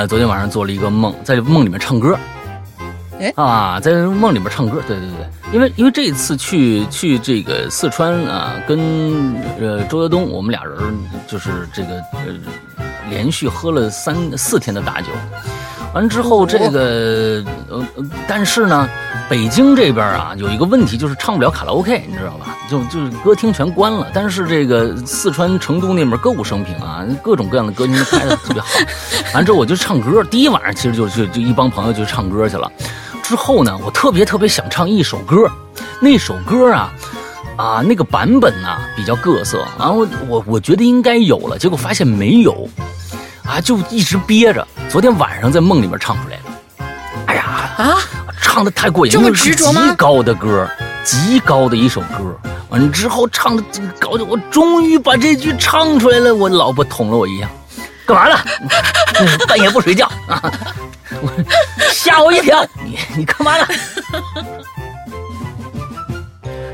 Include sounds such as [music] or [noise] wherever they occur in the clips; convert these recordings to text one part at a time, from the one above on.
呃，昨天晚上做了一个梦，在梦里面唱歌。哎？啊，在梦里面唱歌，对对对，因为因为这一次去去这个四川啊，跟呃周德东我们俩人就是这个呃连续喝了三四天的大酒，完之后这个呃，但是呢，北京这边啊有一个问题就是唱不了卡拉 OK，你知道吧？就就是歌厅全关了，但是这个四川成都那边歌舞升平啊，各种各样的歌厅开的特别好。完之后我就唱歌，第一晚上其实就就就一帮朋友就唱歌去了。之后呢，我特别特别想唱一首歌，那首歌啊，啊那个版本呢、比较各色，然后我我觉得应该有了，结果发现没有，啊就一直憋着，昨天晚上在梦里面唱出来了，哎呀，啊，唱的太过瘾，这么执着吗极高的歌，极高的一首歌。完之后唱的这个高的，我终于把这句唱出来了。我老婆捅了我一下，干嘛呢？半夜不睡觉啊！我吓我一跳，你你干嘛呢？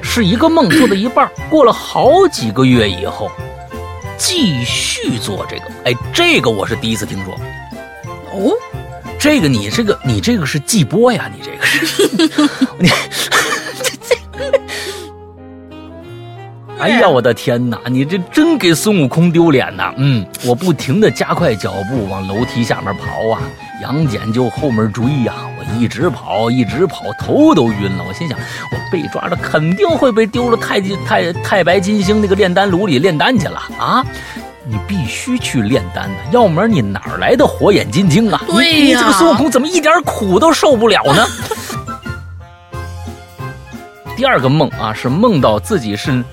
是一个梦做到一半，过了好几个月以后，继续做这个。哎，这个我是第一次听说。哦，这个你这个你这个是季播呀，你这个是 [laughs] 你。[laughs] 哎呀，我的天哪！你这真给孙悟空丢脸呐！嗯，我不停的加快脚步往楼梯下面跑啊，杨戬就后门追呀、我一直跑，一直跑，头都晕了。我心想，我被抓了肯定会被丢了太极太太白金星那个炼丹炉里炼丹去了啊！你必须去炼丹呐，要不然你哪儿来的火眼金睛啊？对你你这个孙悟空怎么一点苦都受不了呢？[laughs] 第二个梦啊，是梦到自己是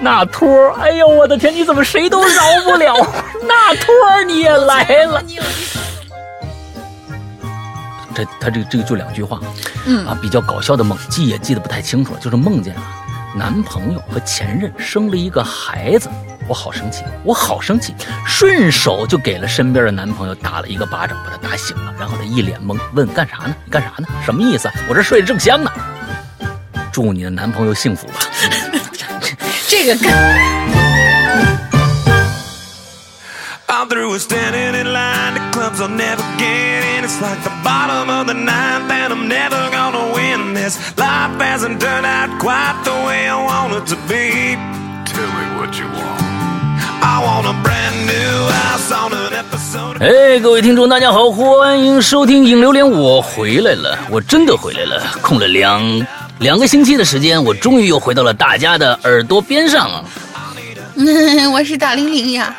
那托儿。哎呦，我的天！你怎么谁都饶不了？[laughs] 那托儿你也来了。[laughs] 这他这个这个就两句话，嗯啊，比较搞笑的梦，记也记得不太清楚了，就是梦见啊，男朋友和前任生了一个孩子，我好生气，我好生气，顺手就给了身边的男朋友打了一个巴掌，把他打醒了，然后他一脸懵，问干啥呢？你干啥呢？什么意思啊？我这睡得正香呢。祝你的男朋友幸福吧。[laughs] 这个 through with standing in line. The clubs I'll never get in. It's like the bottom of the ninth, and I'm never gonna win this. Life hasn't turned out quite the way I want it to be. Tell me what you want. I want a brand new house on an episode. of- 哎，各位听众，大家好，欢迎收听《影流连》，我回来了，我真的回来了，空了两两个星期的时间，我终于又回到了大家的耳朵边上了。嗯，我是大玲玲呀。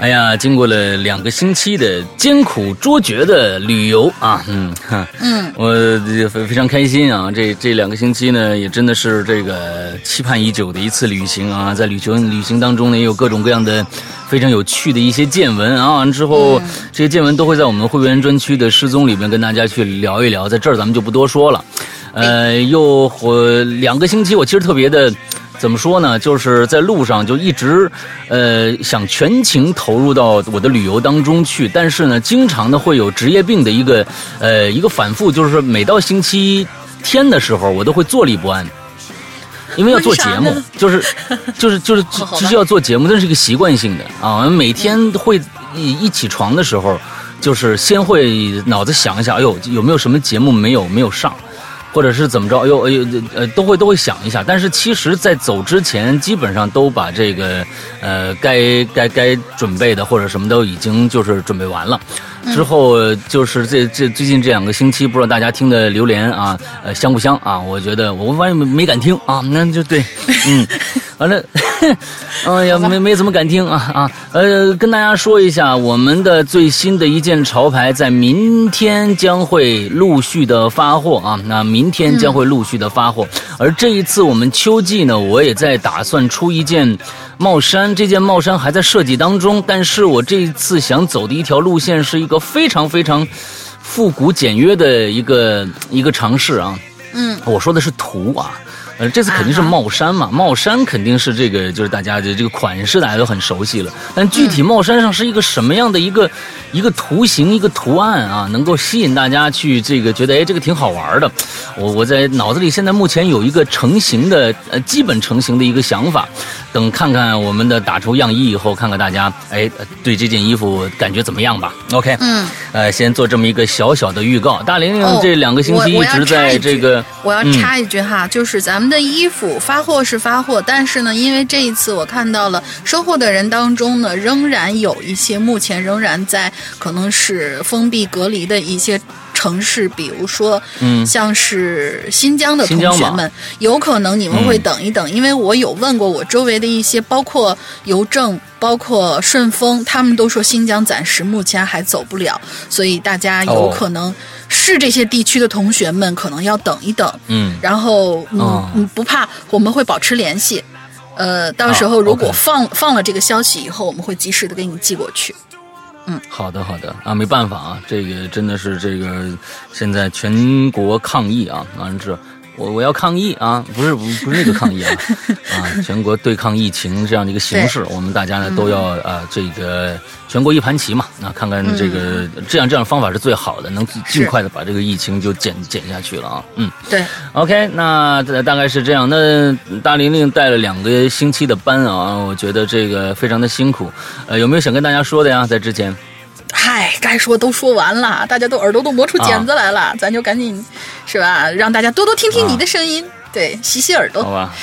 哎呀，经过了两个星期的艰苦卓绝的旅游啊，嗯哈，嗯，我这非非常开心啊！这这两个星期呢，也真的是这个期盼已久的一次旅行啊。在旅行旅行当中呢，也有各种各样的非常有趣的一些见闻啊。完之后，这些见闻都会在我们会员专区的失踪里面跟大家去聊一聊，在这儿咱们就不多说了。呃，又我两个星期，我其实特别的。怎么说呢？就是在路上就一直，呃，想全情投入到我的旅游当中去，但是呢，经常的会有职业病的一个，呃，一个反复，就是每到星期天的时候，我都会坐立不安，因为要做节目就是，就是，就是，就是要做节目，这是一个习惯性的啊。每天会一一起床的时候，就是先会脑子想一下，哎呦，有没有什么节目没有没有上？或者是怎么着？哎呦哎呦，呃，都会都会想一下。但是其实，在走之前，基本上都把这个呃该该该准备的或者什么都已经就是准备完了。之后就是这这最近这两个星期，不知道大家听的榴莲啊，呃香不香啊？我觉得我完全没没敢听啊，那就对，嗯，[laughs] 完了，哎 [laughs] 呀，没没怎么敢听啊啊，呃，跟大家说一下，我们的最新的一件潮牌在明天将会陆续的发货啊，那明天将会陆续的发货，而这一次我们秋季呢，我也在打算出一件帽衫，这件帽衫还在设计当中，但是我这一次想走的一条路线是一个非常非常复古简约的一个一个尝试啊，嗯，我说的是图啊，呃，这次肯定是帽衫嘛，帽衫肯定是这个，就是大家的这个款式大家都很熟悉了。但具体帽衫上是一个什么样的一个一个图形、一个图案啊，能够吸引大家去这个觉得哎这个挺好玩的。我我在脑子里现在目前有一个成型的呃基本成型的一个想法，等看看我们的打出样衣以后，看看大家哎呃对这件衣服感觉怎么样吧。OK，嗯，呃，先做这么一个小小的预告。大玲玲哦这两个星期一直在这个，我要嗯插一句哈，就是咱们的衣服发货是发货，但是呢，因为这一次我看到了收货的人当中呢，仍然有一些目前仍然在可能是封闭隔离的一些。城市，比如说，嗯。像是新疆的同学们，有可能你们会嗯等一等，因为我有问过我周围的一些，包括邮政、包括顺丰，他们都说新疆暂时目前还走不了，所以大家有哦。可能是这些地区的同学们可能要等一等。嗯。然后嗯、哦嗯不怕，我们会保持联系。呃，到时候啊如果放、放了这个消息以后，我们会及时的给你寄过去。嗯好的，好的啊，没办法啊，这个真的是这个现在全国抗疫啊，完了这我我要抗议啊，不是不不是那个抗议啊啊，全国对抗疫情这样的一个形式，我们大家呢都要啊这个全国一盘棋嘛，那看看这个、这样这样方法是最好的，能尽尽快的把这个疫情就减减下去了啊，嗯。对，OK，那大大概是这样。那大玲玲带了两个星期的班啊，我觉得这个非常的辛苦。呃，有没有想跟大家说的呀？在之前？嗨，该说都说完了，大家都耳朵都磨出茧子来啊了，咱就赶紧是吧，让大家多多听听你的声音，对，洗洗耳朵。好吧，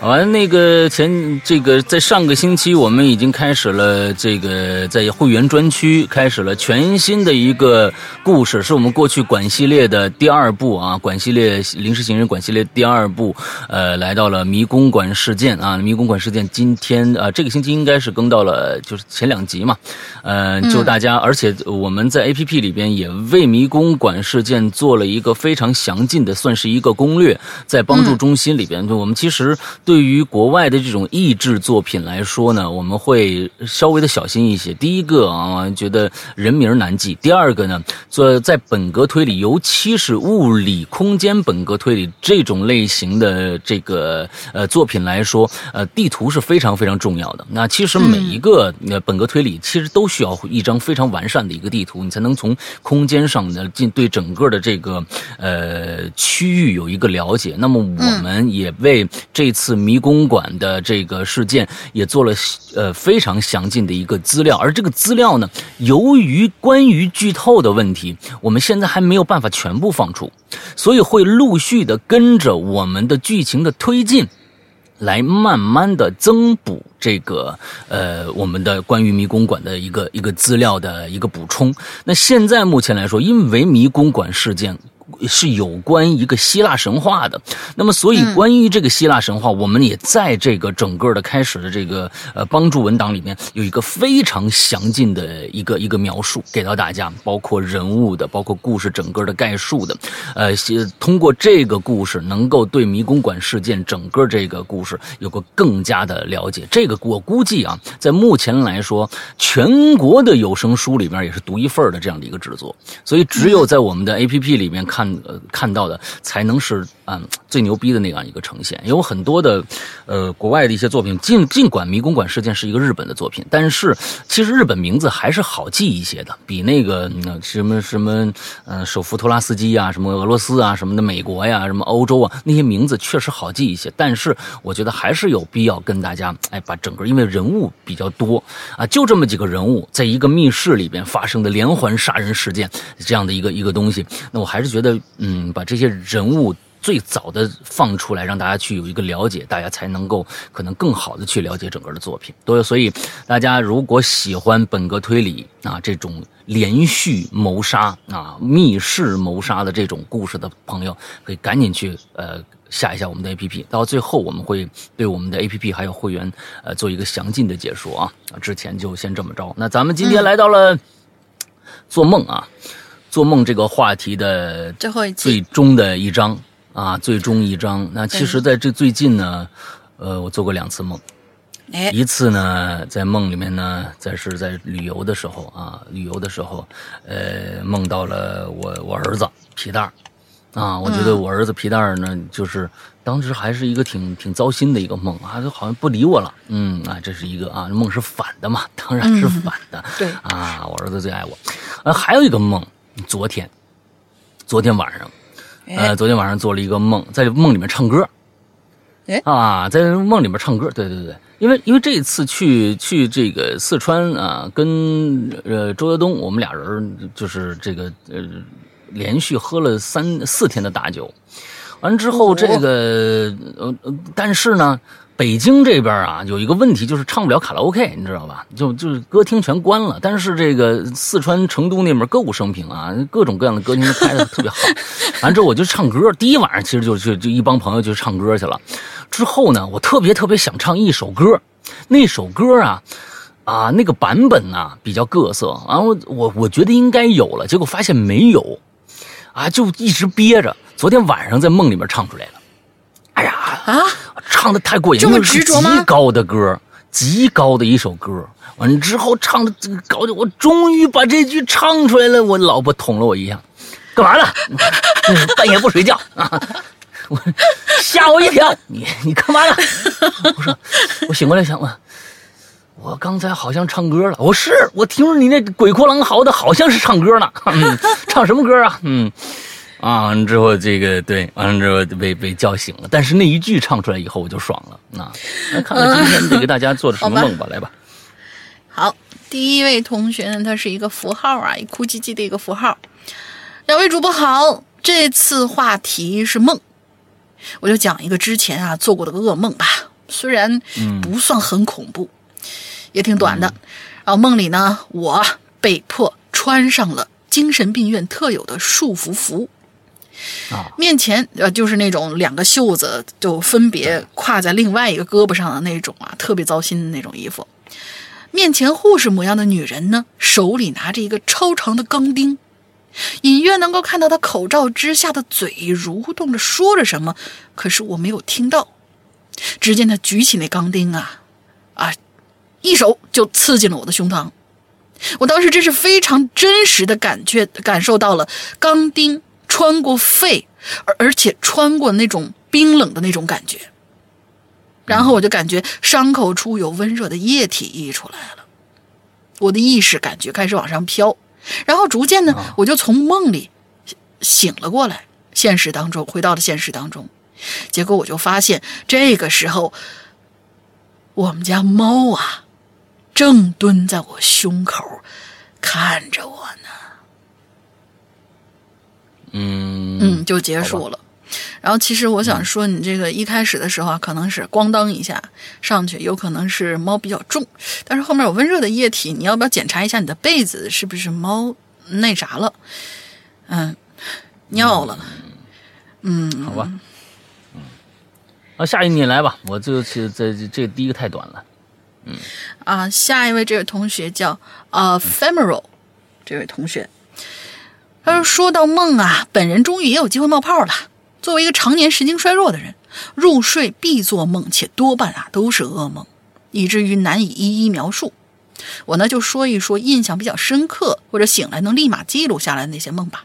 好吧，那个前这个在上个星期，我们已经开始了这个在会员专区开始了全新的一个故事，是我们过去管系列的第二部啊，管系列临时行人管系列第二部，呃，来到了迷宫馆事件啊，迷宫馆事件今天呃这个星期应该是更到了就是前两集嘛，呃，就大家，而且我们在 A P P 里边也为迷宫馆事件做了一个非常详尽的，算是一个攻略，在帮助中心里边，就我们其实对于国外的这种译制作品来说呢，我们会稍微的小心一些。第一个啊，觉得人名难记；第二个呢，做在本格推理，尤其是物理空间本格推理这种类型的这个呃作品来说，呃，地图是非常非常重要的。那其实每一个呃本格推理其实都需要一张非常完善的一个地图，你才能从空间上的进对整个的这个呃区域有一个了解。那么我们也为这次迷宫馆的这个事件也做了呃非常详尽的一个资料，而这个资料呢，由于关于剧透的问题，我们现在还没有办法全部放出，所以会陆续的跟着我们的剧情的推进。来慢慢的增补这个呃我们的关于迷宫馆的一个一个资料的一个补充。那现在目前来说，因为迷宫馆事件。是有关一个希腊神话的，那么所以关于这个希腊神话，我们也在这个整个的开始的这个呃帮助文档里面有一个非常详尽的一个一个描述给到大家，包括人物的，包括故事整个的概述的，呃，是通过这个故事能够对迷宫馆事件整个这个故事有个更加的了解。这个我估计啊，在目前来说，全国的有声书里面也是独一份的这样的一个制作，所以只有在我们的 A P P 里面看看呃看到的，才能是嗯最牛逼的那样一个呈现。有很多的呃国外的一些作品，尽尽管迷宫馆事件是一个日本的作品，但是其实日本名字还是好记一些的，比那个、什么什么呃首富托拉斯基啊，什么俄罗斯啊，什么的美国呀，什么欧洲啊，那些名字确实好记一些。但是我觉得还是有必要跟大家哎把整个，因为人物比较多啊，就这么几个人物，在一个密室里边发生的连环杀人事件这样的一个一个东西，那我还是觉得嗯，把这些人物。最早的放出来，让大家去有一个了解，大家才能够可能更好的去了解整个的作品。对，所以大家如果喜欢本格推理啊这种连续谋杀啊密室谋杀的这种故事的朋友，可以赶紧去呃下一下我们的 APP。到最后我们会对我们的 APP 还有会员呃做一个详尽的解说啊。之前就先这么着。那咱们今天来到了做梦啊，做梦这个话题的最后一最，终的一章啊，最终一章。那其实在这最近呢，呃，我做过两次梦。哎，一次呢，在梦里面呢，在是在旅游的时候啊，旅游的时候，呃，梦到了我我儿子皮蛋儿啊，我觉得我儿子皮蛋儿呢，就是当时还是一个挺挺糟心的一个梦啊，就好像不理我了。嗯啊，这是一个啊，梦是反的嘛，当然是反的。对啊，我儿子最爱我。啊，还有一个梦，昨天，昨天晚上，呃，昨天晚上做了一个梦，在梦里面唱歌。哎啊，在梦里面唱歌，对对对，因为因为这一次去去这个四川啊，跟呃周德东，我们俩人就是这个呃连续喝了三四天的大酒，完之后这个呃呃，但是呢。北京这边啊，有一个问题就是唱不了卡拉 OK，你知道吧？就就是歌厅全关了。但是这个四川成都那边歌舞升平啊，各种各样的歌厅都开的特别好。[laughs] 完之后我就唱歌，第一晚上其实就就就一帮朋友就唱歌去了。之后呢，我特别特别想唱一首歌，那首歌啊啊那个版本呢、比较各色，然后我我觉得应该有了，结果发现没有，啊就一直憋着。昨天晚上在梦里面唱出来了，哎呀啊，唱的太过瘾，这么因为是执着吗极高的歌，极高的一首歌。完了之后唱的这个高的，我终于把这句唱出来了。我老婆捅了我一下，干嘛呢？嗯 [laughs] 半夜不睡觉啊！[laughs] 我吓我一跳，你你干嘛呢？我说我醒过来想问，我刚才好像唱歌了。我是我听着你那鬼哭狼嚎的，好像是唱歌呢。嗯，唱什么歌啊？嗯。啊，完了之后这个对，完了之后被被叫醒了，但是那一句唱出来以后我就爽了。那来看看今天得给大家做的什么梦吧，来吧。好，第一位同学呢，他是一个符号啊，一哭唧唧的一个符号。两位主播好，这次话题是梦，我就讲一个之前啊做过的噩梦吧，虽然不算很恐怖，也挺短的。然后梦里呢，我被迫穿上了精神病院特有的束缚服。啊，面前呃就是那种两个袖子就分别挎在另外一个胳膊上的那种啊，特别糟心的那种衣服。面前护士模样的女人呢，手里拿着一个超长的钢钉，隐约能够看到她口罩之下的嘴蠕动着说着什么，可是我没有听到。只见她举起那钢钉啊，啊，一手就刺进了我的胸膛。我当时真是非常真实的感觉感受到了钢钉穿过肺，而而且穿过那种冰冷的那种感觉。然后我就感觉伤口处有温热的液体溢出来了，我的意识感觉开始往上飘，然后逐渐呢，我就从梦里醒了过来，现实当中回到了现实当中，结果我就发现这个时候，我们家猫啊，正蹲在我胸口看着我呢。嗯嗯，就结束了。然后其实我想说，你这个一开始的时候啊，可能是咣当一下上去，有可能是猫比较重，但是后面有温热的液体，你要不要检查一下你的被子是不是猫那啥了？嗯，尿了。嗯，好吧。嗯，啊，下一你来吧，我这这这这第一个太短了。嗯啊，下一位这位同学叫啊 Femoral，这位同学，他说说到梦啊，本人终于也有机会冒泡了。作为一个常年神经衰弱的人，入睡必做梦，且多半啊都是噩梦，以至于难以一一描述。我呢就说一说印象比较深刻或者醒来能立马记录下来的那些梦吧。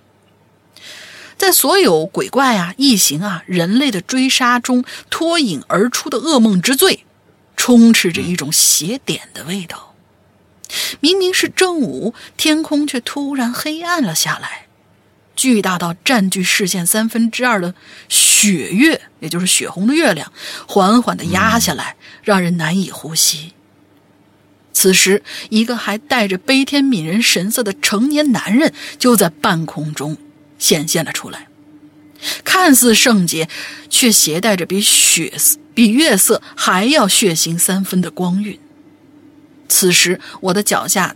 在所有鬼怪啊、异形啊、人类的追杀中脱颖而出的噩梦之最，充斥着一种邪典的味道。明明是正午，天空却突然黑暗了下来。巨大到占据视线三分之二的血月，也就是血红的月亮，缓缓地压下来，让人难以呼吸。此时，一个还带着悲天悯人神色的成年男人就在半空中显现了出来，看似圣洁，却携带着比血色比月色还要血腥三分的光晕。此时，我的脚下。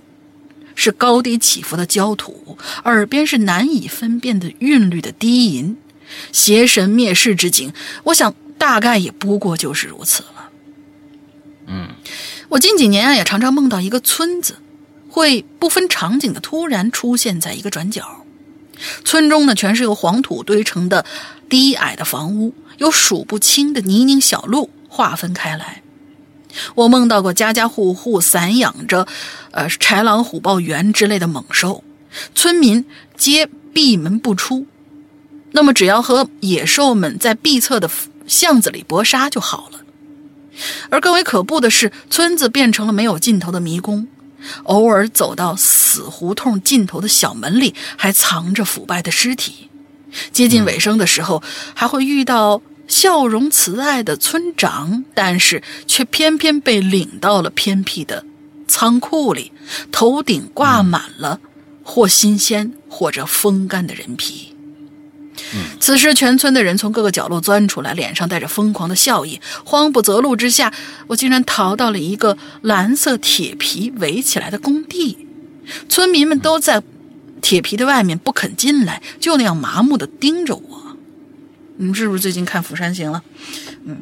是高低起伏的焦土，耳边是难以分辨的韵律的低吟，邪神灭世之景，我想大概也不过就是如此了。嗯，我近几年啊也常常梦到一个村子，会不分场景的突然出现在一个转角，村中呢全是由黄土堆成的低矮的房屋，有数不清的泥泞小路划分开来。我梦到过家家户户散养着，呃，豺狼虎豹猿之类的猛兽，村民皆闭门不出。那么只要和野兽们在闭塞的巷子里搏杀就好了。而更为可怖的是，村子变成了没有尽头的迷宫。偶尔走到死胡同尽头的小门里，还藏着腐败的尸体。接近尾声的时候，还会遇到笑容慈爱的村长，但是却偏偏被领到了偏僻的仓库里，头顶挂满了或新鲜或者风干的人皮。此时，全村的人从各个角落钻出来，脸上带着疯狂的笑意。慌不择路之下，我竟然逃到了一个蓝色铁皮围起来的工地。村民们都在铁皮的外面不肯进来，就那样麻木地盯着我。你们是不是最近看《釜山行》了？嗯，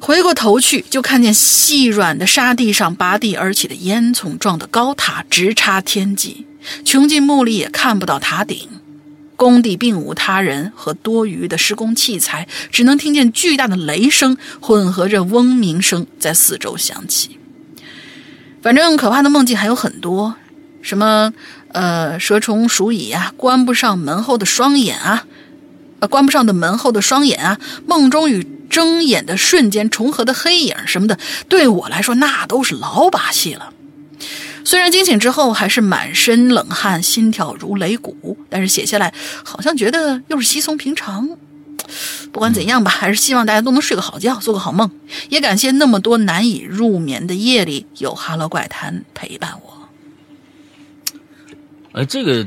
回过头去就看见细软的沙地上拔地而起的烟囱状的高塔，直插天际，穷尽目力也看不到塔顶。工地并无他人和多余的施工器材，只能听见巨大的雷声混合着嗡鸣声在四周响起。反正可怕的梦境还有很多，什么呃蛇虫鼠蚁啊，关不上门后的双眼啊，关不上的门后的双眼啊，梦中与睁眼的瞬间重合的黑影什么的，对我来说那都是老把戏了。虽然惊醒之后还是满身冷汗，心跳如擂鼓，但是写下来好像觉得又是稀松平常。不管怎样吧，还是希望大家都能睡个好觉，做个好梦。也感谢那么多难以入眠的夜里有《哈喽怪谈》陪伴我。哎，这个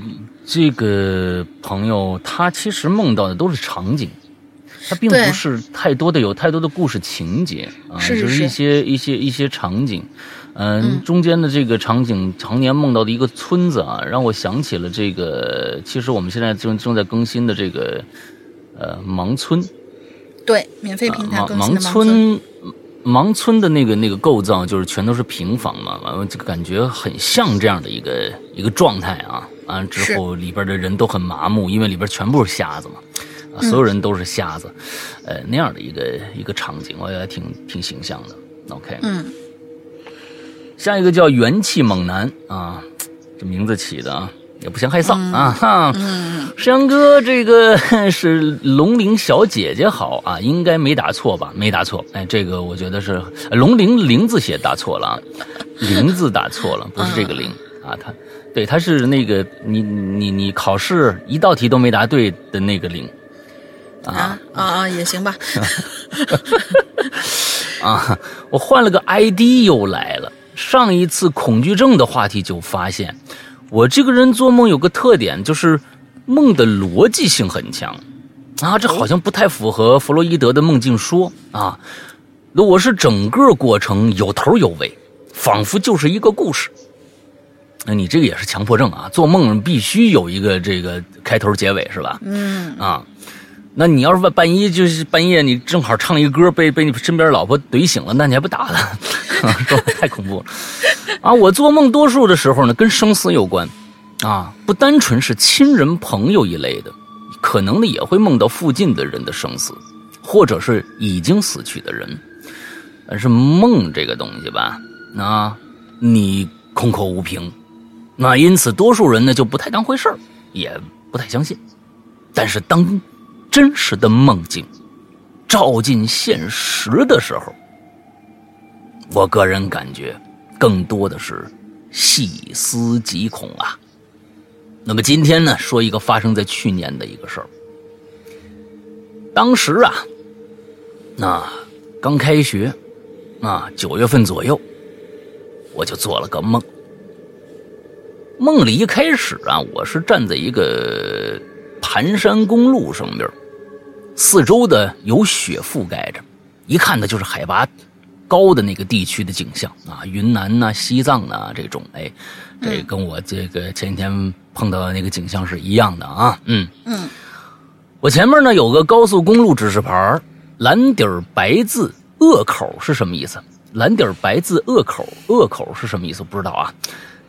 这个朋友他其实梦到的都是场景，他并不是太多的有太多的故事情节啊，就是一些一些一些场景。嗯，中间的这个场景，常年梦到的一个村子啊，让我想起了这个。其实我们现在正正在更新的这个，呃，盲村。对，免费平台更新的盲村。盲村的那个那个构造就是全都是平房嘛，完了这个感觉很像这样的一个一个状态啊。完了之后里边的人都很麻木，因为里边全部是瞎子嘛，啊，所有人都是瞎子，呃，那样的一个一个场景，我觉得挺挺形象的。OK，嗯。下一个叫元气猛男啊，这名字起的啊，也不嫌害臊啊哈。石阳哥，这个 [laughs] 是龙玲小姐姐好啊，应该没打错吧？没打错。哎，这个我觉得是龙玲玲字写打错了啊，[laughs] 玲字打错了，不是这个玲啊。他对，他是那个你你你考试一道题都没答对的那个零啊啊啊，也行吧。[laughs] 啊，我换了个 ID 又来了。上一次恐惧症的话题就发现，我这个人做梦有个特点，就是梦的逻辑性很强啊，这好像不太符合弗洛伊德的梦境说啊。那我是整个过程有头有尾，仿佛就是一个故事。那你这个也是强迫症啊，做梦必须有一个这个开头结尾是吧？嗯啊。那你要是半半夜就是半夜，你正好唱一个歌，被被你身边老婆怼醒了，那你还不打他？[laughs] 说太恐怖了啊！我做梦多数的时候呢，跟生死有关啊，不单纯是亲人朋友一类的，可能呢也会梦到附近的人的生死，或者是已经死去的人。但是梦这个东西吧，啊，你空口无凭，那因此多数人呢就不太当回事儿，也不太相信。但是当真实的梦境照进现实的时候，我个人感觉更多的是细思极恐啊。那么今天呢，说一个发生在去年的一个事儿。当时啊，那刚开学，啊九月份左右，我就做了个梦。梦里一开始啊，我是站在一个。盘山公路上边，四周的有雪覆盖着，一看呢就是海拔高的那个地区的景象啊，云南呐、西藏呐这种，哎，这跟我这个前几天碰到的那个景象是一样的啊，嗯嗯，我前面呢有个高速公路指示牌，蓝底白字鄂口是什么意思？蓝底白字鄂口，鄂口是什么意思？不知道啊，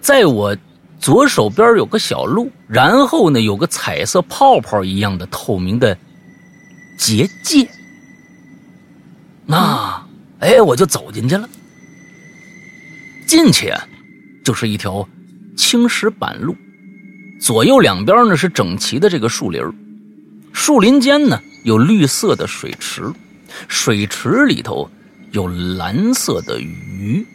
在我。左手边有个小路，然后呢有个彩色泡泡一样的透明的结界。那，哎，我就走进去了。进去就是一条青石板路，左右两边呢是整齐的这个树林树林间呢有绿色的水池，水池里头有蓝色的鱼。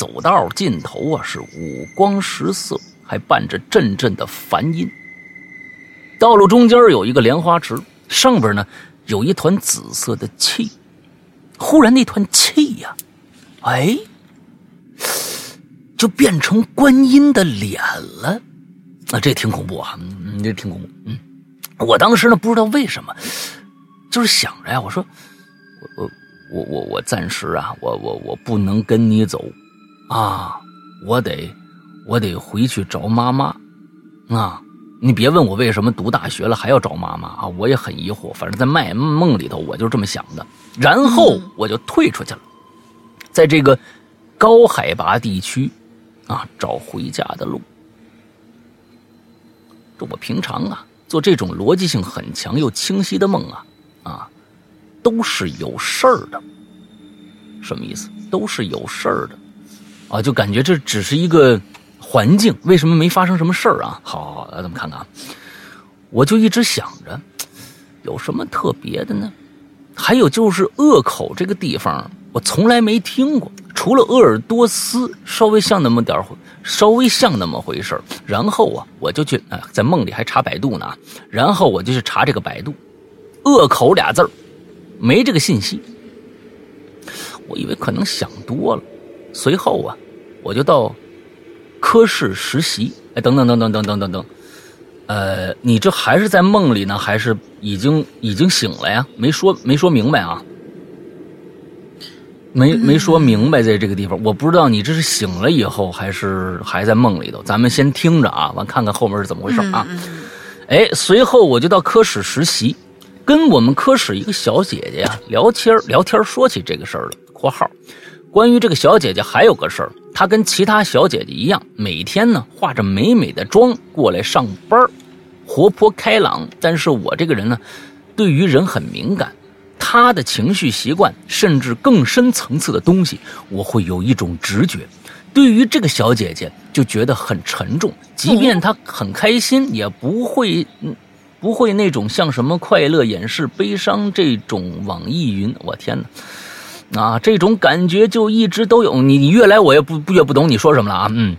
走道尽头啊是五光十色，还伴着阵阵的梵音。道路中间有一个莲花池，上边呢有一团紫色的气。忽然那团气呀，哎，就变成观音的脸了。啊，这挺恐怖啊，嗯，这挺恐怖。嗯，我当时呢不知道为什么，就是想着呀，我说，我我我我我暂时啊，我我我不能跟你走。啊，我得，我得回去找妈妈，啊，你别问我为什么读大学了还要找妈妈啊，我也很疑惑。反正在卖梦里头，我就这么想的。然后我就退出去了，在这个高海拔地区，啊，找回家的路。这我平常啊做这种逻辑性很强又清晰的梦啊，啊，都是有事儿的。什么意思？都是有事儿的。啊，就感觉这只是一个环境，为什么没发生什么事儿啊？好，好，咱们看看啊，我就一直想着，有什么特别的呢？还有就是鄂口这个地方，我从来没听过，除了鄂尔多斯稍微像那么点儿，稍微像那么回事儿。然后啊，我就去，哎，在梦里还查百度呢。然后我就去查这个百度，鄂口俩字儿，没这个信息。我以为可能想多了。随后啊，我就到科室实习。哎，等等等等等等等等，呃，你这还是在梦里呢，还是已经已经醒了呀？没说没说明白啊？没没说明白，在这个地方，我不知道你这是醒了以后，还是还在梦里头。咱们先听着啊，完看看后面是怎么回事啊？哎，随后我就到科室实习，跟我们科室一个小姐姐呀聊天聊天说起这个事儿了。（括号）关于这个小姐姐还有个事儿，她跟其他小姐姐一样，每天呢化着美美的妆过来上班，活泼开朗。但是我这个人呢，对于人很敏感，她的情绪习惯，甚至更深层次的东西，我会有一种直觉。对于这个小姐姐，就觉得很沉重，即便她很开心，也不会，不会那种像什么快乐掩饰悲伤这种网易云。我天哪！啊，这种感觉就一直都有。你你越来我也不越不懂你说什么了啊，嗯。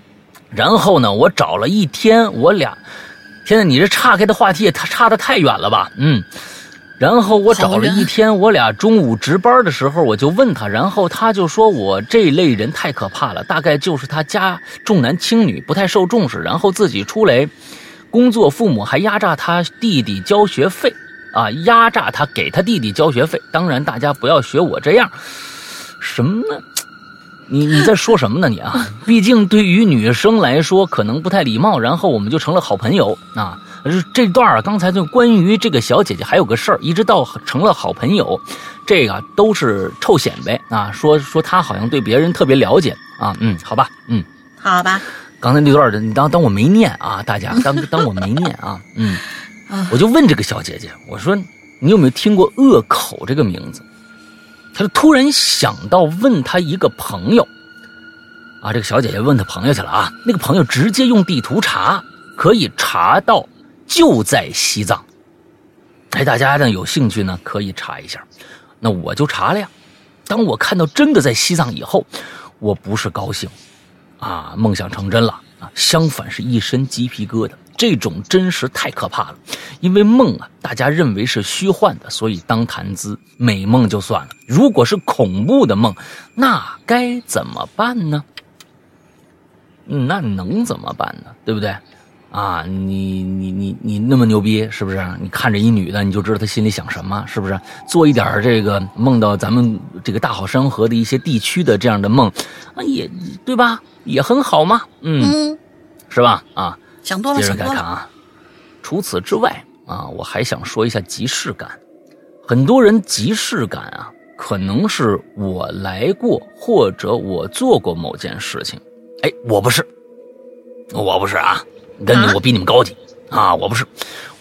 然后呢，我找了一天，我俩，天呐，你这岔开的话题也差差的太远了吧，嗯。然后我找了一天，我俩中午值班的时候，我就问他，然后他就说我这类人太可怕了，大概就是他家重男轻女，不太受重视，然后自己出来工作，父母还压榨他弟弟交学费。啊，压榨他给他弟弟交学费。当然，大家不要学我这样。什么呢？你你在说什么呢？你啊，[laughs] 毕竟对于女生来说可能不太礼貌。然后我们就成了好朋友啊。这段啊，刚才就关于这个小姐姐还有个事儿，一直到成了好朋友，这个都是臭显摆啊。说说她好像对别人特别了解啊。嗯，好吧，嗯，好吧。刚才那段的，你当当我没念啊，大家当当我没念啊。嗯。我就问这个小姐姐，我说你有没有听过恶口这个名字？她就突然想到问她一个朋友，啊，这个小姐姐问她朋友去了啊，那个朋友直接用地图查，可以查到就在西藏。哎，大家呢有兴趣呢可以查一下，那我就查了呀。当我看到真的在西藏以后，我不是高兴，啊，梦想成真了啊，相反是一身鸡皮疙瘩。这种真实太可怕了，因为梦啊，大家认为是虚幻的，所以当谈资。美梦就算了，如果是恐怖的梦，那该怎么办呢？那能怎么办呢？对不对？啊，你你你你那么牛逼，是不是？你看着一女的，你就知道她心里想什么，是不是？做一点这个梦到咱们这个大好山河的一些地区的这样的梦，啊，也对吧？也很好嘛，嗯，是吧？啊。想多了，接着再看啊，除此之外啊，我还想说一下即视感。很多人即视感啊，可能是我来过或者我做过某件事情。哎，我不是，我不是啊，跟你我比你们高级。啊，啊我不是，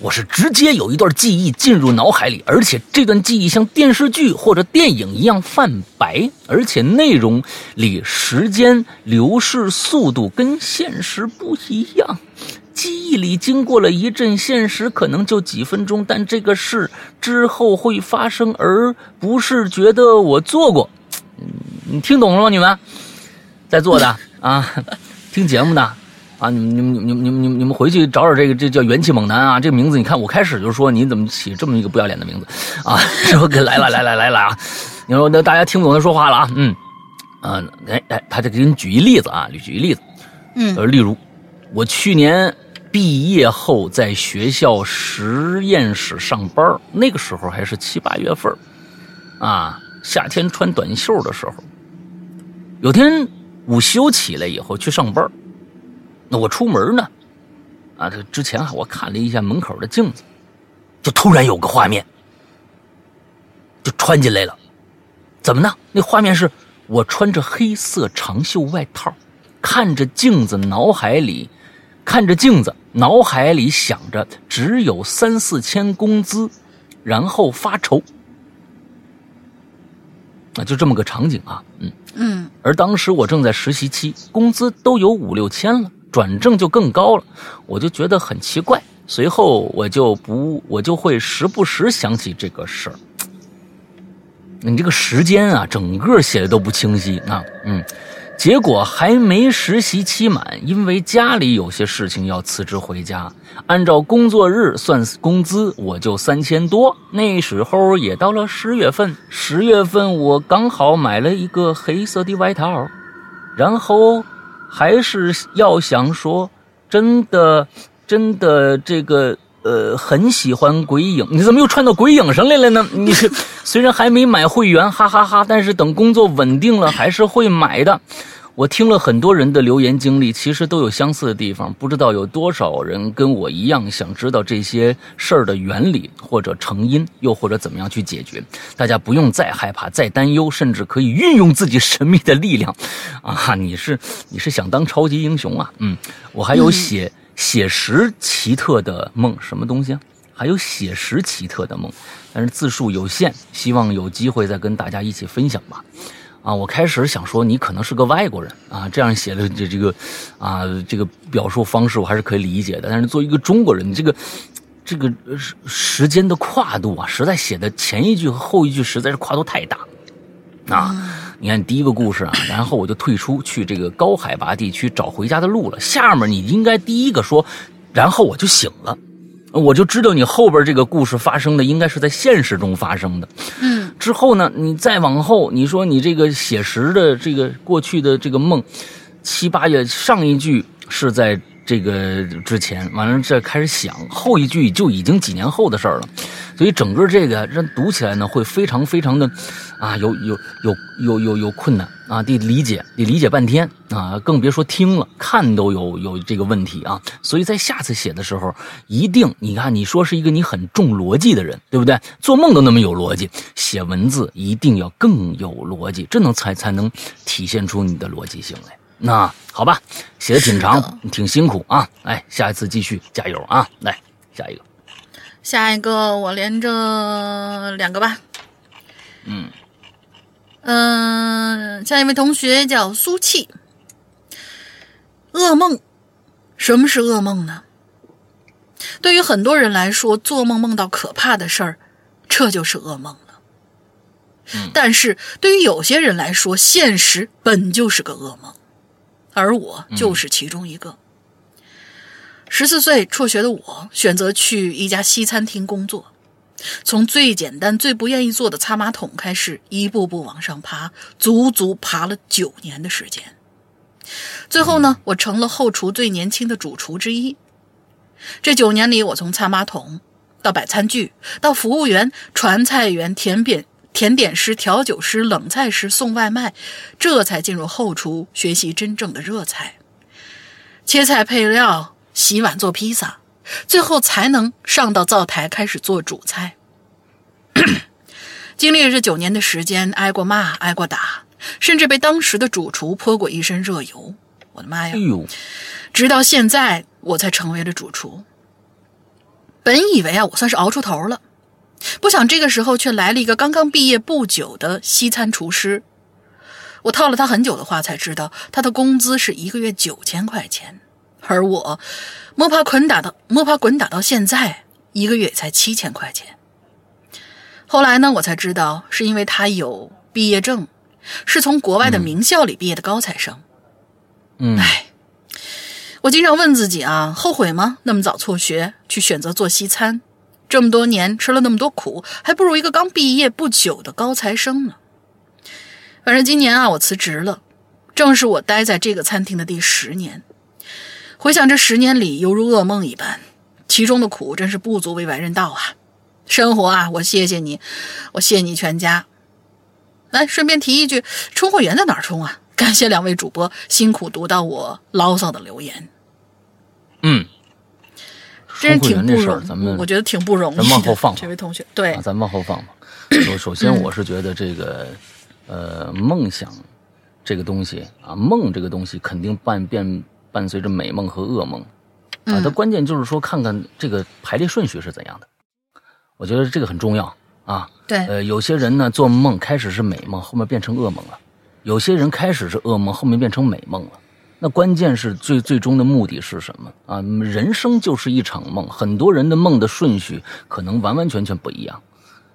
我是直接有一段记忆进入脑海里，而且这段记忆像电视剧或者电影一样泛白，而且内容里时间流逝速度跟现实不一样。记忆里经过了一阵，现实可能就几分钟，但这个事之后会发生，而不是觉得我做过。你听懂了吗？你们在座的啊，[laughs] 听节目的啊，你们你们你们你们你们你们回去找找这个这叫元气猛男啊，这个名字你看我开始就说你怎么起这么一个不要脸的名字啊？之后给来了来了来了啊！你说那大家听不懂他说话了啊？嗯。嗯，哎哎，他就给你举一例子啊，举一例子，嗯，呃，例如，我去年毕业后在学校实验室上班，那个时候还是七八月份啊，夏天穿短袖的时候，有天午休起来以后去上班，那我出门呢，啊，这之前我看了一下门口的镜子，就突然有个画面，就穿进来了，怎么呢？那画面是。我穿着黑色长袖外套，看着镜子，脑海里看着镜子，脑海里想着只有三四千工资，然后发愁。啊，就这么个场景啊，嗯嗯。而当时我正在实习期，工资都有五六千了，转正就更高了，我就觉得很奇怪。随后我就不，我就会时不时想起这个事儿。你这个时间啊，整个写的都不清晰啊，嗯，结果还没实习期满，因为家里有些事情要辞职回家，按照工作日算工资，我就三千多。那时候也到了十月份，十月份我刚好买了一个黑色的外套，然后还是要想说，真的，真的这个。呃，很喜欢鬼影，你怎么又串到鬼影上来了呢？[laughs] 你虽然还没买会员，哈哈哈，但是等工作稳定了，还是会买的。我听了很多人的留言经历，其实都有相似的地方，不知道有多少人跟我一样，想知道这些事儿的原理或者成因，又或者怎么样去解决。大家不用再害怕，再担忧，甚至可以运用自己神秘的力量。[laughs] 啊，你是你是想当超级英雄啊？嗯，我还有写。写实奇特的梦，什么东西啊？还有写实奇特的梦，但是字数有限，希望有机会再跟大家一起分享吧。啊，我开始想说你可能是个外国人啊，这样写的这这个，啊，这个表述方式我还是可以理解的。但是作为一个中国人，你这个这个时时间的跨度啊，实在写的前一句和后一句实在是跨度太大啊。你看第一个故事啊，然后我就退出去这个高海拔地区找回家的路了。下面你应该第一个说，然后我就醒了，我就知道你后边这个故事发生的应该是在现实中发生的。嗯，之后呢，你再往后，你说你这个写实的这个过去的这个梦，七八月上一句是在这个之前，完了再开始想后一句就已经几年后的事儿了。所以整个这个让读起来呢，会非常非常的，啊，有有有有有有困难啊，得理解，得理解半天啊，更别说听了看都有有这个问题啊。所以在下次写的时候，一定你看你说是一个你很重逻辑的人，对不对？做梦都那么有逻辑，写文字一定要更有逻辑，这能才才能体现出你的逻辑性来。那好吧，写的挺长，挺辛苦啊。来，下一次继续加油啊！来，下一个。下一个我连着两个吧，嗯嗯，下一位同学叫苏气。噩梦，什么是噩梦呢？对于很多人来说，做梦梦到可怕的事儿，这就是噩梦了。嗯，但是对于有些人来说，现实本就是个噩梦，而我就是其中一个。十四岁辍学的我，选择去一家西餐厅工作，从最简单、最不愿意做的擦马桶开始，一步步往上爬，足足爬了九年的时间。最后呢，我成了后厨最年轻的主厨之一。这九年里，我从擦马桶到摆餐具，到服务员、传菜员、甜点甜点师、调酒师、冷菜师、送外卖，这才进入后厨学习真正的热菜，切菜配料。洗碗做披萨，最后才能上到灶台开始做主菜。[coughs] 经历了这九年的时间，挨过骂，挨过打，甚至被当时的主厨泼过一身热油。我的妈呀！哎呦，直到现在我才成为了主厨。本以为啊，我算是熬出头了，不想这个时候却来了一个刚刚毕业不久的西餐厨师。我套了他很久的话，才知道他的工资是一个月九千块钱。而我摸爬滚打到摸爬滚打到现在，一个月才七千块钱。后来呢，我才知道是因为他有毕业证，是从国外的名校里毕业的高材生。嗯，唉，我经常问自己啊，后悔吗？那么早辍学去选择做西餐，这么多年吃了那么多苦，还不如一个刚毕业不久的高材生呢。反正今年啊，我辞职了，正是我待在这个餐厅的第十年。回想这十年里，犹如噩梦一般，其中的苦真是不足为外人道啊。生活啊，我谢谢你，我谢你全家。来，顺便提一句，充会员在哪儿充啊？感谢两位主播辛苦读到我牢骚的留言，嗯，真是挺不容咱们我觉得挺不容易的。咱往后放放这位同学，对啊，，咱往后放吧。首首先，我是觉得这个，呃，梦想这个东西啊，梦这个东西肯定伴伴伴随着美梦和噩梦啊。嗯它关键就是说，看看这个排列顺序是怎样的。我觉得这个很重要啊。对，呃，有些人呢做梦开始是美梦，后面变成噩梦了；有些人开始是噩梦，后面变成美梦了。那关键是最最终的目的是什么啊？人生就是一场梦，很多人的梦的顺序可能完完全全不一样。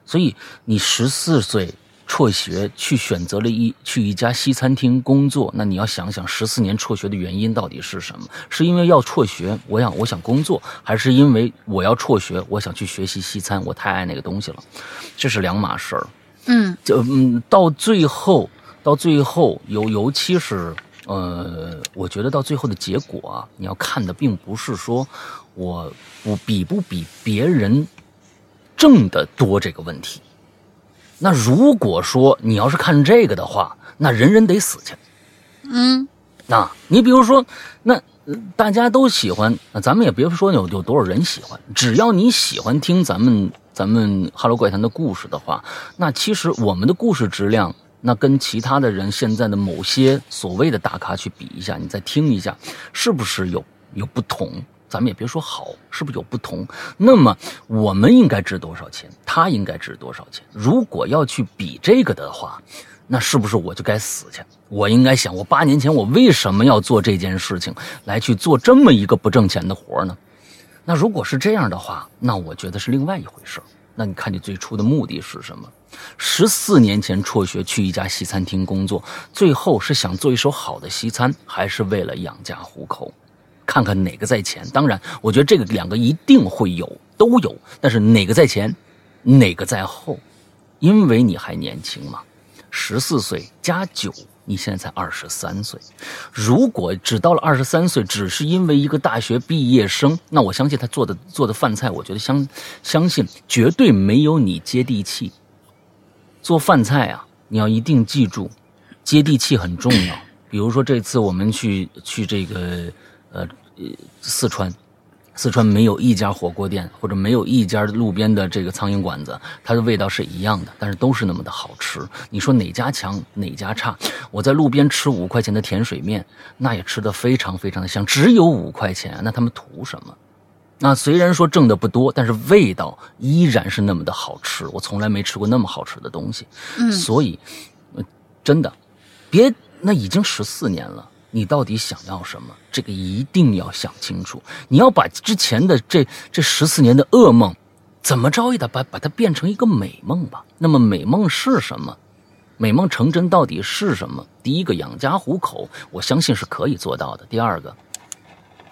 所以你十四岁辍学去选择了一去一家西餐厅工作，那你要想想十四年辍学的原因到底是什么？是因为要辍学，我想我想工作，还是因为我要辍学，我想去学习西餐，我太爱那个东西了？这是两码事儿。嗯就嗯，到最后，到最后，尤尤其是呃，我觉得到最后的结果啊，你要看的并不是说我我比不比别人挣的多这个问题。那如果说你要是看这个的话，那人人得死去。嗯那你比如说，那呃大家都喜欢，那咱们也别说有有多少人喜欢，只要你喜欢听咱们咱们《哈喽怪谈》的故事的话，那其实我们的故事质量，那跟其他的人现在的某些所谓的大咖去比一下，你再听一下，是不是有有不同？咱们也别说好，是不是有不同？那么我们应该值多少钱？他应该值多少钱？如果要去比这个的话，那是不是我就该死去？我应该想，我八年前我为什么要做这件事情，来去做这么一个不挣钱的活呢？那如果是这样的话，那我觉得是另外一回事。那你看你最初的目的是什么？十四年前辍学去一家西餐厅工作，最后是想做一手好的西餐，还是为了养家糊口？看看哪个在前。当然，我觉得这个两个一定会有，都有，但是哪个在前，哪个在后？因为你还年轻嘛，十四岁加九，你现在才二十三岁。如果只到了二十三岁，只是因为一个大学毕业生，那我相信他做的做的饭菜，我觉得相相信绝对没有你接地气。做饭菜啊，你要一定记住，接地气很重要。比如说这次我们去去这个呃呃四川，四川没有一家火锅店或者没有一家路边的这个苍蝇馆子，它的味道是一样的，但是都是那么的好吃。你说哪家强哪家差？我在路边吃五块钱的甜水面，那也吃的非常非常的香，只有五块钱，那他们图什么？那虽然说挣的不多，但是味道依然是那么的好吃。我从来没吃过那么好吃的东西，嗯所以，呃真的，别那已经十四年了，你到底想要什么？这个一定要想清楚。你要把之前的这这十四年的噩梦，怎么着也得把把它变成一个美梦吧。那么美梦是什么？美梦成真到底是什么？第一个养家糊口，我相信是可以做到的。第二个，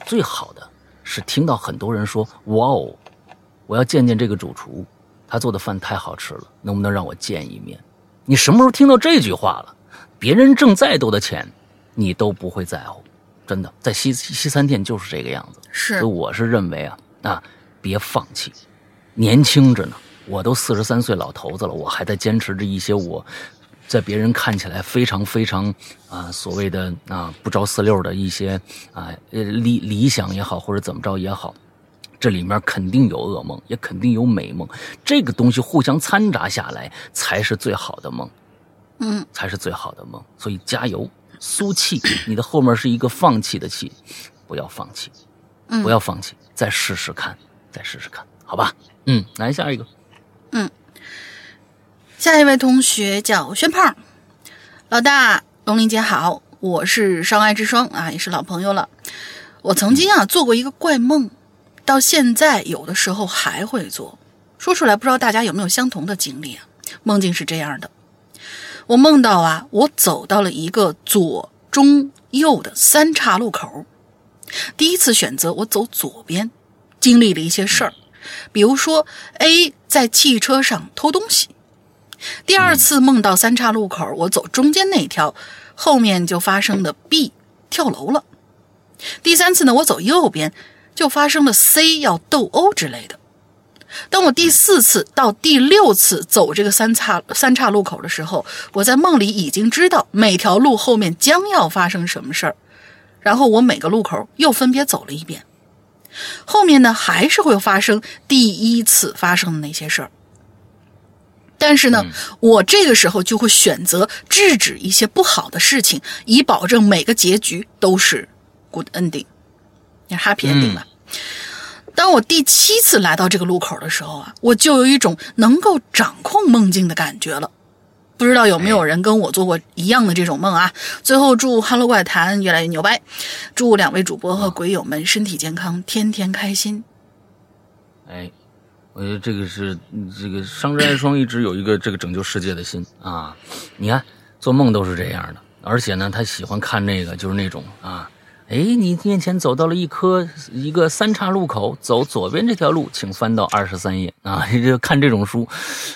最好的是听到很多人说：“哇哦，我要见见这个主厨，他做的饭太好吃了，能不能让我见一面？”你什么时候听到这句话了？别人挣再多的钱，你都不会在乎。真的，在西西餐店就是这个样子。是所以我是认为啊啊，别放弃，年轻着呢。我都四十三岁老头子了，我还在坚持着一些我在别人看起来非常非常啊所谓的啊不着四六的一些啊呃理理想也好，或者怎么着也好。这里面肯定有噩梦，也肯定有美梦，这个东西互相掺杂下来，才是最好的梦。嗯，才是最好的梦。所以加油，苏气，[coughs] 你的后面是一个放弃的气，不要放弃，嗯不要放弃，再试试看，再试试看，好吧？嗯，来下一个，嗯下一位同学叫宣胖，老大，龙玲姐好，我是伤爱之霜啊，也是老朋友了。我曾经啊做过一个怪梦，到现在有的时候还会做。说出来不知道大家有没有相同的经历啊？梦境是这样的：我梦到啊，我走到了一个左中右的三岔路口。第一次选择我走左边，经历了一些事儿，比如说 A 在汽车上偷东西。第二次梦到三岔路口，我走中间那条，后面就发生的 B 跳楼了。第三次呢，我走右边，就发生了 C 要斗殴之类的。当我第四次到第六次走这个三岔三岔路口的时候，我在梦里已经知道每条路后面将要发生什么事儿，然后我每个路口又分别走了一遍，后面呢还是会发生第一次发生的那些事儿，但是呢，我这个时候就会选择制止一些不好的事情，以保证每个结局都是 good ending，也 happy ending 嘛。当我第七次来到这个路口的时候啊，我就有一种能够掌控梦境的感觉了。不知道有没有人跟我做过一样的这种梦啊？最后祝《哈喽怪谈》越来越牛掰，祝两位主播和鬼友们身体健康，天天开心。哎，我觉得这个是这个商之爱双一直有一个这个拯救世界的心啊。你看做梦都是这样的，而且呢，他喜欢看那个就是那种啊。哎，你面前走到了一棵一个三岔路口，走左边这条路，请翻到二十三页啊！[laughs] 就看这种书，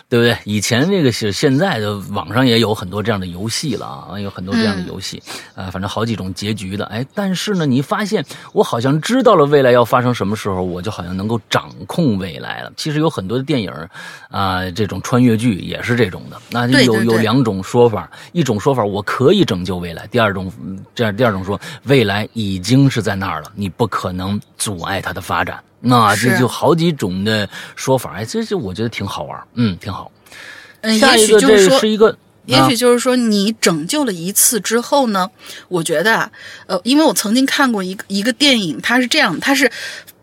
对不对？以前那个是现在的网上也有很多这样的游戏了啊，有很多这样的游戏啊，反正好几种结局的。哎，但是呢，你发现我好像知道了未来要发生什么时候，我就好像能够掌控未来了。其实有很多的电影啊，这种穿越剧也是这种的。那有有两种说法，一种说法我可以拯救未来，第二种这样第二种说未来已。已经是在那儿了，你不可能阻碍它的发展。那这就好几种的说法，哎，这这我觉得挺好玩，嗯，挺好。嗯，下一个这是一个，也许就是说，你拯救了一次之后呢，我觉得啊，呃，因为我曾经看过一个一个电影，它是这样，它是。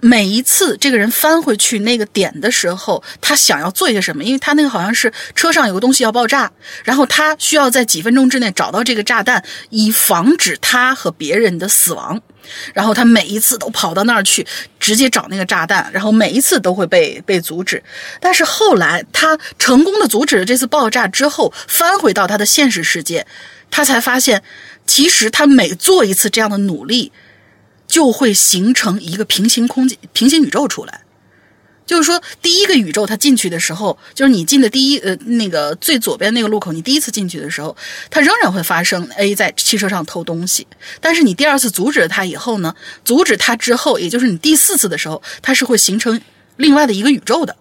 每一次这个人翻回去那个点的时候，他想要做一些什么？因为他那个好像是车上有个东西要爆炸，然后他需要在几分钟之内找到这个炸弹，以防止他和别人的死亡。然后他每一次都跑到那儿去，直接找那个炸弹，然后每一次都会被被阻止。但是后来他成功的阻止了这次爆炸之后，翻回到他的现实世界，他才发现，其实他每做一次这样的努力。就会形成一个平行空间、平行宇宙出来。就是说，第一个宇宙它进去的时候，就是你进的第一呃那个最左边那个路口，你第一次进去的时候，它仍然会发生 A 在汽车上偷东西。但是你第二次阻止了他以后呢，阻止他之后，也就是你第四次的时候，它是会形成另外的一个宇宙的。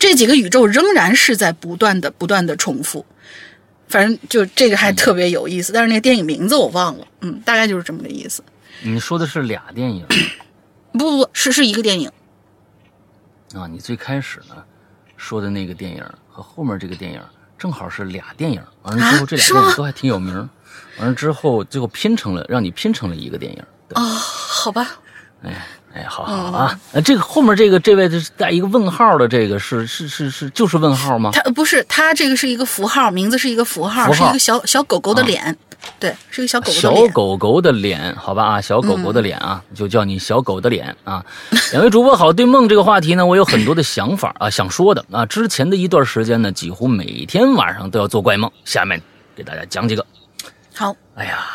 这几个宇宙仍然是在不断的、不断的重复。反正就这个还特别有意思，但是那个电影名字我忘了，嗯，大概就是这么个意思。你说的是俩电影，不不不是是一个电影啊！你最开始呢说的那个电影和后面这个电影正好是俩电影，完了之后这俩电影都还挺有名，完了之后最后拼成了让你拼成了一个电影啊！好吧，哎哎，好好啊！呃，这个后面这个这位是带一个问号的，这个是是是是就是问号吗？他不是，他这个是一个符号，名字是一个符号，是一个小小狗狗的脸。对，是个小狗狗小狗狗的脸，好吧啊，小狗狗的脸啊，就叫你小狗的脸啊。[laughs] 两位主播好，对梦这个话题呢，我有很多的想法啊，想说的啊。之前的一段时间呢，几乎每天晚上都要做怪梦，下面给大家讲几个。好，哎呀，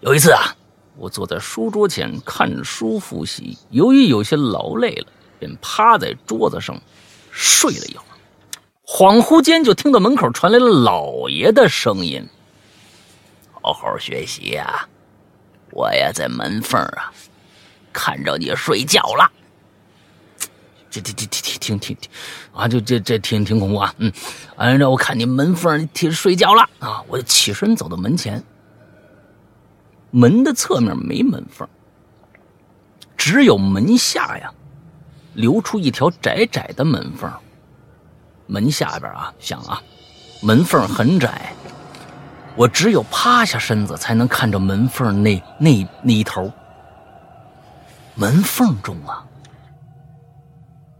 有一次啊，我坐在书桌前看书复习，由于有些劳累了，便趴在桌子上睡了一会儿，恍惚间就听到门口传来了老爷的声音。好好学习呀！我呀在门缝啊，看着你睡觉了。这这这挺挺挺挺啊！就这这挺挺恐怖啊！嗯，完了，我看你门缝听睡觉了啊！我就起身走到门前，门的侧面没门缝，只有门下呀，留出一条窄窄的门缝。门下边啊，想啊，门缝很窄。我只有趴下身子，才能看着门缝那那那一头。门缝中啊，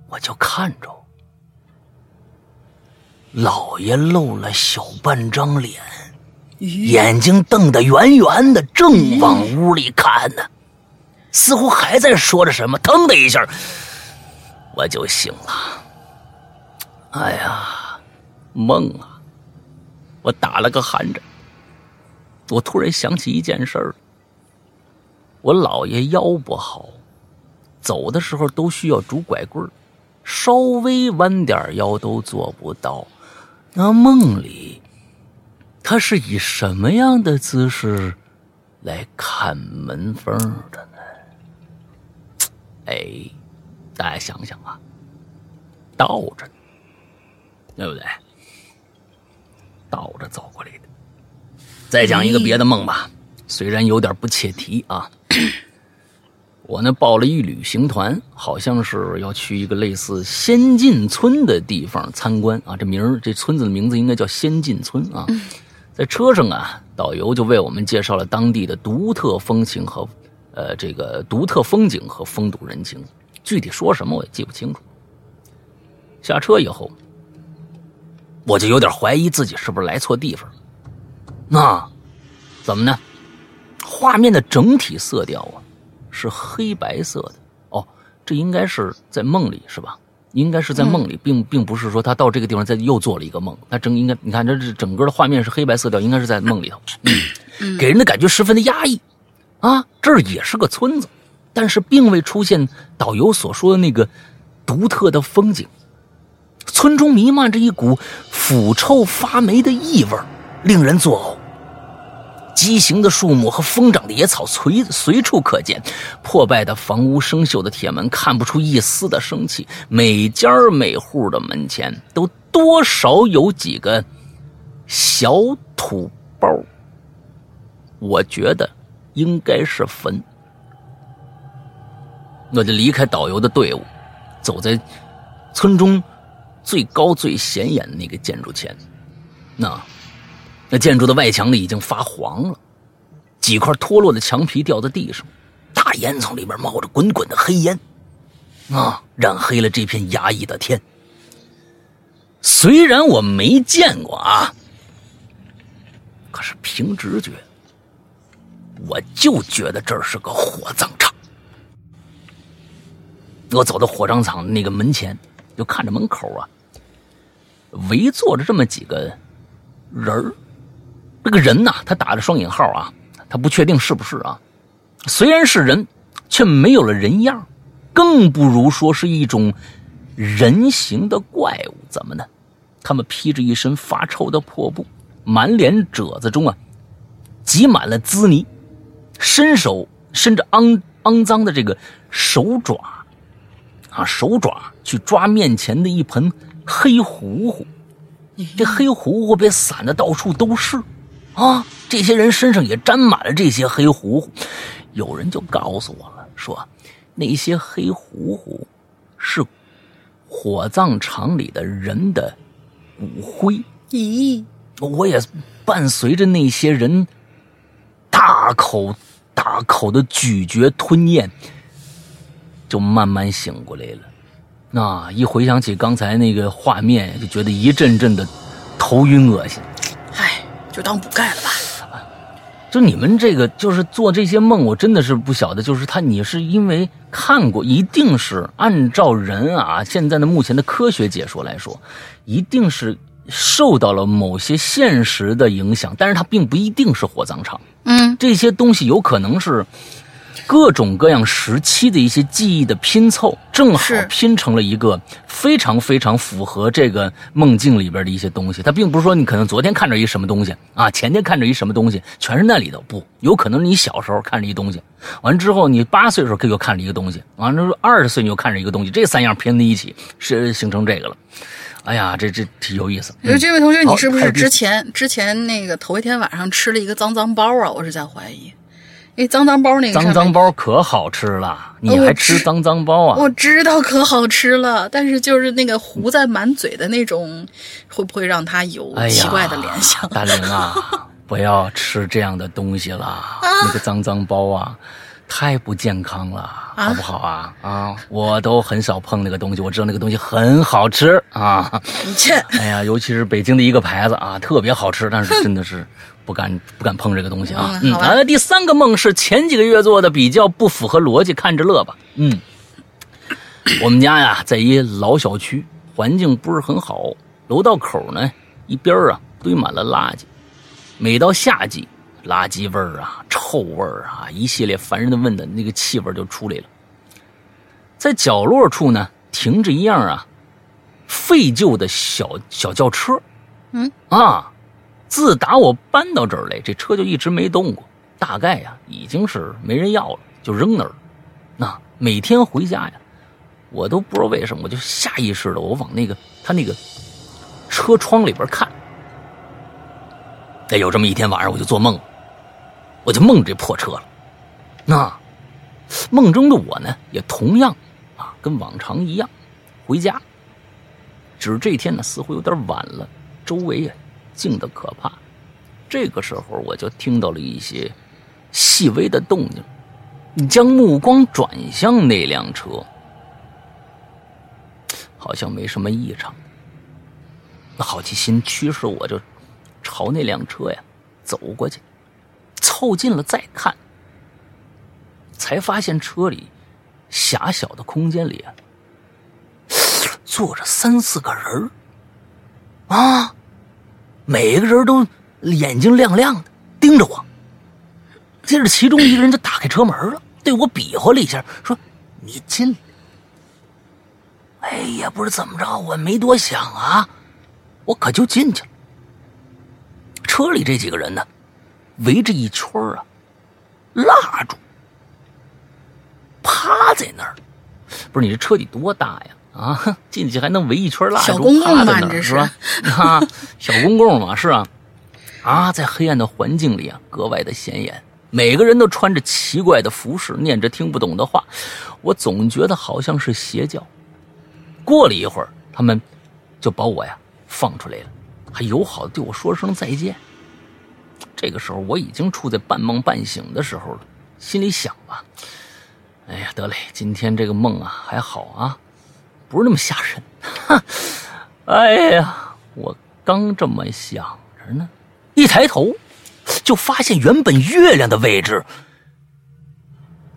我就看着老爷露了小半张脸，眼睛瞪得圆圆的，正往屋里看呢。似乎还在说着什么，腾的一下，我就醒了。哎呀，梦啊！我打了个寒颤。我突然想起一件事儿，我姥爷腰不好，走的时候都需要拄拐棍儿稍微弯点腰都做不到。那梦里，他是以什么样的姿势来看门缝的呢？哎，大家想想啊，倒着，对不对？倒着走过来。再讲一个别的梦吧，虽然有点不切题啊。[coughs] 我呢报了一旅行团，好像是要去一个类似仙进村的地方参观啊。这名儿，这村子的名字应该叫仙进村啊。在车上啊，导游就为我们介绍了当地的独特风情和呃这个独特风景和风土人情。具体说什么我也记不清楚。下车以后，我就有点怀疑自己是不是来错地方了。那怎么呢？画面的整体色调啊。是黑白色的哦，这应该是在梦里是吧？应该是在梦里，并并不是说他到这个地方再又做了一个梦。他整应该你看，这这整个的画面是黑白色调，应该是在梦里头，给人的感觉十分的压抑啊。这儿也是个村子，但是并未出现导游所说的那个独特的风景。村中弥漫着一股腐臭发霉的异味，令人作呕。畸形的树木和疯长的野草随随处可见，破败的房屋、生锈的铁门看不出一丝的生气。每家每户的门前都多少有几个小土包，我觉得应该是坟。我就离开导游的队伍，走在村中最高最显眼的那个建筑前，那。那建筑的外墙呢，已经发黄了，几块脱落的墙皮掉在地上，大烟囱里面冒着滚滚的黑烟，啊，染黑了这片压抑的天。虽然我没见过啊，可是凭直觉，我就觉得这是个火葬场。我走到火葬场那个门前，就看着门口啊，围坐着这么几个人儿。这个人呐，他打着双引号啊，他不确定是不是啊。虽然是人，却没有了人样，更不如说是一种人形的怪物。怎么呢？他们披着一身发臭的破布，满脸褶子中啊，挤满了滋泥，伸手伸着肮肮脏的这个手爪，啊，手爪去抓面前的一盆黑糊糊，这黑糊糊被散的到处都是。啊，这些人身上也沾满了这些黑糊糊。有人就告诉我了，说那些黑糊糊是火葬场里的人的骨灰。咦，我也伴随着那些人大口大口的咀嚼吞咽，就慢慢醒过来了。那一回想起刚才那个画面，就觉得一阵阵的头晕恶心。就当补钙了吧。就你们这个，就是做这些梦，我真的是不晓得。就是他，你是因为看过，一定是按照人啊现在的目前的科学解说来说，一定是受到了某些现实的影响，但是它并不一定是火葬场。嗯，这些东西有可能是。各种各样时期的一些记忆的拼凑，正好拼成了一个非常非常符合这个梦境里边的一些东西。它并不是说你可能昨天看着一什么东西啊，前天看着一什么东西，全是那里头。不，有可能你小时候看着一东西，完之后你八岁的时候又看着一个东西，完了二十岁你又看着一个东西，这三样拼在一起是形成这个了。哎呀，这这挺有意思。就这位同学，你是不是之前之前那个头一天晚上吃了一个脏脏包啊？我是在怀疑。那脏脏包那个脏脏包可好吃了，你还吃脏脏包啊？我知道可好吃了，但是就是那个糊在满嘴的那种，会不会让他有奇怪的联想？大玲啊，[laughs] 不要吃这样的东西了。那个脏脏包啊，太不健康了，好不好啊？啊，我都很少碰那个东西，我知道那个东西很好吃啊。你这哎呀，尤其是北京的一个牌子啊，特别好吃，但是真的是不敢不敢碰这个东西啊。嗯，嗯好吧完了，第三个梦是前几个月做的，比较不符合逻辑，看着乐吧。嗯，我们家呀，在一老小区，环境不是很好，楼道口呢一边儿啊堆满了垃圾，每到夏季，垃圾味儿啊、臭味儿啊，一系列烦人的问的那个气味就出来了。在角落处呢，停着一样啊废旧的小小轿车，嗯啊，自打我搬到这儿来，这车就一直没动过，大概呀已经是没人要了，就扔那儿了。那每天回家呀，我都不知道为什么，我就下意识的我往那个他那个车窗里边看。哎，有这么一天晚上，我就做梦，我就梦这破车了。那梦中的我呢，也同样啊，跟往常一样回家。只是这天呢，似乎有点晚了，周围啊静的可怕。这个时候，我就听到了一些细微的动静，将目光转向那辆车，好像没什么异常。好奇心驱使我就朝那辆车呀走过去，凑近了再看，才发现车里狭小的空间里啊，坐着三四个人儿啊，每个人都眼睛亮亮的盯着我。接着，其中一个人就打开车门了，对我比划了一下，说：“你进。”哎呀，不知怎么着，我没多想啊，我可就进去了。车里这几个人呢，围着一圈啊，蜡烛，趴在那儿。不是你这车得多大呀？啊，[laughs] 进去还能围一圈蜡烛，小公共趴在那儿吧这是是吧？[laughs] 啊，小公公嘛，是啊。啊，在黑暗的环境里啊，格外的显眼。每个人都穿着奇怪的服饰，念着听不懂的话，我总觉得好像是邪教。过了一会儿，他们就把我呀放出来了，还友好的对我说声再见。这个时候我已经处在半梦半醒的时候了，心里想吧，哎呀，得嘞，今天这个梦啊还好啊，不是那么吓人。哈，[laughs] 哎呀，我刚这么想着呢，一抬头就发现原本月亮的位置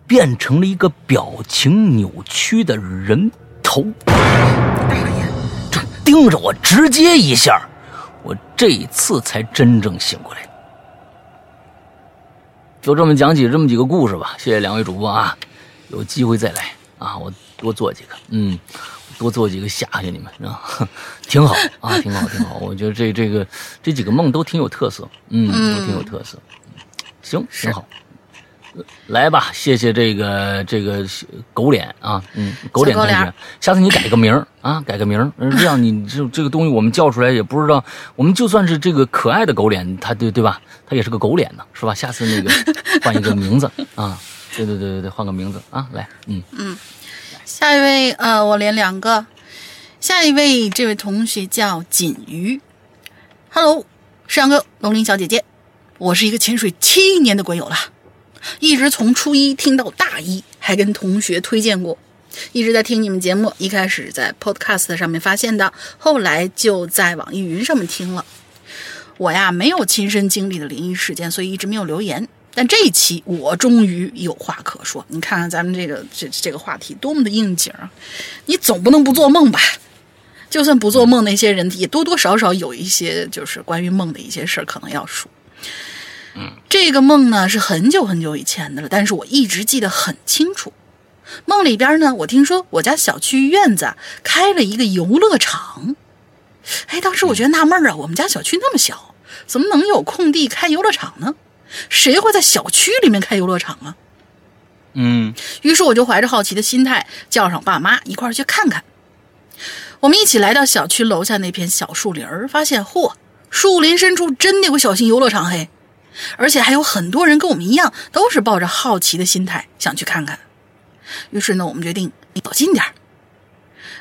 变成了一个表情扭曲的人头。大爷，就盯着我，直接一下，我这一次才真正醒过来。就这么讲起这么几个故事吧，谢谢两位主播啊，有机会再来啊，我多做几个，嗯，多做几个吓吓你们啊，[laughs] 挺好啊，挺好，挺好。[laughs] 我觉得这这个这几个梦都挺有特色，嗯，都挺有特色，行，挺好。来吧，谢谢这个这个狗脸啊，嗯，狗脸同学下次你改个名儿啊，改个名这样你这这个东西我们叫出来也不知道，我们就算是这个可爱的狗脸，它对对吧？它也是个狗脸呢，是吧？下次那个换一个名字啊，对对对对对，换个名字啊，来，嗯，下一位，呃，我连两个。下一位，这位同学叫锦鱼。Hello，世阳哥，龙鳞小姐姐，我是一个潜水七年的鬼友了，一直从初一听到大一，还跟同学推荐过，一直在听你们节目。一开始在 Podcast 上面发现的，后来就在网易云上面听了。我呀没有亲身经历的灵异事件，所以一直没有留言。但这一期我终于有话可说。你看看咱们这个这这个话题多么的应景啊！你总不能不做梦吧？就算不做梦，那些人也多多少少有一些就是关于梦的一些事儿可能要说。这个梦呢是很久很久以前的了，但是我一直记得很清楚。梦里边呢，我听说我家小区院子啊开了一个游乐场。哎，当时我觉得纳闷儿啊，我们家小区那么小，怎么能有空地开游乐场呢？谁会在小区里面开游乐场啊？嗯于是我就怀着好奇的心态，叫上爸妈一块儿去看看。我们一起来到小区楼下那片小树林儿，发现嚯，树林深处真的有个小型游乐场嘿，而且还有很多人跟我们一样，都是抱着好奇的心态想去看看。于是呢，我们决定走近点儿。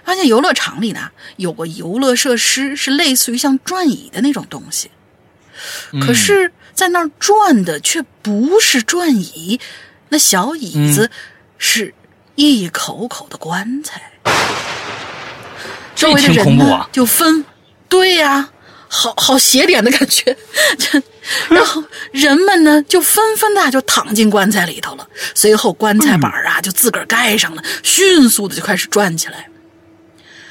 发现游乐场里呢有个游乐设施，是类似于像转椅的那种东西，可是，在那儿转的却不是转椅，那小椅子是一口口的棺材，周这围的人啊！就分，对呀、好好邪点的感觉。这 [laughs] 然后人们呢就纷纷的就躺进棺材里头了，随后棺材板啊就自个儿盖上了，迅速的就开始转起来。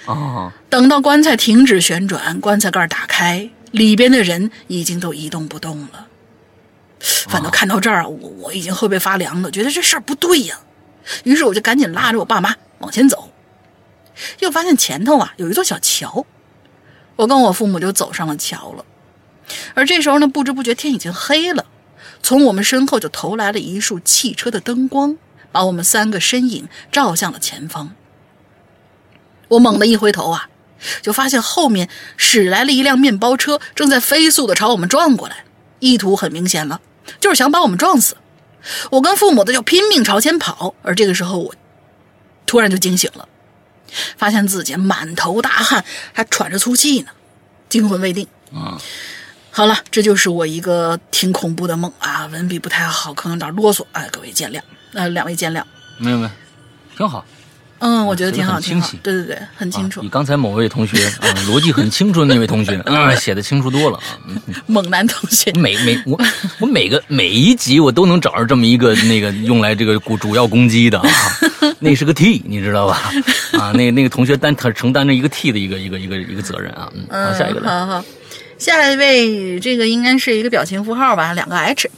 哦，等到棺材停止旋转，棺材盖打开，里边的人已经都一动不动了。反倒看到这儿啊，我我已经后背发凉了，觉得这事儿不对呀。于是我就赶紧拉着我爸妈往前走，又发现前头啊有一座小桥，我跟我父母就走上了桥了。而这时候呢，不知不觉天已经黑了，从我们身后就投来了一束汽车的灯光，把我们三个身影照向了前方。我猛地一回头啊，就发现后面驶来了一辆面包车，正在飞速的朝我们撞过来，意图很明显了，就是想把我们撞死。我跟父母的就拼命朝前跑，而这个时候我突然就惊醒了，发现自己满头大汗，还喘着粗气呢，惊魂未定。嗯，好了，这就是我一个挺恐怖的梦啊，文笔不太好，可能有点啰嗦，哎，各位见谅，呃，两位见谅。没有没有，挺好。嗯，我觉得挺好，挺好很清晰。对对对，很清楚啊比。刚才某位同学啊，逻辑很清楚的那位同学，啊，[laughs] 写的清楚多了啊。嗯猛男同学，每每我我每个每一集我都能找着这么一个那个用来这个主主要攻击的啊，那是个 T，你知道吧？啊，那那个同学担他承担着一个 T 的一个一个一个一个责任啊。嗯，好，下一个来。好好，下一位，这个应该是一个表情符号吧，两个 H。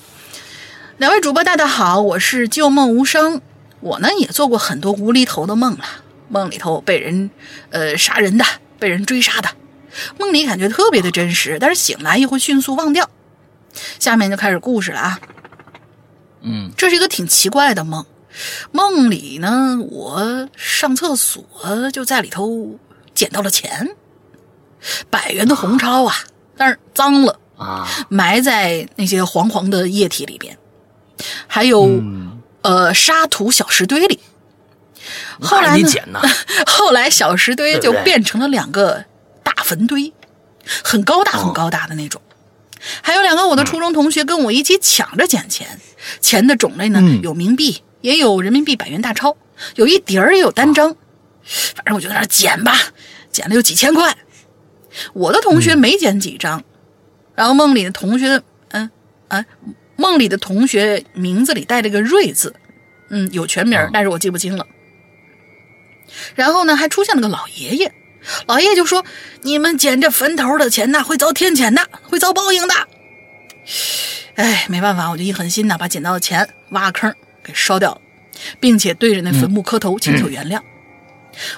两位主播大家好，我是旧梦无声。我呢也做过很多无厘头的梦了，梦里头被人呃杀人的，被人追杀的，梦里感觉特别的真实，但是醒来又会迅速忘掉。下面就开始故事了啊。嗯。这是一个挺奇怪的梦。梦里呢，我上厕所就在里头捡到了钱，百元的红钞啊，但是脏了，啊，埋在那些黄黄的液体里边，还有、嗯，呃沙土小石堆里。后来呢？[laughs] 后来小石堆就变成了两个大坟堆，很高大、哦很高大的那种。还有两个我的初中同学跟我一起抢着捡钱，钱的种类呢、嗯有冥币，也有人民币百元大钞，有一叠儿也有单张。反正我就在那儿捡吧，捡了有几千块。我的同学没捡几张，然后梦里的同学，嗯啊，梦里的同学名字里带了个瑞字，嗯，有全名但是我记不清了。然后呢，还出现了个老爷爷，老爷爷就说：“你们捡这坟头的钱呐，会遭天谴的，会遭报应的。”哎，没办法，我就一狠心呐，把捡到的钱挖个坑给烧掉了，并且对着那坟墓磕头请求原谅。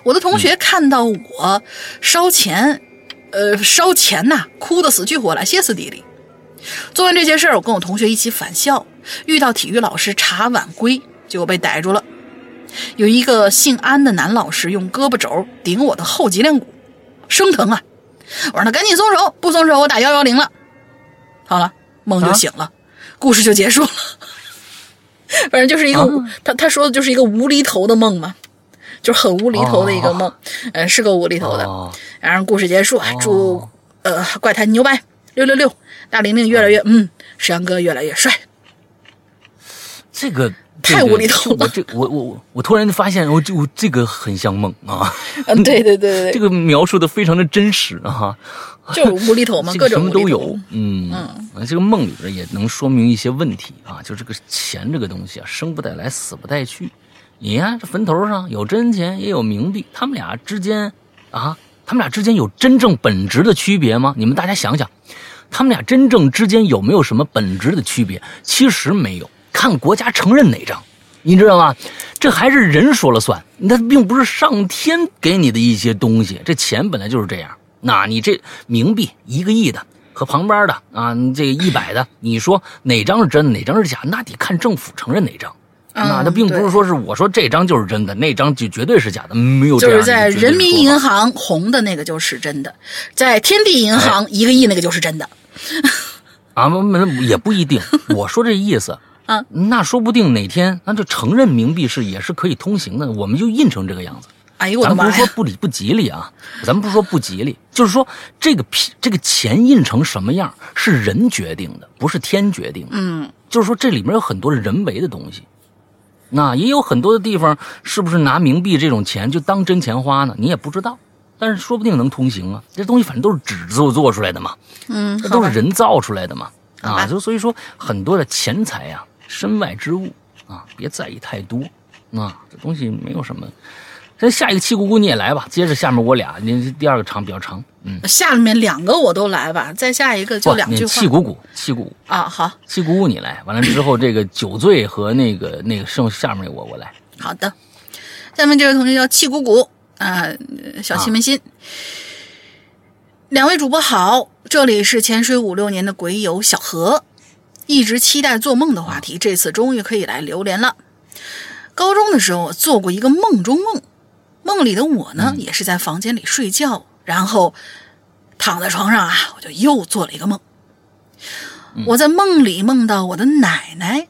我的同学看到我烧钱，呃，烧钱呐，哭得死去活来，歇斯底里。做完这些事儿，我跟我同学一起返校，遇到体育老师查晚归，结果被逮住了。有一个姓安的男老师用胳膊肘顶我的后脊梁骨，生疼啊！我让他赶紧松手，不松手我打幺幺零了。好了，梦就醒了，故事就结束了。反正就是一个、啊他他说的就是一个无厘头的梦嘛，就是很无厘头的一个梦，呃，是个无厘头的。哦，然后故事结束，祝呃怪谈牛掰六六六，大玲玲越来越嗯，石阳哥越来越帅。这个太无厘头了我这我我我我突然发现，我就我这个很像梦啊，嗯，对对对 [laughs] 这个描述的非常的真实啊。[laughs] 就是无厘头嘛，[laughs] 各种什么都有嗯，这个梦里边也能说明一些问题啊，就这个钱这个东西啊，生不带来，死不带去。你看这坟头上有真钱，也有冥币，他们俩之间啊，他们俩之间有真正本质的区别吗？你们大家想想，他们俩真正之间有没有什么本质的区别？其实没有，看国家承认哪张。你知道吗？这还是人说了算，那并不是上天给你的一些东西。这钱本来就是这样。那你这冥币一个亿的和旁边的啊，这个一百的，你说哪张是真，哪张是假？那得看政府承认哪张。嗯那它并不是说是我说这张就是真的，那张就绝对是假的，没有就是在人民银行红的那个就是真的，在天地银行一个亿那个就是真的。啊，不不也不一定。[laughs] 我说这意思，啊，那说不定哪天那就承认冥币是也是可以通行的，我们就印成这个样子。哎呦我的妈咱不是说！不理不吉利啊，咱们不是说不吉利，就是说这个皮这个钱印成什么样是人决定的，不是天决定的。嗯，就是说这里面有很多人为的东西，那也有很多的地方，是不是拿冥币这种钱就当真钱花呢？你也不知道，但是说不定能通行啊。这东西反正都是纸做做出来的嘛，嗯，这都是人造出来的嘛，啊，就所以说很多的钱财呀、身外之物啊，别在意太多啊，这东西没有什么。这下一个气鼓鼓你也来吧，接着下面我俩，您第二个长比较长，嗯，下面两个我都来吧，再下一个就两句话气鼓鼓，气鼓鼓。啊。好气鼓鼓你来，完了之后这个酒醉和那个那个剩下面我我来，好的，下面这位同学叫气鼓鼓啊，呃小气门心。两位主播好，这里是潜水五六年的鬼友小何，一直期待做梦的话题，这次终于可以来留连了。高中的时候，我做过一个梦中梦，梦里的我呢，也是在房间里睡觉，然后躺在床上啊，我就又做了一个梦。我在梦里梦到我的奶奶，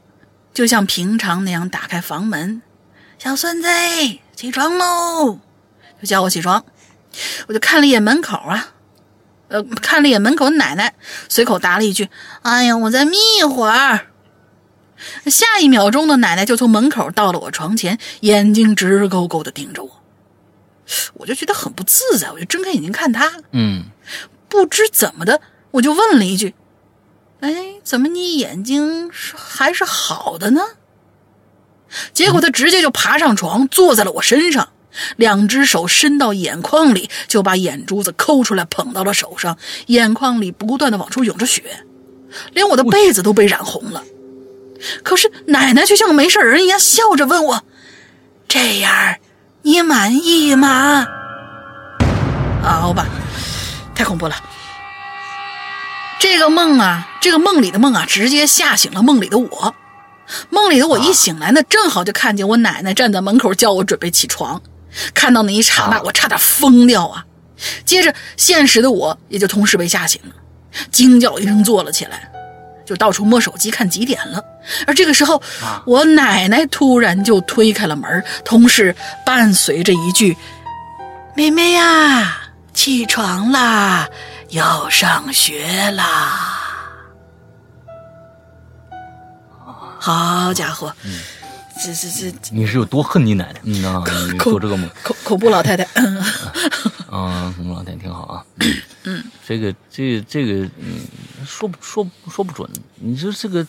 就像平常那样打开房门，小孙子起床喽，就叫我起床。我就看了一眼门口啊，呃，看了一眼门口的奶奶，随口答了一句：“哎呀，我再眯一会儿。”下一秒钟的奶奶就从门口到了我床前，眼睛直勾勾的盯着我，我就觉得很不自在，我就睁开眼睛看他，嗯，不知怎么的，我就问了一句：“哎，怎么你眼睛是还是好的呢？”结果他直接就爬上床，坐在了我身上，两只手伸到眼眶里，就把眼珠子抠出来捧到了手上，眼眶里不断的往出涌着血，连我的被子都被染红了。可是奶奶却像个没事人一样笑着问我：“这样你满意吗？”啊好吧，太恐怖了。这个梦啊，这个梦里的梦啊，直接吓醒了梦里的我。梦里的我一醒来呢，正好就看见我奶奶站在门口叫我准备起床。看到那一刹那，啊我差点疯掉啊！接着，现实的我也就同时被吓醒了，惊叫一声坐了起来，就到处摸手机看几点了。而这个时候，啊我奶奶突然就推开了门，同时伴随着一句：“妹妹呀，起床啦，要上学啦！”好家伙，这这这你是有多恨你奶奶？嗯呐，你做这个梦，恐恐怖老太太，[laughs] [laughs] 啊，什么老太太挺好啊。嗯，这个这这个，嗯，说不说说不准。你说这个，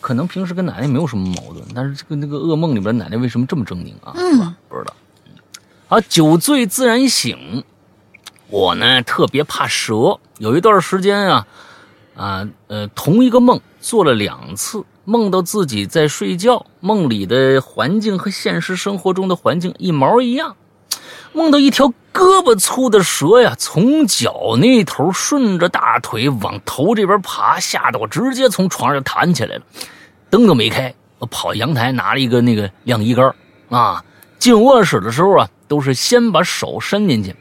可能平时跟奶奶没有什么矛盾，但是这个那个噩梦里边奶奶为什么这么狰狞啊？嗯，不知道。啊，酒醉自然醒。我呢特别怕蛇，有一段时间啊，啊呃，同一个梦做了两次，梦到自己在睡觉，梦里的环境和现实生活中的环境一毛一样。梦到一条胳膊粗的蛇呀，从脚那头顺着大腿往头这边爬，吓得我直接从床上弹起来了，灯都没开，我跑阳台拿了一个那个晾衣杆啊。进卧室的时候啊，都是先把手伸进去，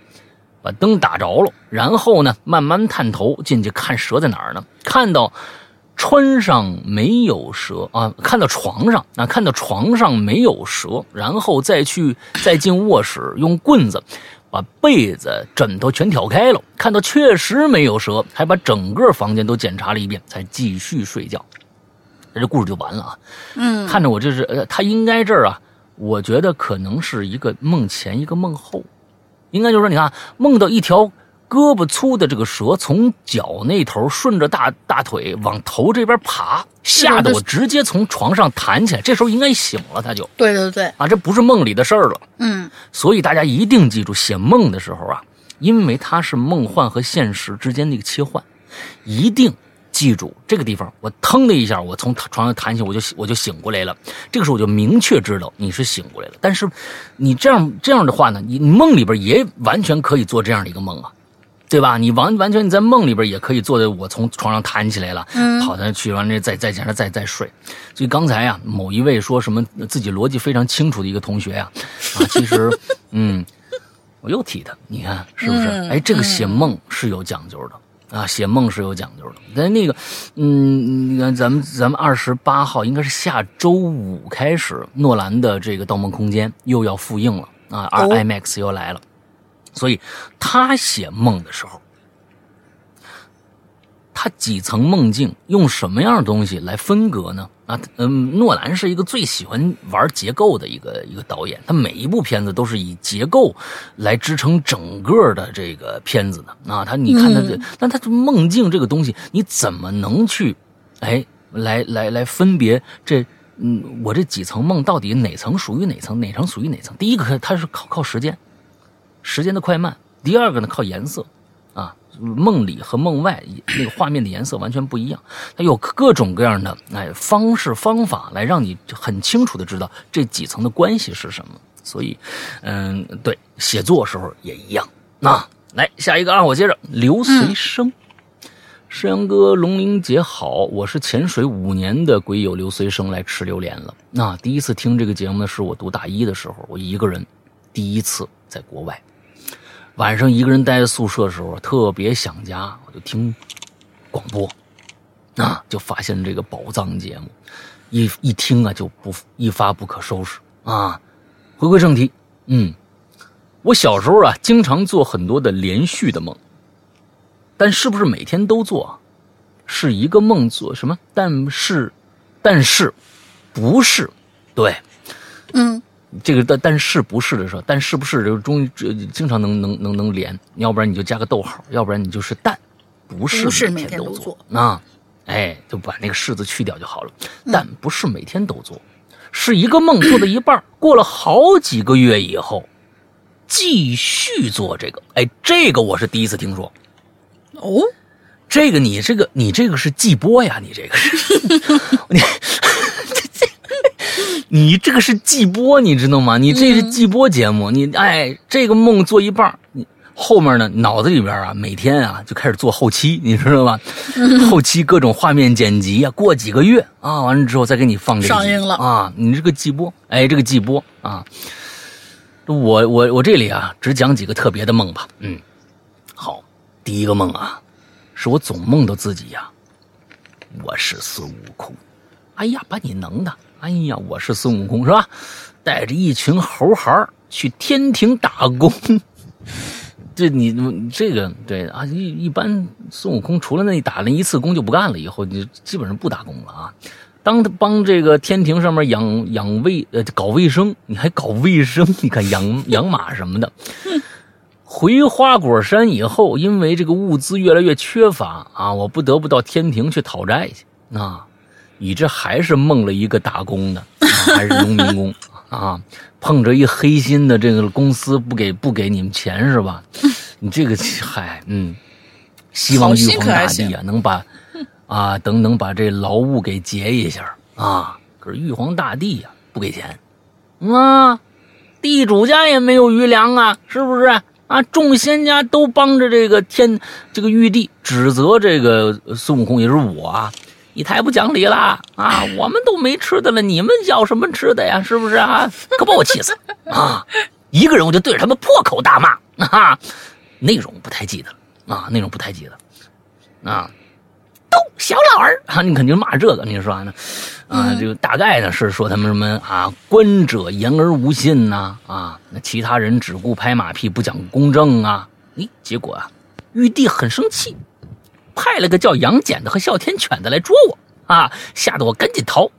把灯打着了，然后呢慢慢探头进去看蛇在哪儿呢？看到穿上没有蛇啊，看到床上啊，看到床上没有蛇，然后再去再进卧室用棍子把被子、枕头全挑开了，看到确实没有蛇，还把整个房间都检查了一遍，才继续睡觉。这故事就完了啊。嗯，看着我这是呃，他应该这儿啊，我觉得可能是一个梦前一个梦后，应该就是说，你看梦到一条胳膊粗的这个蛇从脚那头顺着大大腿往头这边爬，吓得我直接从床上弹起来。这时候应该醒了，他就对对对，啊，这不是梦里的事儿了。嗯所以大家一定记住，写梦的时候啊，因为它是梦幻和现实之间的一个切换，一定记住这个地方。我腾的一下，我从床上弹起，我就我就醒过来了。这个时候我就明确知道你是醒过来了。但是你这样这样的话呢，你你梦里边也完全可以做这样的一个梦啊。对吧？你完完全你在梦里边也可以坐在，我从床上弹起来了，嗯跑到去完了再再加上再再睡。所以刚才啊，某一位说什么自己逻辑非常清楚的一个同学呀、啊，[laughs] 其实嗯，我又提他，你看是不是？嗯哎，这个写梦是有讲究的。啊，写梦是有讲究的，但那个，嗯，你看咱们咱们二十八号应该是下周五开始，诺兰的这个《盗梦空间》又要复映了啊，二哦 IMAX 又来了，所以他写梦的时候，他几层梦境用什么样的东西来分隔呢？啊，嗯，诺兰是一个最喜欢玩结构的一个一个导演，他每一部片子都是以结构来支撑整个的这个片子的。啊，他你看他这，但他梦境这个东西，你怎么能去，哎，来来来分别这？嗯，我这几层梦到底哪层属于哪层，哪层属于哪层？第一个，它是靠靠时间，时间的快慢；第二个呢，靠颜色，啊，梦里和梦外那个画面的颜色完全不一样，它有各种各样的哎方式方法来让你很清楚的知道这几层的关系是什么。所以，嗯，对，写作时候也一样。那来下一个啊，我接着刘随生。世阳哥，龙鳞姐好，我是潜水五年的鬼友刘随生来吃榴莲了。那第一次听这个节目呢，是我读大一的时候，我一个人第一次在国外，晚上一个人待在宿舍的时候，特别想家，我就听广播，啊，就发现这个宝藏节目，一一听啊就不一发不可收拾啊。回归正题，嗯，我小时候啊，经常做很多的连续的梦。但是不是每天都做？是一个梦做什么？但是，但是，不是？对，嗯，这个但但是不是的时候，但是不是就终于经常能能能能连，要不然你就加个逗号，要不然你就是但，不是每天都做啊？哎，就把那个是字去掉就好了。但不是每天都做，是一个梦做的一半，过了好几个月以后，继续做这个。哎，这个我是第一次听说。哦，这个你这个你这个是季播呀，你这个是 [laughs] [laughs] [laughs] 你这 [laughs] 你这个是季播，你知道吗？你这是季播节目，你哎，这个梦做一半，你后面呢脑子里边啊，每天啊就开始做后期，你知道吧？后期各种画面剪辑啊，过几个月啊，完了之后再给你放这上映了啊，你这个季播，哎，这个季播啊，我我我这里啊只讲几个特别的梦吧，嗯。好第一个梦啊，是我总梦到自己呀，我是孙悟空，哎呀，把你能的，哎呀，我是孙悟空是吧？带着一群猴孩去天庭打工，这你这个对啊，一一般孙悟空除了那打那一次工就不干了，以后你基本上不打工了啊。当他帮这个天庭上面养养卫呃搞卫生，你还搞卫生，你看养养马什么的。回花果山以后，因为这个物资越来越缺乏啊，我不得不到天庭去讨债去。那，你这还是梦了一个打工的，啊、还是农民工啊？碰着一黑心的这个公司不给不给你们钱是吧？你这个嗨，嗯，希望玉皇大帝啊能把啊等能把这劳务给结一下啊。可是玉皇大帝呀不给钱，啊，地主家也没有余粮啊，是不是？啊！众仙家都帮着这个天，这个玉帝指责这个孙悟空，也是我啊！你太不讲理了啊！[laughs] 我们都没吃的了，你们要什么吃的呀？是不是啊？可把我气死 [laughs] 啊！一个人我就对着他们破口大骂啊！内容不太记得了啊，内容不太记得啊。都小老儿啊，你肯定骂这个，你说呢？啊，就大概呢是说他们什么啊，观者言而无信呐，啊，那其他人只顾拍马屁不讲公正啊，咦，结果啊，玉帝很生气，派了个叫杨戬的和哮天犬的来捉我啊，吓得我赶紧逃。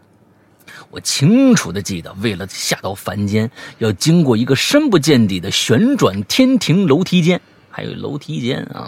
我清楚的记得，为了下到凡间，要经过一个深不见底的旋转天庭楼梯间。还有楼梯间啊！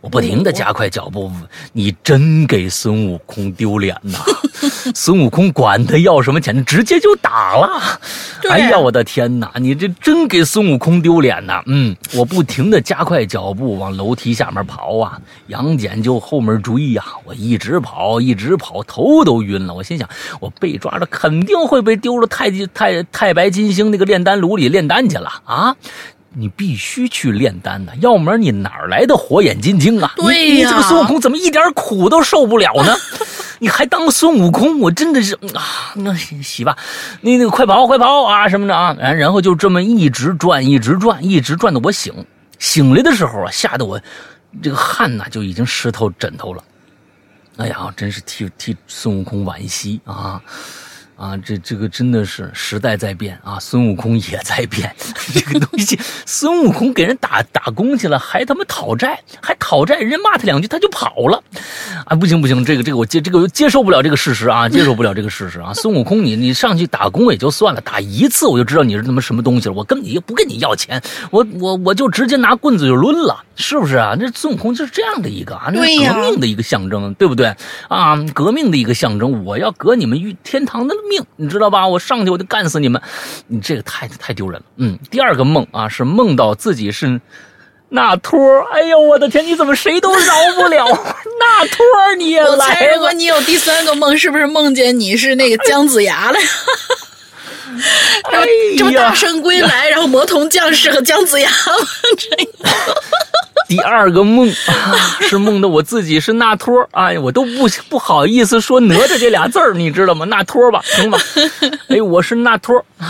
我不停的加快脚步，你真给孙悟空丢脸呐！[laughs] 孙悟空管他要什么钱，直接就打了。哎呀，我的天哪！你这真给孙悟空丢脸呐！嗯，我不停的加快脚步往楼梯下面跑啊，杨戬就后面追呀，我一直跑，一直跑，头都晕了。我心想，我被抓了肯定会被丢了太极太太白金星那个炼丹炉里炼丹去了啊！你必须去炼丹的，要不然你哪来的火眼金睛啊？对呀，你这个孙悟空怎么一点苦都受不了呢？[laughs] 你还当孙悟空？我真的是啊，那洗吧，那那个快跑快跑啊什么的啊，然然后就这么一直转一直转一直转的我醒醒来的时候啊，吓得我这个汗呐就已经湿透枕头了。哎呀，真是替替孙悟空惋惜啊。啊，这这个真的是时代在变啊，孙悟空也在变。[laughs] 这个东西，孙悟空给人打打工去了，还他妈讨债，还讨讨债，人家骂他两句他就跑了，啊，不行不行，这个这个我接这个接受不了这个事实啊，接受不了这个事实啊！孙悟空，你你上去打工也就算了，打一次我就知道你是他妈什么东西了，我跟你不跟你要钱，我我我就直接拿棍子就抡了，是不是啊？那孙悟空就是这样的一个啊，那是革命的一个象征，对不对啊？革命的一个象征，我要革你们玉天堂的命，你知道吧？我上去我就干死你们，你这个太太丢人了。嗯，第二个梦啊，是梦到自己是。那托哎呦我的天！你怎么谁都饶不了？[laughs] 那托你也来了。我猜，如果你有第三个梦，是不是梦见你是那个姜子牙了？[laughs] 然后这么大圣归来，然后魔童降世和姜子牙。[laughs] [laughs] 第二个梦啊，是梦的我自己是那托哎，我都不不好意思说哪吒这俩字儿，你知道吗？那托吧，行吧？[laughs] 哎，我是那托 [laughs]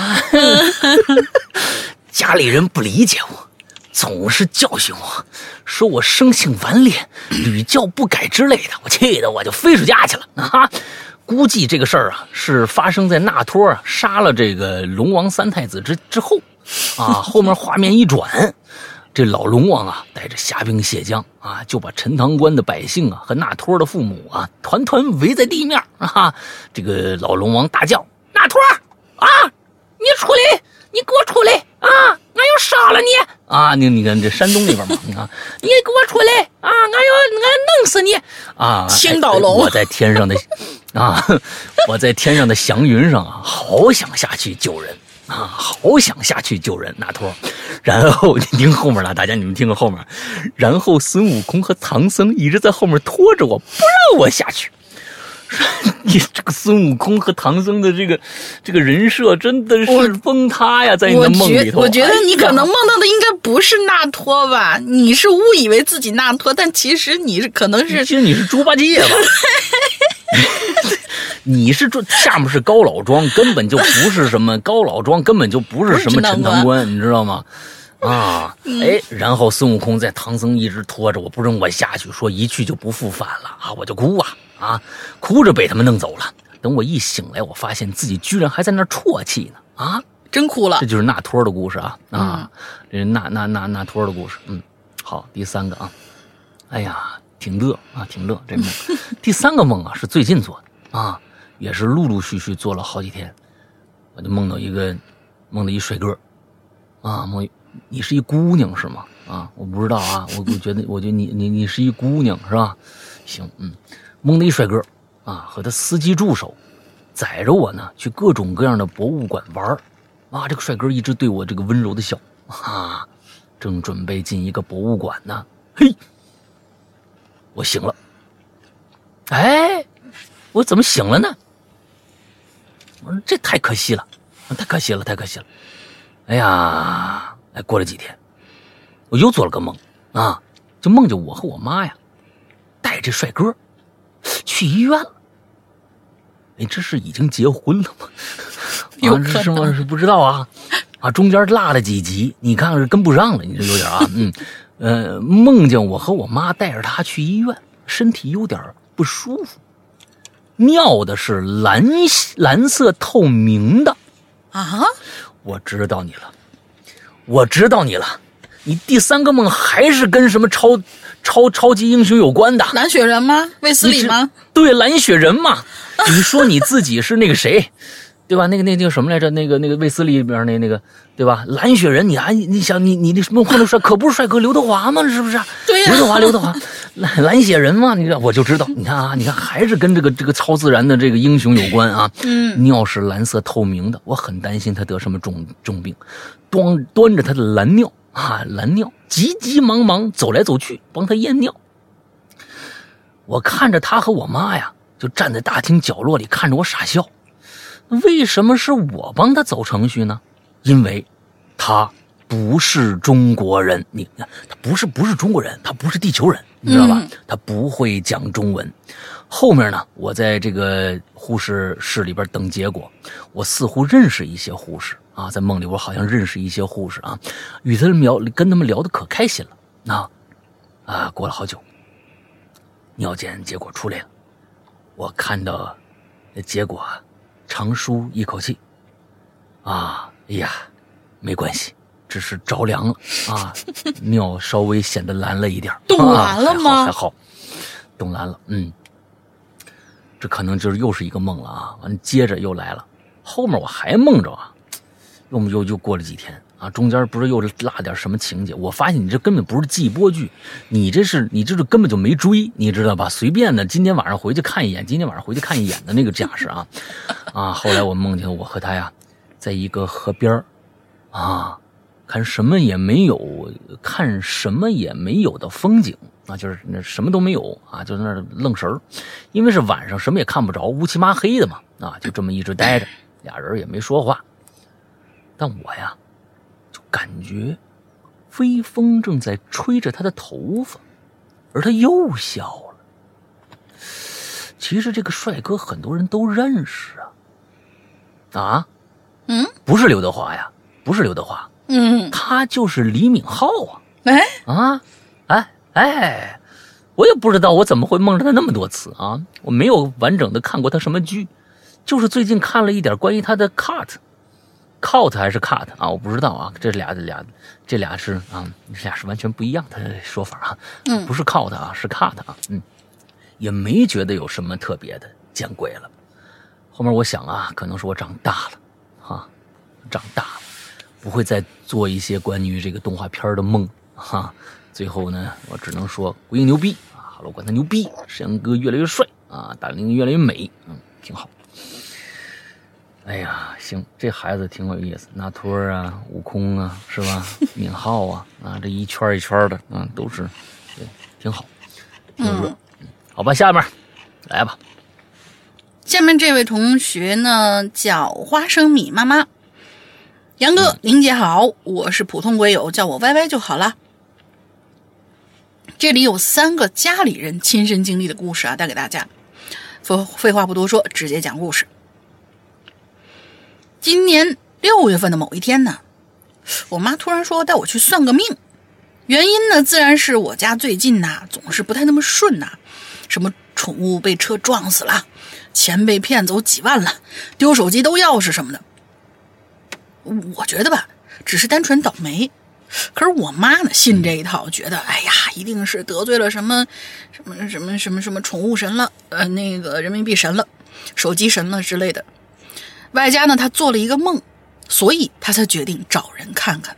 家里人不理解我。总是教训我，说我生性顽劣，屡教不改之类的，我气得我就飞出家去了啊！估计这个事儿啊，是发生在那托啊杀了这个龙王三太子之之后，啊，后面画面一转，这老龙王啊带着虾兵蟹将啊，就把陈塘关的百姓啊和那托的父母啊团团围在地面啊！这个老龙王大叫：“那托啊，你出来，你给我出来啊！”俺要杀了你啊！你你看这山东那边嘛，你看，你给我出来啊！俺要俺弄死你啊！青岛龙，我在天上的 [laughs] 啊，我在天上的祥云上啊，好想下去救人啊，好想下去救人，那托。然后你听后面了，大家你们听个后面。然后孙悟空和唐僧一直在后面拖着我，不让我下去。[laughs] 你这个孙悟空和唐僧的这个这个人设真的是崩塌呀，在你的梦里头。我觉得你可能梦到的应该不是那托吧？你是误以为自己那托，但其实你是可能是，其实你是猪八戒吧？[laughs] 你是这下面是高老庄，根本就不是什么高老庄，根本就不是什么陈塘关，你知道吗？啊，哎，然后孙悟空在唐僧一直拖着我不准我下去，说一去就不复返了啊，我就哭啊。啊，哭着被他们弄走了。等我一醒来，我发现自己居然还在那啜泣呢。啊，真哭了。这就是那托的故事啊啊，这那那那那托的故事。嗯，好，第三个啊，哎呀，挺乐啊，挺乐这梦。[laughs] 第三个梦啊，是最近做的啊，也是陆陆续续做了好几天。我就梦到一个，梦到一帅哥，啊，梦你是一姑娘是吗？啊，我不知道啊，我我觉得，我觉得你你你是一姑娘是吧？行，嗯。梦到一帅哥，啊，和他司机助手，载着我呢去各种各样的博物馆玩啊，这个帅哥一直对我这个温柔的笑，啊，正准备进一个博物馆呢，嘿，我醒了，哎，我怎么醒了呢？我说这太可惜了，太可惜了，太可惜了，哎呀，哎，过了几天，我又做了个梦，啊，就梦见我和我妈呀，带着帅哥。去医院了，哎，这是已经结婚了吗？有是吗？是不知道啊，啊，中间落了几集，你看是跟不上了，你这有点啊，[laughs] 嗯，呃，梦见我和我妈带着他去医院，身体有点不舒服，尿的是蓝蓝色透明的啊，我知道你了，我知道你了，你第三个梦还是跟什么超？超超级英雄有关的蓝雪人吗？卫斯理吗？对，蓝雪人嘛。你说你自己是那个谁，对吧？那个那叫什么来着？那个那个卫斯理里边那那个，对吧？蓝雪人，你还你想你你那什么混的帅，可不是帅哥刘德华吗？是不是？对呀，刘德华，刘德华，蓝蓝雪人嘛。你知道，我就知道。你看啊，你看还是跟这个这个超自然的这个英雄有关啊。嗯。尿是蓝色透明的，我很担心他得什么重重病，端端着他的蓝尿。啊，蓝尿急急忙忙走来走去帮他验尿。我看着他和我妈呀，就站在大厅角落里看着我傻笑。为什么是我帮他走程序呢？因为，他不是中国人。你看，他不是不是中国人，他不是地球人，你知道吧？他不会讲中文。后面呢，我在这个护士室里边等结果，我似乎认识一些护士。啊，在梦里我好像认识一些护士啊，与他们聊，跟他们聊的可开心了。那，啊，过了好久，尿检结果出来了，我看到结果，长舒一口气，啊，哎呀，没关系，只是着凉了啊，尿稍微显得蓝了一点儿。冻蓝了啊吗还好，还好，冻蓝了。嗯，这可能就是又是一个梦了啊。完，接着又来了，后面我还梦着啊，又又又过了几天啊，中间不是又落点什么情节？我发现你这根本不是季播剧，你这是你这是根本就没追，你知道吧？随便的，今天晚上回去看一眼，今天晚上回去看一眼的那个架势啊啊！后来我梦见我和他呀，在一个河边啊，看什么也没有，看什么也没有的风景啊，就是那什么都没有啊，就在那愣神，因为是晚上，什么也看不着，乌漆麻黑的嘛啊，就这么一直待着，俩人也没说话。但我呀，感觉微风正在吹着他的头发，而他又笑了。其实这个帅哥很多人都认识啊，啊，嗯？不是刘德华呀，不是刘德华，嗯，他就是李敏镐啊。哎，啊，哎哎，我也不知道我怎么会梦着他那么多次啊！我没有完整的看过他什么剧，就是最近看了一点关于他的 cut，cut 还是 cut 啊？我不知道啊，这俩俩这俩是啊，这俩是完全不一样的说法啊。嗯不是 cut 啊，是 cut 啊。嗯，也没觉得有什么特别的，见鬼了。后面我想啊，可能是我长大了，啊、长大了。不会再做一些关于这个动画片的梦哈。最后呢，我只能说鬼影牛逼啊，哈喽管他牛逼，沈阳哥越来越帅啊，大玲越来越美，嗯，挺好。哎呀，行，这孩子挺有意思，纳托儿啊，悟空啊，是吧？[laughs] 敏浩啊，啊，这一圈一圈的，啊，都是，对，挺好，挺热。嗯好吧，下面来吧。下面这位同学呢叫花生米妈妈，杨哥、林姐好，我是普通鬼友，叫我歪歪就好了。这里有三个家里人亲身经历的故事啊，带给大家。废废话不多说，直接讲故事。今年六月份的某一天呢，我妈突然说带我去算个命，原因呢自然是我家最近呐总是不太那么顺呐，什么宠物被车撞死了，钱被骗走几万了，丢手机、丢钥匙什么的。我觉得吧，只是单纯倒霉。可是我妈呢，信这一套，觉得哎呀，一定是得罪了什么什么什么什么什么宠物神了，呃，那个人民币神了，手机神了之类的。外加呢，她做了一个梦，所以她才决定找人看看。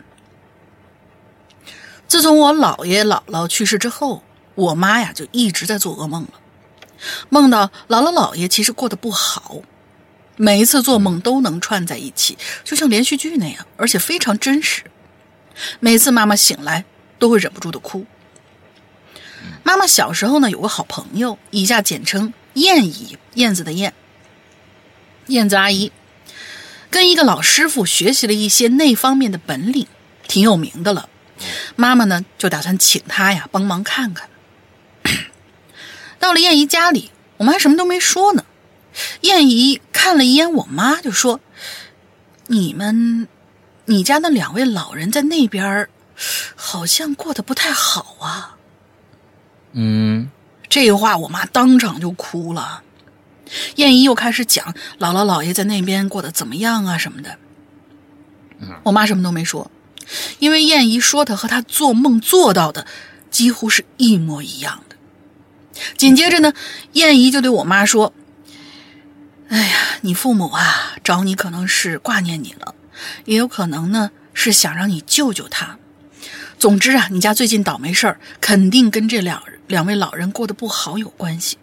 自从我姥爷姥姥去世之后，我妈呀就一直在做噩梦了，梦到姥姥姥爷其实过得不好，每一次做梦都能串在一起，就像连续剧那样，而且非常真实。每次妈妈醒来都会忍不住的哭。妈妈小时候呢有个好朋友，以下简称燕姨，燕子的燕，燕子阿姨，跟一个老师傅学习了一些那方面的本领，挺有名的了。妈妈呢就打算请他呀帮忙看看。[clears throat] 到了燕姨家里，我妈什么都没说呢。燕姨看了一眼我妈，就说：“你们，你家那两位老人在那边，好像过得不太好啊。嗯”这话我妈当场就哭了。燕姨又开始讲姥姥姥爷在那边过得怎么样啊什么的。我妈什么都没说，因为燕姨说的和她做梦做到的几乎是一模一样的。紧接着呢，燕姨就对我妈说：“哎呀，你父母啊，找你可能是挂念你了，也有可能呢是想让你救救他。总之啊，你家最近倒霉事儿，肯定跟这两两位老人过得不好有关系。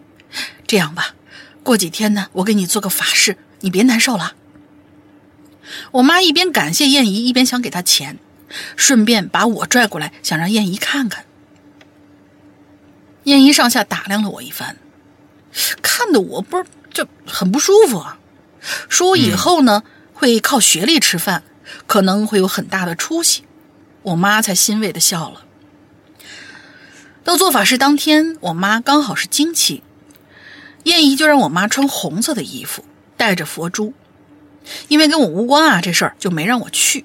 这样吧，过几天呢，我给你做个法事，你别难受了。”我妈一边感谢燕姨，一边想给她钱，顺便把我拽过来，想让燕姨看看。燕姨上下打量了我一番，看得我不是就很不舒服啊。说我以后呢、会靠学历吃饭，可能会有很大的出息。我妈才欣慰的笑了。到做法事当天，我妈刚好是经期，燕姨就让我妈穿红色的衣服，带着佛珠。因为跟我无关啊，这事儿就没让我去。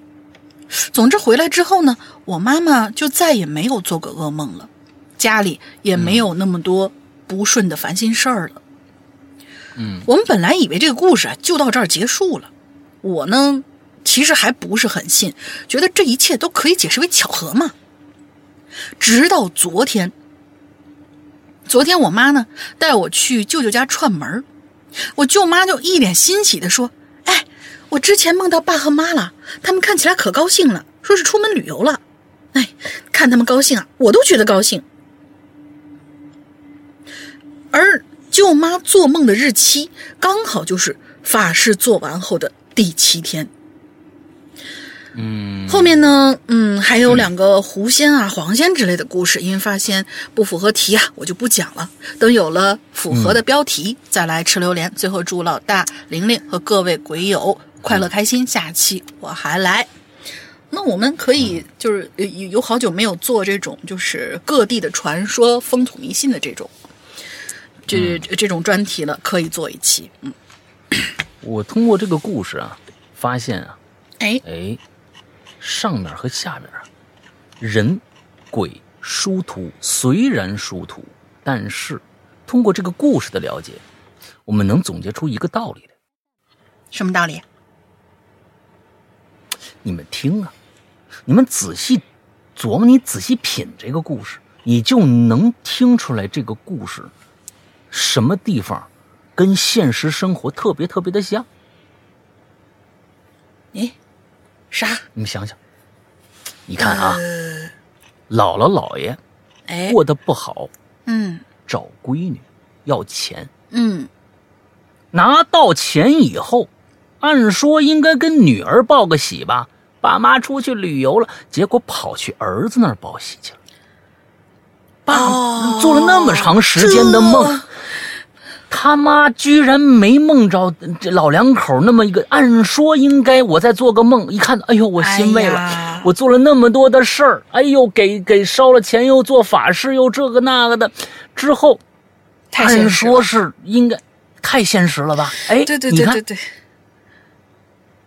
总之回来之后呢，我妈妈就再也没有做过噩梦了，家里也没有那么多不顺的烦心事儿了。嗯，我们本来以为这个故事啊就到这儿结束了，我呢其实还不是很信，觉得这一切都可以解释为巧合嘛。直到昨天，昨天我妈呢带我去舅舅家串门我舅妈就一脸欣喜的说：“哎，我之前梦到爸和妈了，他们看起来可高兴了，说是出门旅游了。哎，看他们高兴啊，我都觉得高兴。”而舅妈做梦的日期刚好就是法事做完后的第七天。嗯，后面呢，嗯，还有两个狐仙啊、黄仙之类的故事，因为发现不符合题啊，我就不讲了。等有了符合的标题，再来吃榴莲。最后祝老大、玲玲和各位鬼友快乐开心，下期我还来。那我们可以就是有有有好久没有做这种就是各地的传说、风土迷信的这种这这种专题了，可以做一期。嗯，我通过这个故事啊，发现啊，哎，哎，上面和下面啊，人、鬼、殊途虽然殊途，但是通过这个故事的了解，我们能总结出一个道理来。什么道理？你们听啊，你们仔细琢磨，你仔细品这个故事，你就能听出来这个故事什么地方跟现实生活特别特别的像。哎，啥？你们想想，你看啊，姥姥姥爷哎，过得不好，嗯找闺女要钱，嗯拿到钱以后，按说应该跟女儿报个喜吧，爸妈出去旅游了，结果跑去儿子那儿报喜去了。爸、哦做了那么长时间的梦，他妈居然没梦着这老两口那么一个。按说应该我再做个梦，一看，哎呦，我欣慰了。哎我做了那么多的事儿，哎呦，给给烧了钱，又做法事，又这个那个的，之后，按说是应该太现实了吧？哎，对对对对对，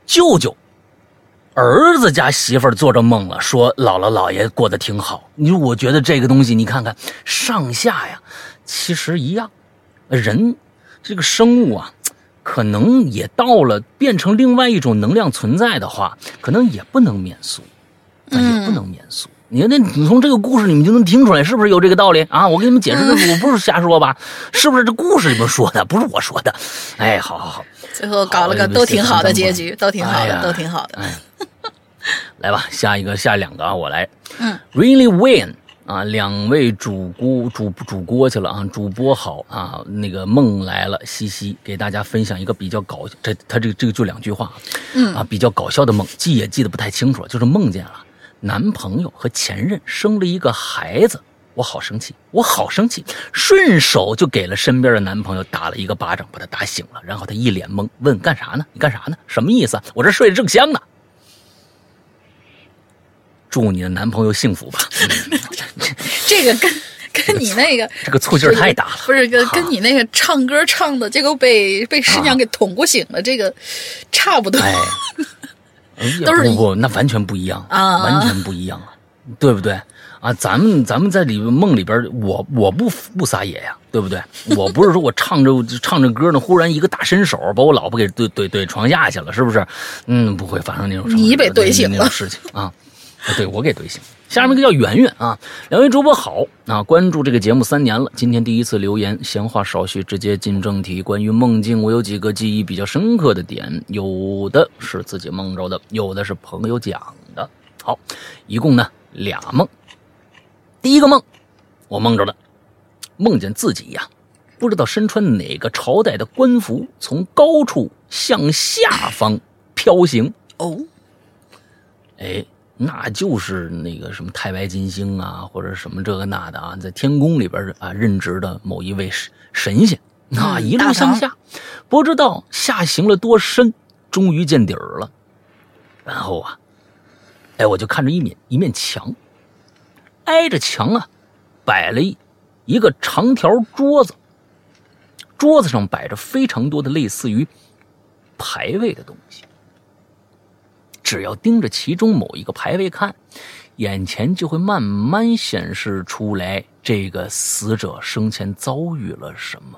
舅舅。儿子家媳妇儿做着梦了，说姥姥姥爷过得挺好。你说，我觉得这个东西，你看看上下呀，其实一样。人这个生物啊，可能也到了变成另外一种能量存在的话，可能也不能免俗，啊，也不能免俗。你看，那你从这个故事你们就能听出来，是不是有这个道理啊？我给你们解释的，我不是瞎说吧？是不是这故事里面说的，不是我说的？哎，好好好，最后搞了个都挺好的结局，都挺好的，都挺好的。哎，来吧，下一个，下两个啊，我来。嗯，Really Win 啊，两位主播主主播去了啊，主播好啊，那个梦来了，西西给大家分享一个比较搞，这他这个这个就两句话，嗯啊，比较搞笑的梦，记也记得不太清楚了，就是梦见了男朋友和前任生了一个孩子。我好生气，我好生气，顺手就给了身边的男朋友打了一个巴掌，把他打醒了。然后他一脸懵，问干啥呢？你干啥呢？什么意思啊？我这睡得正香呢。祝你的男朋友幸福吧。嗯 [laughs] 这个跟 [laughs] 跟你那个这个醋劲儿太大了。不是跟跟你那个唱歌唱的，结果被被师娘给捅过醒了，这个差不多。哎，不 [laughs] 不，那完全不一样啊完全不一样啊，对不对？啊，咱们咱们在里边梦里边，我我不不撒野呀，对不对？我不是说我唱着唱着歌呢，忽然一个大伸手把我老婆给怼怼怼床下去了，是不是？嗯，不会发生那种你被怼醒了那种事情啊。啊对，我给怼醒。下面一个叫圆圆啊，两位主播好啊，关注这个节目三年了，今天第一次留言，闲话少叙，直接进正题。关于梦境，我有几个记忆比较深刻的点，有的是自己梦着的，有的是朋友讲的。好，一共呢俩梦。第一个梦，我梦着的，梦见自己呀，不知道身穿哪个朝代的官服，从高处向下方飘行。哦，哎，那就是那个什么太白金星啊，或者什么这个那的啊，在天宫里边啊任职的某一位神神仙，那嗯一路向下，不知道下行了多深，终于见底儿了。然后啊，哎，我就看着一面一面墙，挨着墙啊，摆了一一个长条桌子，桌子上摆着非常多的类似于牌位的东西。只要盯着其中某一个牌位看，眼前就会慢慢显示出来这个死者生前遭遇了什么。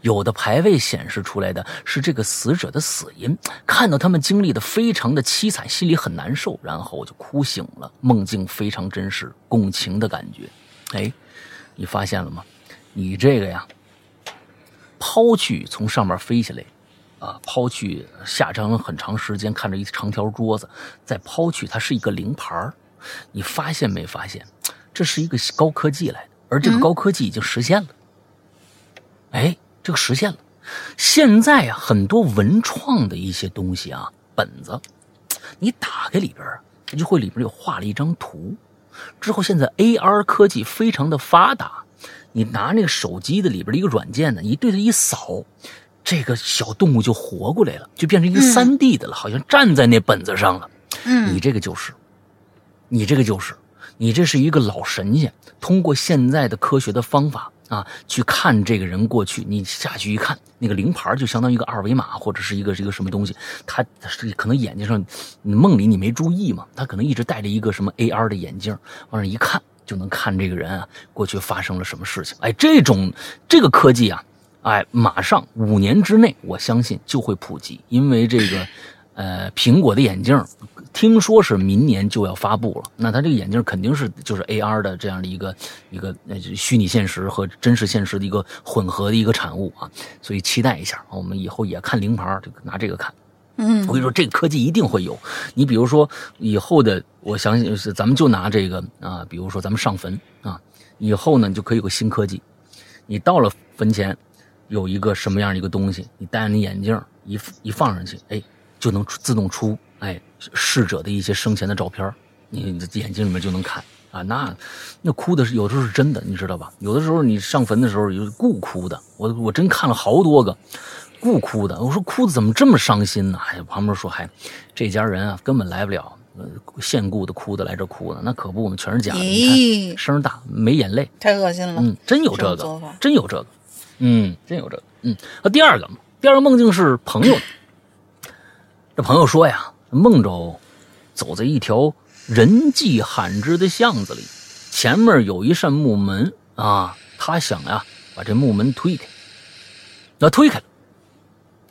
有的牌位显示出来的是这个死者的死因，看到他们经历的非常的凄惨，心里很难受，然后我就哭醒了，梦境非常真实，共情的感觉。哎，你发现了吗？你这个呀，抛去从上面飞下来，啊，抛去下张了很长时间，看着一长条桌子，再抛去它是一个灵牌儿你发现没发现？这是一个高科技来的，而这个高科技已经实现了。哎，这个实现了。现在啊，很多文创的一些东西啊，本子，你打开里边啊，它就会里边有画了一张图。之后现在 AR 科技非常的发达，你拿那个手机的里边的一个软件呢，你对它一扫，这个小动物就活过来了，就变成一个三 D 的了，好像站在那本子上了。嗯，你这个就是，你这个就是，你这是一个老神仙，通过现在的科学的方法啊，去看这个人过去，你下去一看，那个灵牌就相当于一个二维码或者是一个一个什么东西，他可能眼睛上，你梦里你没注意嘛，他可能一直戴着一个什么 AR 的眼镜，往上一看就能看这个人啊过去发生了什么事情。哎，这种这个科技啊，哎，马上五年之内，我相信就会普及，因为这个。呃，苹果的眼镜听说是明年就要发布了，那它这个眼镜肯定是就是 AR 的这样的一个一个呃虚拟现实和真实现实的一个混合的一个产物啊，所以期待一下，我们以后也看灵牌，这个拿这个看。嗯我跟你说，这个科技一定会有。你比如说以后的，我相信是咱们就拿这个啊，比如说咱们上坟啊，以后呢就可以有个新科技，你到了坟前有一个什么样的一个东西，你戴上你眼镜一一放上去，哎。就能自动出哎逝者的一些生前的照片，你的眼睛里面就能看啊。那那哭的是有的时候是真的，你知道吧？有的时候你上坟的时候有故哭的，我我真看了好多个故哭的。我说哭的怎么这么伤心呢？哎，旁边说嗨，这家人啊根本来不了，呃，现故的哭的来这哭的，那可不，我们全是假的。你看声大没眼泪，太恶心了。嗯，真有这个真有这个，嗯，真有这个，嗯。那第二个，第二个梦境是朋友。这朋友说呀，梦着走在一条人迹罕至的巷子里，前面有一扇木门啊，他想呀把这木门推开，那推开了，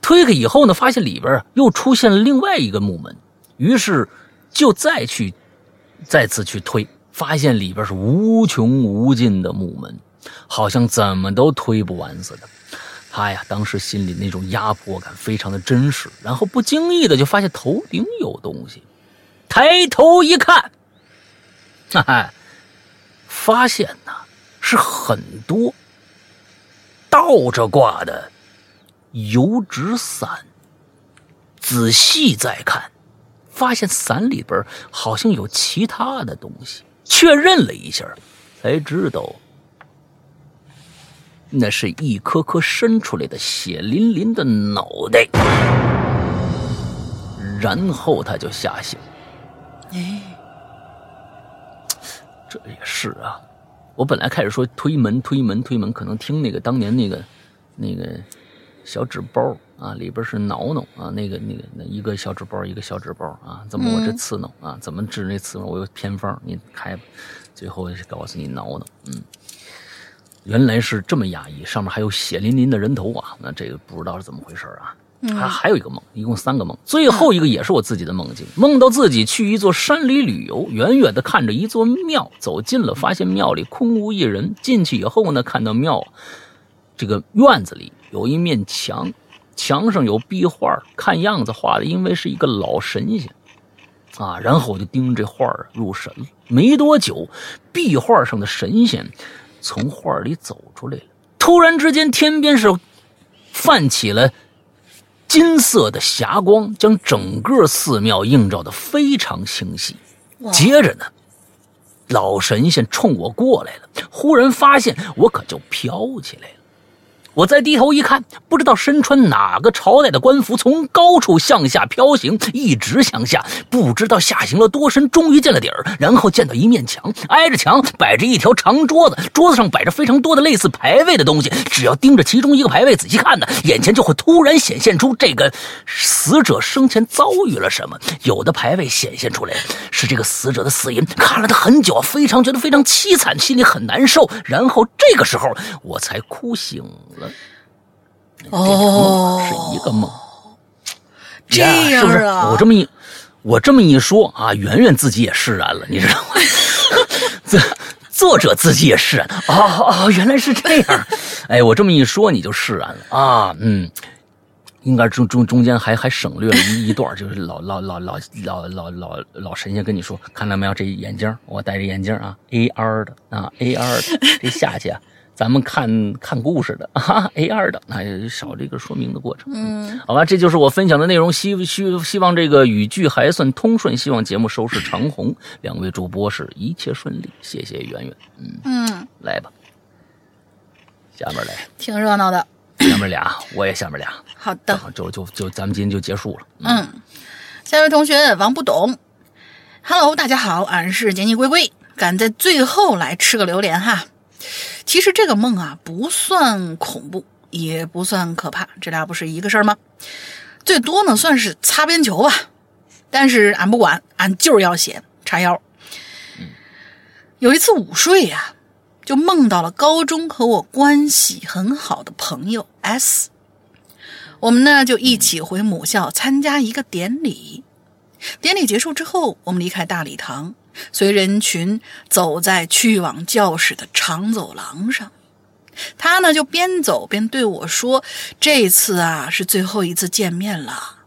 推开以后呢，发现里边又出现了另外一个木门，于是就再去再次去推，发现里边是无穷无尽的木门，好像怎么都推不完似的。他呀，当时心里那种压迫感非常的真实，然后不经意的就发现头顶有东西，抬头一看，哈哈，发现呐是很多倒着挂的油纸伞。仔细再看，发现伞里边好像有其他的东西，确认了一下，才知道。那是一颗颗伸出来的血淋淋的脑袋，然后他就吓醒。哎，这也是啊，我本来开始说推门推门推门，可能听那个当年那个那个小纸包啊，里边是挠挠啊，那个那个那一个小纸包一个小纸包啊，怎么我这刺挠啊？怎么治那刺挠？我有偏方，你开吧。最后告诉你挠挠，嗯。原来是这么压抑，上面还有血淋淋的人头啊！那这个不知道是怎么回事啊？还还有一个梦，一共三个梦，最后一个也是我自己的梦境，梦到自己去一座山里旅游，远远的看着一座庙，走近了，发现庙里空无一人。进去以后呢，看到庙这个院子里有一面墙，墙上有壁画，看样子画的因为是一个老神仙啊。然后我就盯着这画入神了。没多久，壁画上的神仙。从画里走出来了，突然之间，天边是泛起了金色的霞光，将整个寺庙映照的非常清晰。接着呢，老神仙冲我过来了，忽然发现我可就飘起来了。我再低头一看，不知道身穿哪个朝代的官服，从高处向下飘行，一直向下，不知道下行了多深，终于见了底儿。然后见到一面墙，挨着墙摆着一条长桌子，桌子上摆着非常多的类似牌位的东西。只要盯着其中一个牌位仔细看呢，眼前就会突然显现出这个死者生前遭遇了什么。有的牌位显现出来是这个死者的死因，看了他很久，非常觉得非常凄惨，心里很难受。然后这个时候我才哭醒了。哦，是一个梦。这呀样是不是？啊我这么一我这么一说啊，圆圆自己也释然了，你知道吗？[laughs] 这作者自己也释然，哦哦，原来是这样。[laughs] 哎，我这么一说你就释然了啊，嗯。应该中中中间还还省略了一一段，就是老老老老老老老老神仙跟你说，看到没有这眼镜，我戴着眼镜啊，AR 的啊，AR 的，这下去啊，咱们看看故事的 [laughs] 啊，AR 的，那也少这个说明的过程。嗯，好吧，这就是我分享的内容。希希希望这个语句还算通顺，希望节目收视长虹。两位主播是一切顺利，谢谢圆圆。嗯，嗯，来吧，下面来，挺热闹的。下面俩，我也下面俩，好的，就就就咱们今天就结束了。嗯，下一位同学王不懂，Hello，大家好，俺是杰尼龟龟，赶在最后来吃个榴莲哈。其实这个梦啊，不算恐怖，也不算可怕，这俩不是一个事儿吗？最多呢算是擦边球吧，但是俺不管，俺就是要写叉腰。有一次午睡呀、就梦到了高中和我关系很好的朋友 S。我们呢就一起回母校参加一个典礼。典礼结束之后，我们离开大礼堂，随人群走在去往教室的长走廊上。他呢就边走边对我说：“这次啊是最后一次见面了。”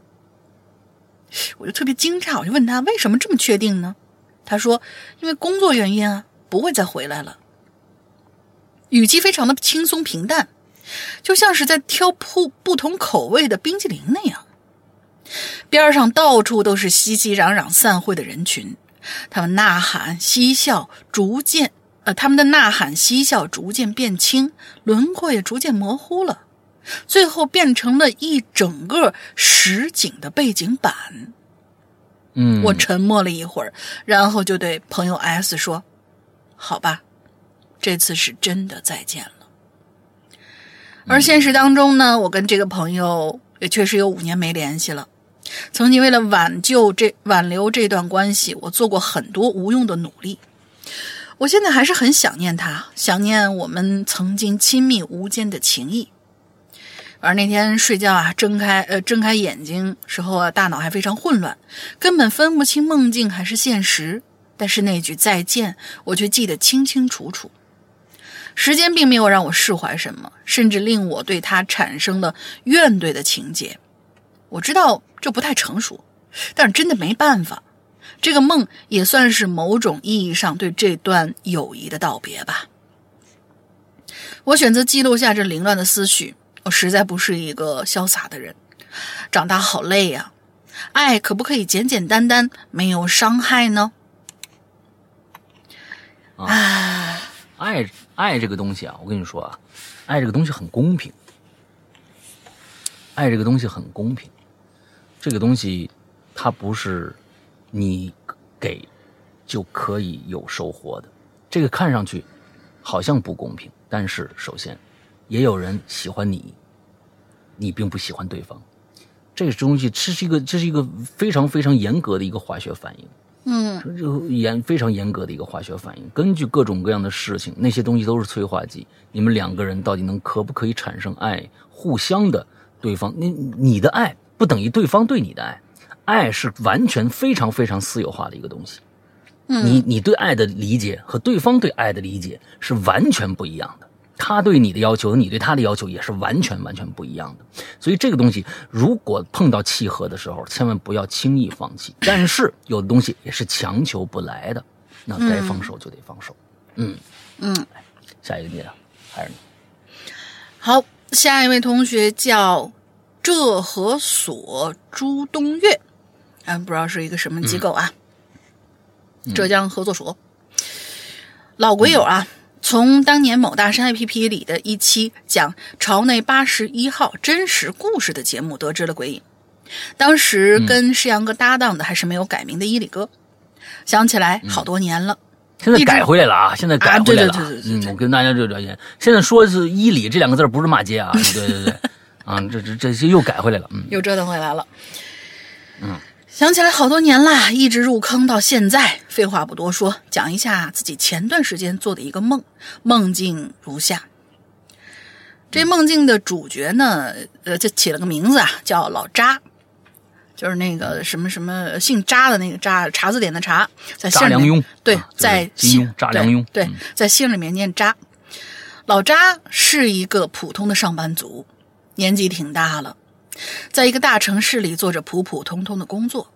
我就特别惊诧，我就问他为什么这么确定呢？他说：“因为工作原因啊，不会再回来了。”语气非常的轻松平淡，就像是在挑不不同口味的冰淇淋那样。边上到处都是熙熙攘攘散会的人群，他们呐喊嬉笑，逐渐呃，他们的呐喊嬉笑逐渐变轻，轮廓也逐渐模糊了，最后变成了一整个实景的背景板。嗯，我沉默了一会儿，然后就对朋友 S 说：“好吧，这次是真的再见了。”而现实当中呢，我跟这个朋友也确实有五年没联系了。曾经为了挽救这挽留这段关系，我做过很多无用的努力。我现在还是很想念他，想念我们曾经亲密无间的情谊。而那天睡觉啊，睁开呃睁开眼睛时候啊，大脑还非常混乱，根本分不清梦境还是现实。但是那句再见，我却记得清清楚楚。时间并没有让我释怀什么，甚至令我对他产生了怨怼的情节。我知道这不太成熟，但是真的没办法。这个梦也算是某种意义上对这段友谊的道别吧。我选择记录下这凌乱的思绪。我实在不是一个潇洒的人，长大好累呀、爱可不可以简简单单，没有伤害呢？啊，爱爱这个东西啊，我跟你说啊，爱这个东西很公平，爱这个东西很公平，这个东西它不是你给就可以有收获的。这个看上去好像不公平，但是首先也有人喜欢你，你并不喜欢对方，这个东西这是一个这是一个非常非常严格的一个化学反应。嗯这个严非常严格的一个化学反应，根据各种各样的事情，那些东西都是催化剂。你们两个人到底能可不可以产生爱？互相的对方，你你的爱不等于对方对你的爱，爱是完全非常非常私有化的一个东西。嗯，你你对爱的理解和对方对爱的理解是完全不一样的。他对你的要求和你对他的要求也是完全完全不一样的。所以这个东西如果碰到契合的时候，千万不要轻易放弃。但是有的东西也是强求不来的，那该放手就得放手。嗯，嗯，下一个你啊，还是你。好，下一位同学叫浙和所朱东岳，嗯，不知道是一个什么机构啊，浙江合作所。老鬼友啊，从当年某大山 APP 里的一期讲朝内八十一号真实故事的节目得知了鬼影。当时跟世阳哥搭档的还是没有改名的伊里哥，想起来好多年了。现在改回来了啊！现在改回来了。嗯，我跟大家就了解，现在说是“伊里”这两个字不是骂街啊，对对对，啊，这这这这又改回来了。嗯，又折腾回来了。嗯，想起来好多年啦，一直入坑到现在。废话不多说，讲一下自己前段时间做的一个梦，梦境如下：这梦境的主角呢，呃，就起了个名字啊，叫老扎，就是那个什么什么姓扎的那个扎，查字典的查，在姓里面查良镛对啊，在就是金姓庸查良镛对，在姓里面念扎。老扎是一个普通的上班族，年纪挺大了，在一个大城市里做着普普通通的工作。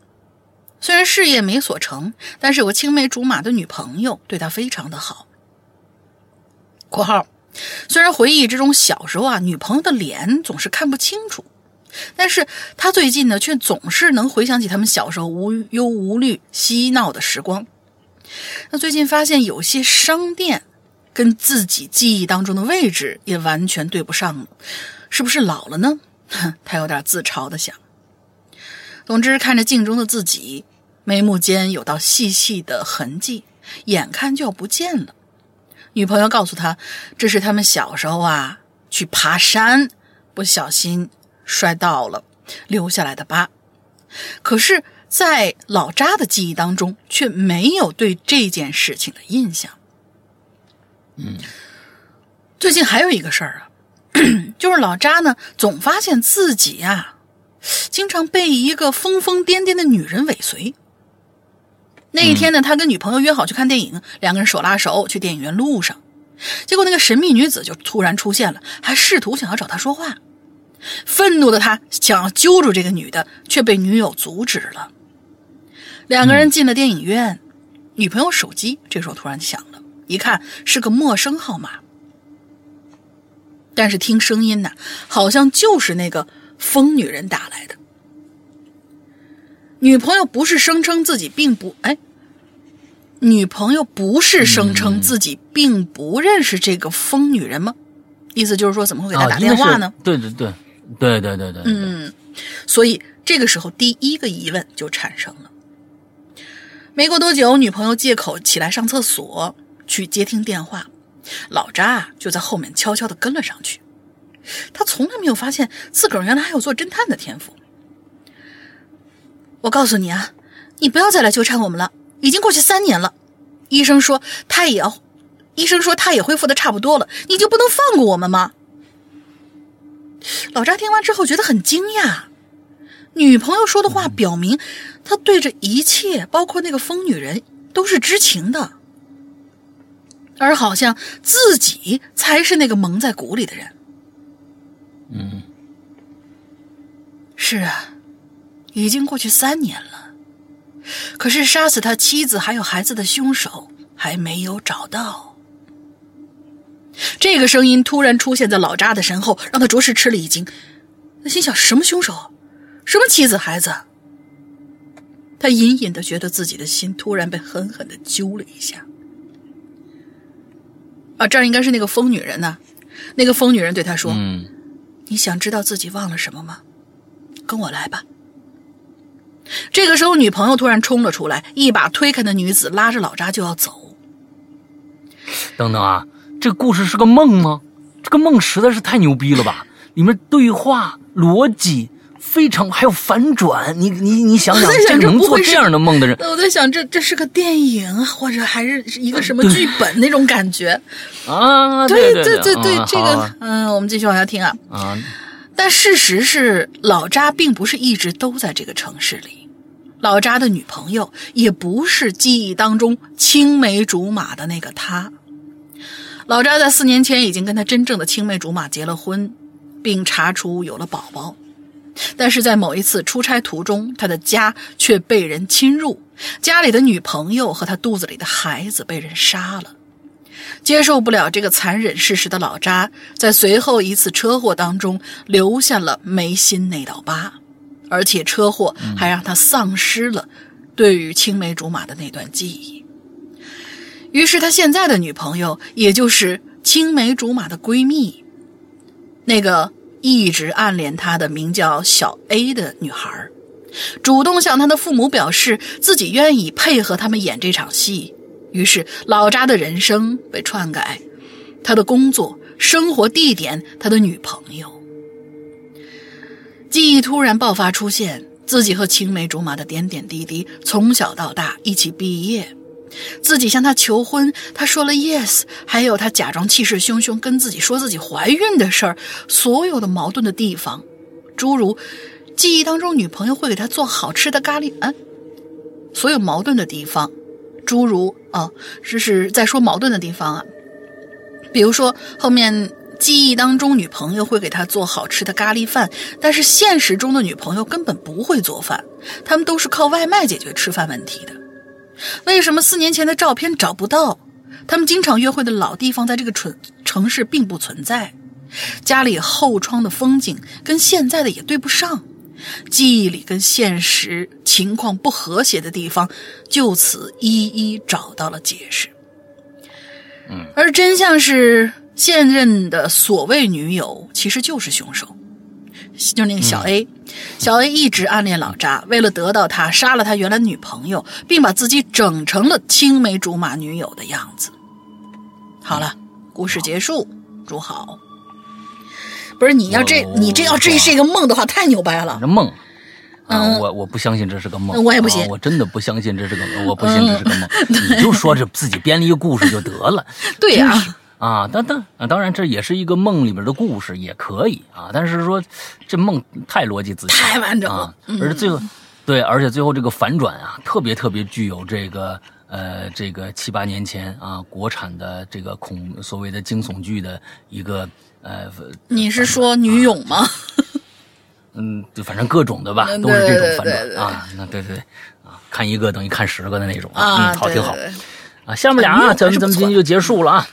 虽然事业没所成，但是有个青梅竹马的女朋友对他非常的好。（括号）虽然回忆之中小时候啊，女朋友的脸总是看不清楚，但是他最近呢，却总是能回想起他们小时候无忧无虑、嬉闹的时光。那最近发现有些商店跟自己记忆当中的位置也完全对不上了，是不是老了呢？哼，[laughs] 他有点自嘲的想。总之，看着镜中的自己，眉目间有道细细的痕迹，眼看就要不见了。女朋友告诉他，这是他们小时候啊去爬山，不小心摔倒了，留下来的疤。可是，在老扎的记忆当中，却没有对这件事情的印象。嗯，最近还有一个事儿啊，[clears throat] 就是老扎呢，总发现自己呀、经常被一个疯疯癫癫的女人尾随。那一天呢，他跟女朋友约好去看电影，两个人手拉手去电影院路上，结果那个神秘女子就突然出现了，还试图想要找他说话。愤怒的他想要揪住这个女的，却被女友阻止了。两个人进了电影院，女朋友手机这时候突然响了，一看是个陌生号码，但是听声音呢，好像就是那个疯女人打来的。女朋友不是声称自己并不哎，女朋友不是声称自己并不认识这个疯女人吗？意思就是说，怎么会给她打电话呢？对对对对对对对，嗯，所以这个时候第一个疑问就产生了。没过多久，女朋友借口起来上厕所去接听电话，老扎就在后面悄悄的跟了上去。他从来没有发现自个儿原来还有做侦探的天赋。我告诉你啊，你不要再来纠缠我们了，已经过去三年了。医生说他也要，医生说他也恢复的差不多了，你就不能放过我们吗？老扎听完之后觉得很惊讶，女朋友说的话表明他对这一切，包括那个疯女人，都是知情的，而好像自己才是那个蒙在鼓里的人。嗯，是啊，已经过去三年了，可是杀死他妻子还有孩子的凶手还没有找到。这个声音突然出现在老扎的身后，让他着实吃了一惊。他心想：什么凶手？什么妻子孩子？他隐隐的觉得自己的心突然被狠狠的揪了一下。啊，这儿应该是那个疯女人呐、那个疯女人对他说：“嗯你想知道自己忘了什么吗？跟我来吧。”这个时候，女朋友突然冲了出来，一把推开那女子，拉着老扎就要走。等等啊，这故事是个梦吗？这个梦实在是太牛逼了吧！里面对话逻辑非常，还有反转，你你你想想能做这样的梦的人，我在想，这这是个电影，或者还是一个什么剧本那种感觉？啊，对对对对，嗯这个啊，嗯，我们继续往下听啊。啊，但事实是，老扎并不是一直都在这个城市里，老扎的女朋友也不是记忆当中青梅竹马的那个他。老扎在四年前已经跟他真正的青梅竹马结了婚，并查出有了宝宝，但是在某一次出差途中，他的家却被人侵入，家里的女朋友和他肚子里的孩子被人杀了。接受不了这个残忍事实的老扎，在随后一次车祸当中留下了眉心那道疤，而且车祸还让他丧失了对于青梅竹马的那段记忆。于是，他现在的女朋友，也就是青梅竹马的闺蜜，那个一直暗恋他的名叫小 A 的女孩，主动向他的父母表示自己愿意配合他们演这场戏。于是，老扎的人生被篡改，他的工作、生活地点、他的女朋友，记忆突然爆发出现，自己和青梅竹马的点点滴滴，从小到大一起毕业，自己向他求婚，他说了 yes，还有他假装气势汹汹跟自己说自己怀孕的事儿，所有的矛盾的地方，诸如记忆当中女朋友会给他做好吃的咖喱，啊，所有矛盾的地方，诸如啊，这是在说矛盾的地方啊，比如说后面记忆当中女朋友会给他做好吃的咖喱饭，但是现实中的女朋友根本不会做饭，他们都是靠外卖解决吃饭问题的。为什么四年前的照片找不到？他们经常约会的老地方在这个城城市并不存在，家里后窗的风景跟现在的也对不上，记忆里跟现实情况不和谐的地方，就此一一找到了解释。嗯，而真相是，现任的所谓女友其实就是凶手。就那个小 A，、小 A 一直暗恋老扎，为了得到他，杀了他原来女朋友，并把自己整成了青梅竹马女友的样子。好了，故事结束，祝好。不是你要这，你这要这是一个梦的话，太牛掰了。这梦。我我不相信这是个梦，嗯我也不信我真的不相信这是个梦，我不信这是个梦。你就说这自己编了一个故事就得了，[laughs] 对呀、啊，当当啊，当然这也是一个梦里面的故事，也可以啊。但是说这梦太逻辑自洽，太完整了啊嗯，而且最后，对，而且最后这个反转啊，特别特别具有这个呃这个七八年前啊国产的这个恐所谓的惊悚剧的一个呃你是说女勇吗？嗯，就反正各种的吧，嗯都是这种反转啊。那对对对啊，看一个等于看十个的那种啊，嗯，好，挺好啊。下面俩啊，咱们咱们今天就结束了啊，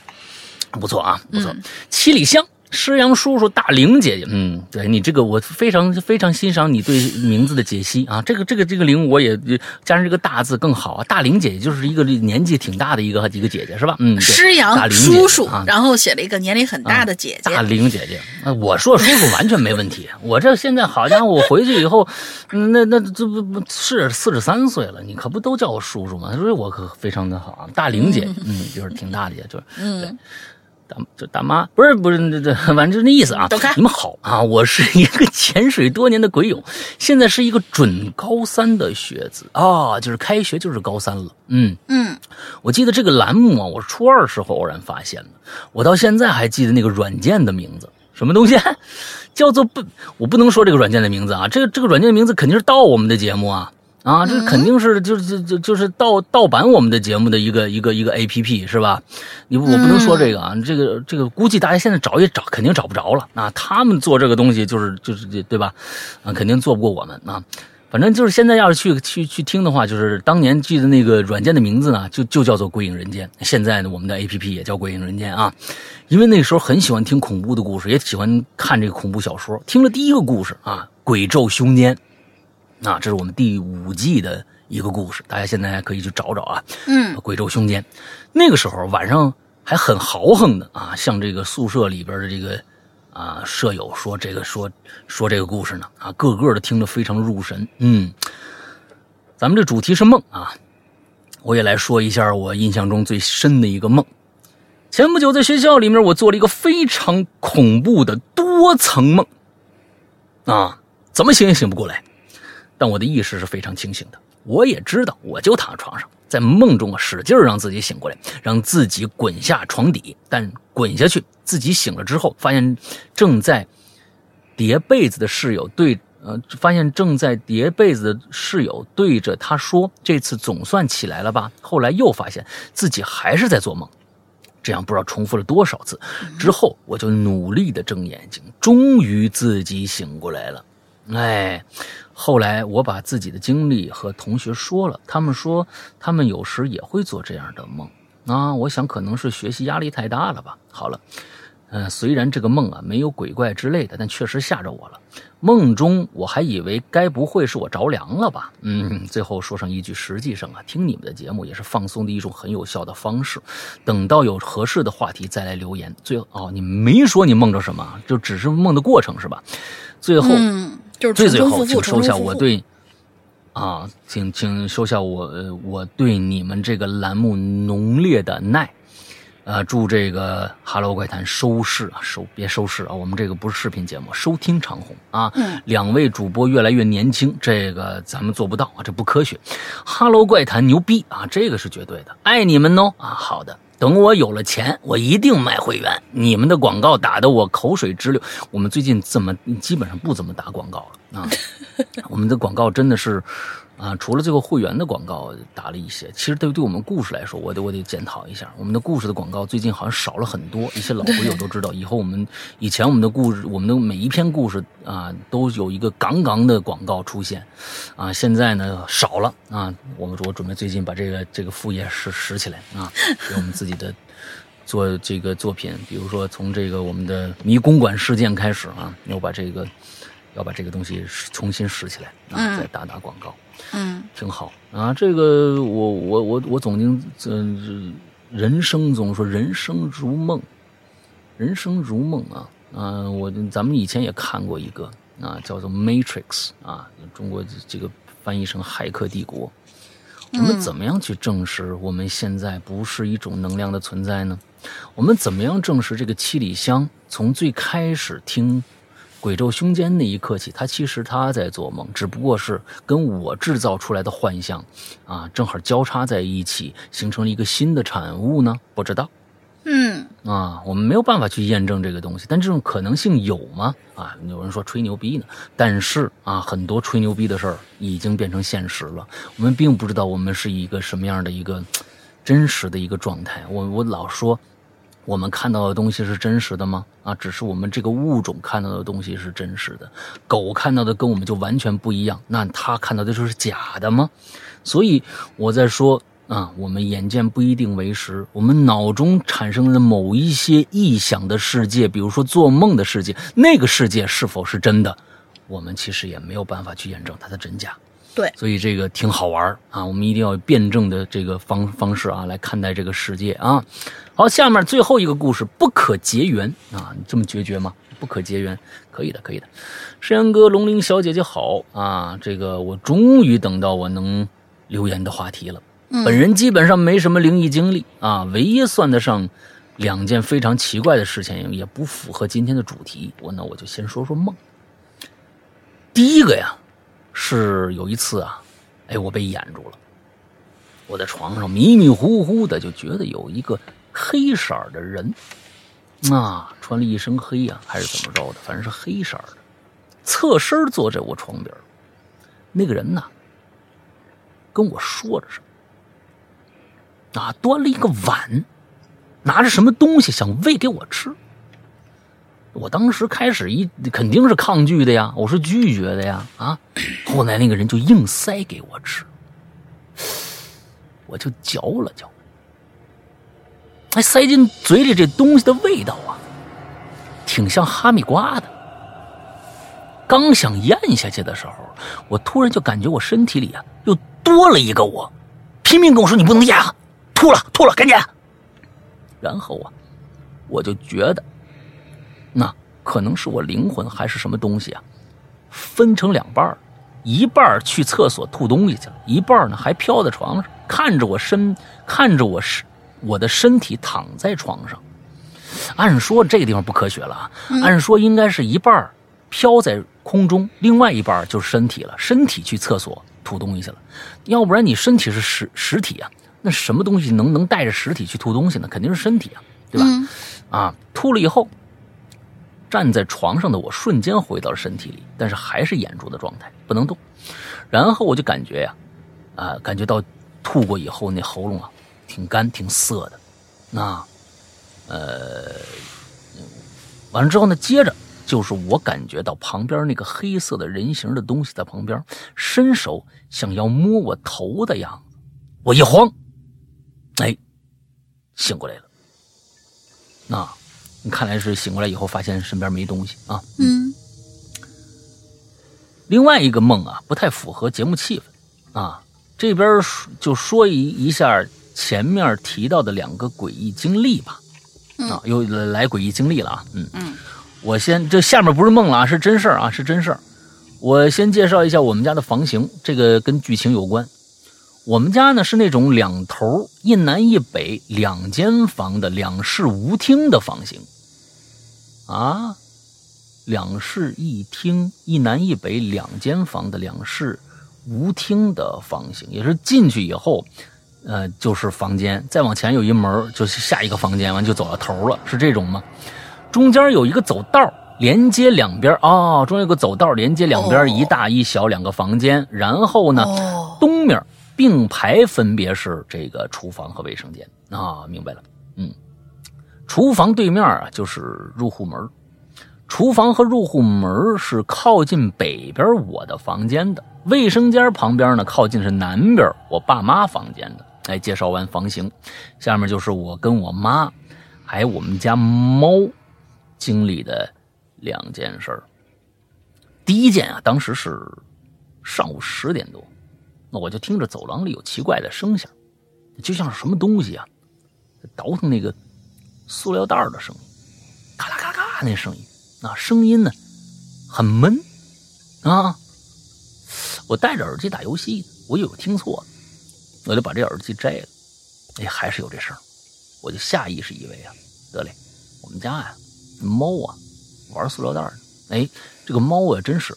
不错啊，不错嗯。七里香。施阳叔叔、大玲姐姐，嗯，对你这个我非常非常欣赏你对名字的解析啊，这个这个这个玲我也加上这个大字更好啊。大玲姐姐就是一个年纪挺大的一个一个姐姐是吧？嗯，对施大阳叔叔啊，，然后写了一个年龄很大的姐姐。大玲姐姐，那我说叔叔完全没问题。我这现在好家伙，我回去以后，嗯那那这不不是四十三岁了，你可不都叫我叔叔吗？所以我可非常的好啊。大玲姐，嗯，就是挺大的，也就是嗯，大就大妈，不是不是这这，[laughs] 反正就那意思啊走开。你们好啊，我是一个 [laughs] 潜水多年的鬼友，现在是一个准高三的学子啊，就是开学就是高三了，嗯。嗯，我记得这个栏目啊，我是初二时候偶然发现的，我到现在还记得那个软件的名字，什么东西，[laughs] 叫做不，我不能说这个软件的名字啊，这个这个软件的名字肯定是盗我们的节目啊。啊，这肯定是就是就就是盗盗版我们的节目的一个一个一个 A P P 是吧？你我不能说这个啊，这个这个估计大家现在找也找肯定找不着了啊。他们做这个东西就是就是对吧？啊，肯定做不过我们啊。反正就是现在要是去去去听的话，就是当年记得那个软件的名字呢，就就叫做《鬼影人间》。现在呢，我们的 A P P 也叫《鬼影人间》啊，因为那时候很喜欢听恐怖的故事，也喜欢看这个恐怖小说。听了第一个故事啊，《鬼咒凶间》，啊，这是我们第五季的一个故事，大家现在可以去找找啊。嗯，贵州凶间，那个时候晚上还很豪横的啊，向这个宿舍里边的这个啊舍友说这个说说这个故事呢啊，个个的听得非常入神。嗯，咱们这主题是梦啊，我也来说一下我印象中最深的一个梦。前不久在学校里面，我做了一个非常恐怖的多层梦啊，怎么醒也醒不过来。但我的意识是非常清醒的，我也知道，我就躺在床上，在梦中啊，使劲让自己醒过来，让自己滚下床底。但滚下去，自己醒了之后，发现正在叠被子的室友对呃，发现正在叠被子的室友对着他说：“这次总算起来了吧？”后来又发现自己还是在做梦。这样不知道重复了多少次，之后我就努力的睁眼睛，终于自己醒过来了。哎，后来我把自己的经历和同学说了，他们说他们有时也会做这样的梦啊。我想可能是学习压力太大了吧。好了，嗯、虽然这个梦啊没有鬼怪之类的，但确实吓着我了。梦中我还以为该不会是我着凉了吧？嗯，最后说上一句，实际上啊，听你们的节目也是放松的一种很有效的方式。等到有合适的话题再来留言。最后哦，你没说你梦着什么，就只是梦的过程是吧？最后，就是最最后，请收下。我对啊，请请收下我呃我对你们这个栏目浓烈的爱。呃，祝这个《哈喽怪谈》收视啊，收别收视啊，我们这个不是视频节目，收听长虹啊。嗯，两位主播越来越年轻，这个咱们做不到啊，这不科学。《哈喽怪谈》牛逼啊，这个是绝对的，爱你们哦啊，好的。等我有了钱，我一定卖会员。你们的广告打得我口水直流。我们最近怎么基本上不怎么打广告了啊？[laughs] 我们的广告真的是。啊，除了这个会员的广告打了一些，其实对对我们故事来说，我得我得检讨一下，我们的故事的广告最近好像少了很多。一些老朋友都知道，以后我们以前我们的故事，我们的每一篇故事啊，都有一个杠杠的广告出现，啊，现在呢少了啊。我们我准备最近把这个这个副业拾拾起来啊，给我们自己的做这个作品，比如说从这个我们的迷宫馆事件开始啊，要把这个要把这个东西重新拾起来啊，再打打广告。嗯，挺好啊。这个我我我我总经这这，人生总说人生如梦，人生如梦啊啊！我咱们以前也看过一个啊，叫做《Matrix》啊，中国这个翻译成《骇客帝国》。我们怎么样去证实我们现在不是一种能量的存在呢？我们怎么样证实这个七里香从最开始听？鬼咒胸间那一刻起，他其实他在做梦，只不过是跟我制造出来的幻象，啊，正好交叉在一起，形成了一个新的产物呢？不知道，嗯，啊，我们没有办法去验证这个东西，但这种可能性有吗？啊，有人说吹牛逼呢，但是啊，很多吹牛逼的事儿已经变成现实了，我们并不知道我们是一个什么样的一个真实的一个状态。我我老说。我们看到的东西是真实的吗？啊，只是我们这个物种看到的东西是真实的，狗看到的跟我们就完全不一样，那它看到的就是假的吗？所以我在说啊，我们眼见不一定为实，我们脑中产生的某一些臆想的世界，比如说做梦的世界，那个世界是否是真的，我们其实也没有办法去验证它的真假。对，所以这个挺好玩啊，我们一定要辩证的这个方方式啊来看待这个世界啊。好，下面最后一个故事，不可结缘啊！你这么决绝吗？不可结缘，可以的，可以的。山羊哥、龙鳞小姐姐好啊！这个我终于等到我能留言的话题了。本人基本上没什么灵异经历啊，唯一算得上两件非常奇怪的事情，也不符合今天的主题。我那我就先说说梦。第一个呀，是有一次啊，哎，我被掩住了。我在床上迷迷糊糊的，就觉得有一个。黑色的人，啊，穿了一身黑呀，还是怎么着的？反正是黑色的，侧身坐在我床边。那个人呢，跟我说着什么，啊，端了一个碗，拿着什么东西想喂给我吃。我当时开始一肯定是抗拒的呀，我是拒绝的呀，啊，后来那个人就硬塞给我吃，我就嚼了嚼。还塞进嘴里这东西的味道啊，挺像哈密瓜的。刚想咽下去的时候，我突然就感觉我身体里啊又多了一个我，拼命跟我说：“你不能咽啊，吐了，吐了，赶紧！”然后啊，我就觉得，那可能是我灵魂还是什么东西啊，分成两半一半去厕所吐东西去了，一半呢还飘在床上，看着我身，看着我是。我的身体躺在床上，按说这个地方不科学了啊！按说应该是一半飘在空中，另外一半就是身体了。身体去厕所吐东西去了，要不然你身体是实实体啊，那什么东西能能带着实体去吐东西呢？肯定是身体啊，对吧？啊，吐了以后，站在床上的我瞬间回到了身体里，但是还是眼珠的状态，不能动。然后我就感觉呀，啊，感觉到吐过以后那喉咙啊。挺干挺涩的，那，呃，完了之后呢，接着就是我感觉到旁边那个黑色的人形的东西在旁边伸手想要摸我头的样子，我一慌，哎，醒过来了。那，看来是醒过来以后发现身边没东西啊。嗯。另外一个梦啊，不太符合节目气氛啊，这边就说一一下。前面提到的两个诡异经历吧，啊，又来诡异经历了啊，嗯嗯，我先这下面不是梦了啊，是真事儿啊，是真事儿。我先介绍一下我们家的房型，这个跟剧情有关。我们家呢是那种两头一南一北两间房的两室无厅的房型，啊，两室一厅一南一北两间房的两室无厅的房型，也是进去以后，呃，就是房间，再往前有一门就是下一个房间，完就走到头了，是这种吗？中间有一个走道连接两边哦，中间有个走道连接两边哦。一大一小两个房间，然后呢，哦，东面并排分别是这个厨房和卫生间啊，明白了，嗯，厨房对面啊就是入户门，厨房和入户门是靠近北边我的房间的，卫生间旁边呢靠近是南边我爸妈房间的。哎，介绍完房型，下面就是我跟我妈还有我们家猫经历的两件事儿。第一件啊，当时是上午十点多，那我就听着走廊里有奇怪的声响，就像是什么东西啊，倒腾那个塑料袋儿的声音，咔啦咔啦咔那声音，那，声音呢很闷啊。我戴着耳机打游戏呢，我以为我听错了，我就把这耳机摘了，哎，还是有这声，我就下意识以为啊，得嘞，我们家呀、猫啊玩塑料袋儿呢，哎，这个猫啊真是，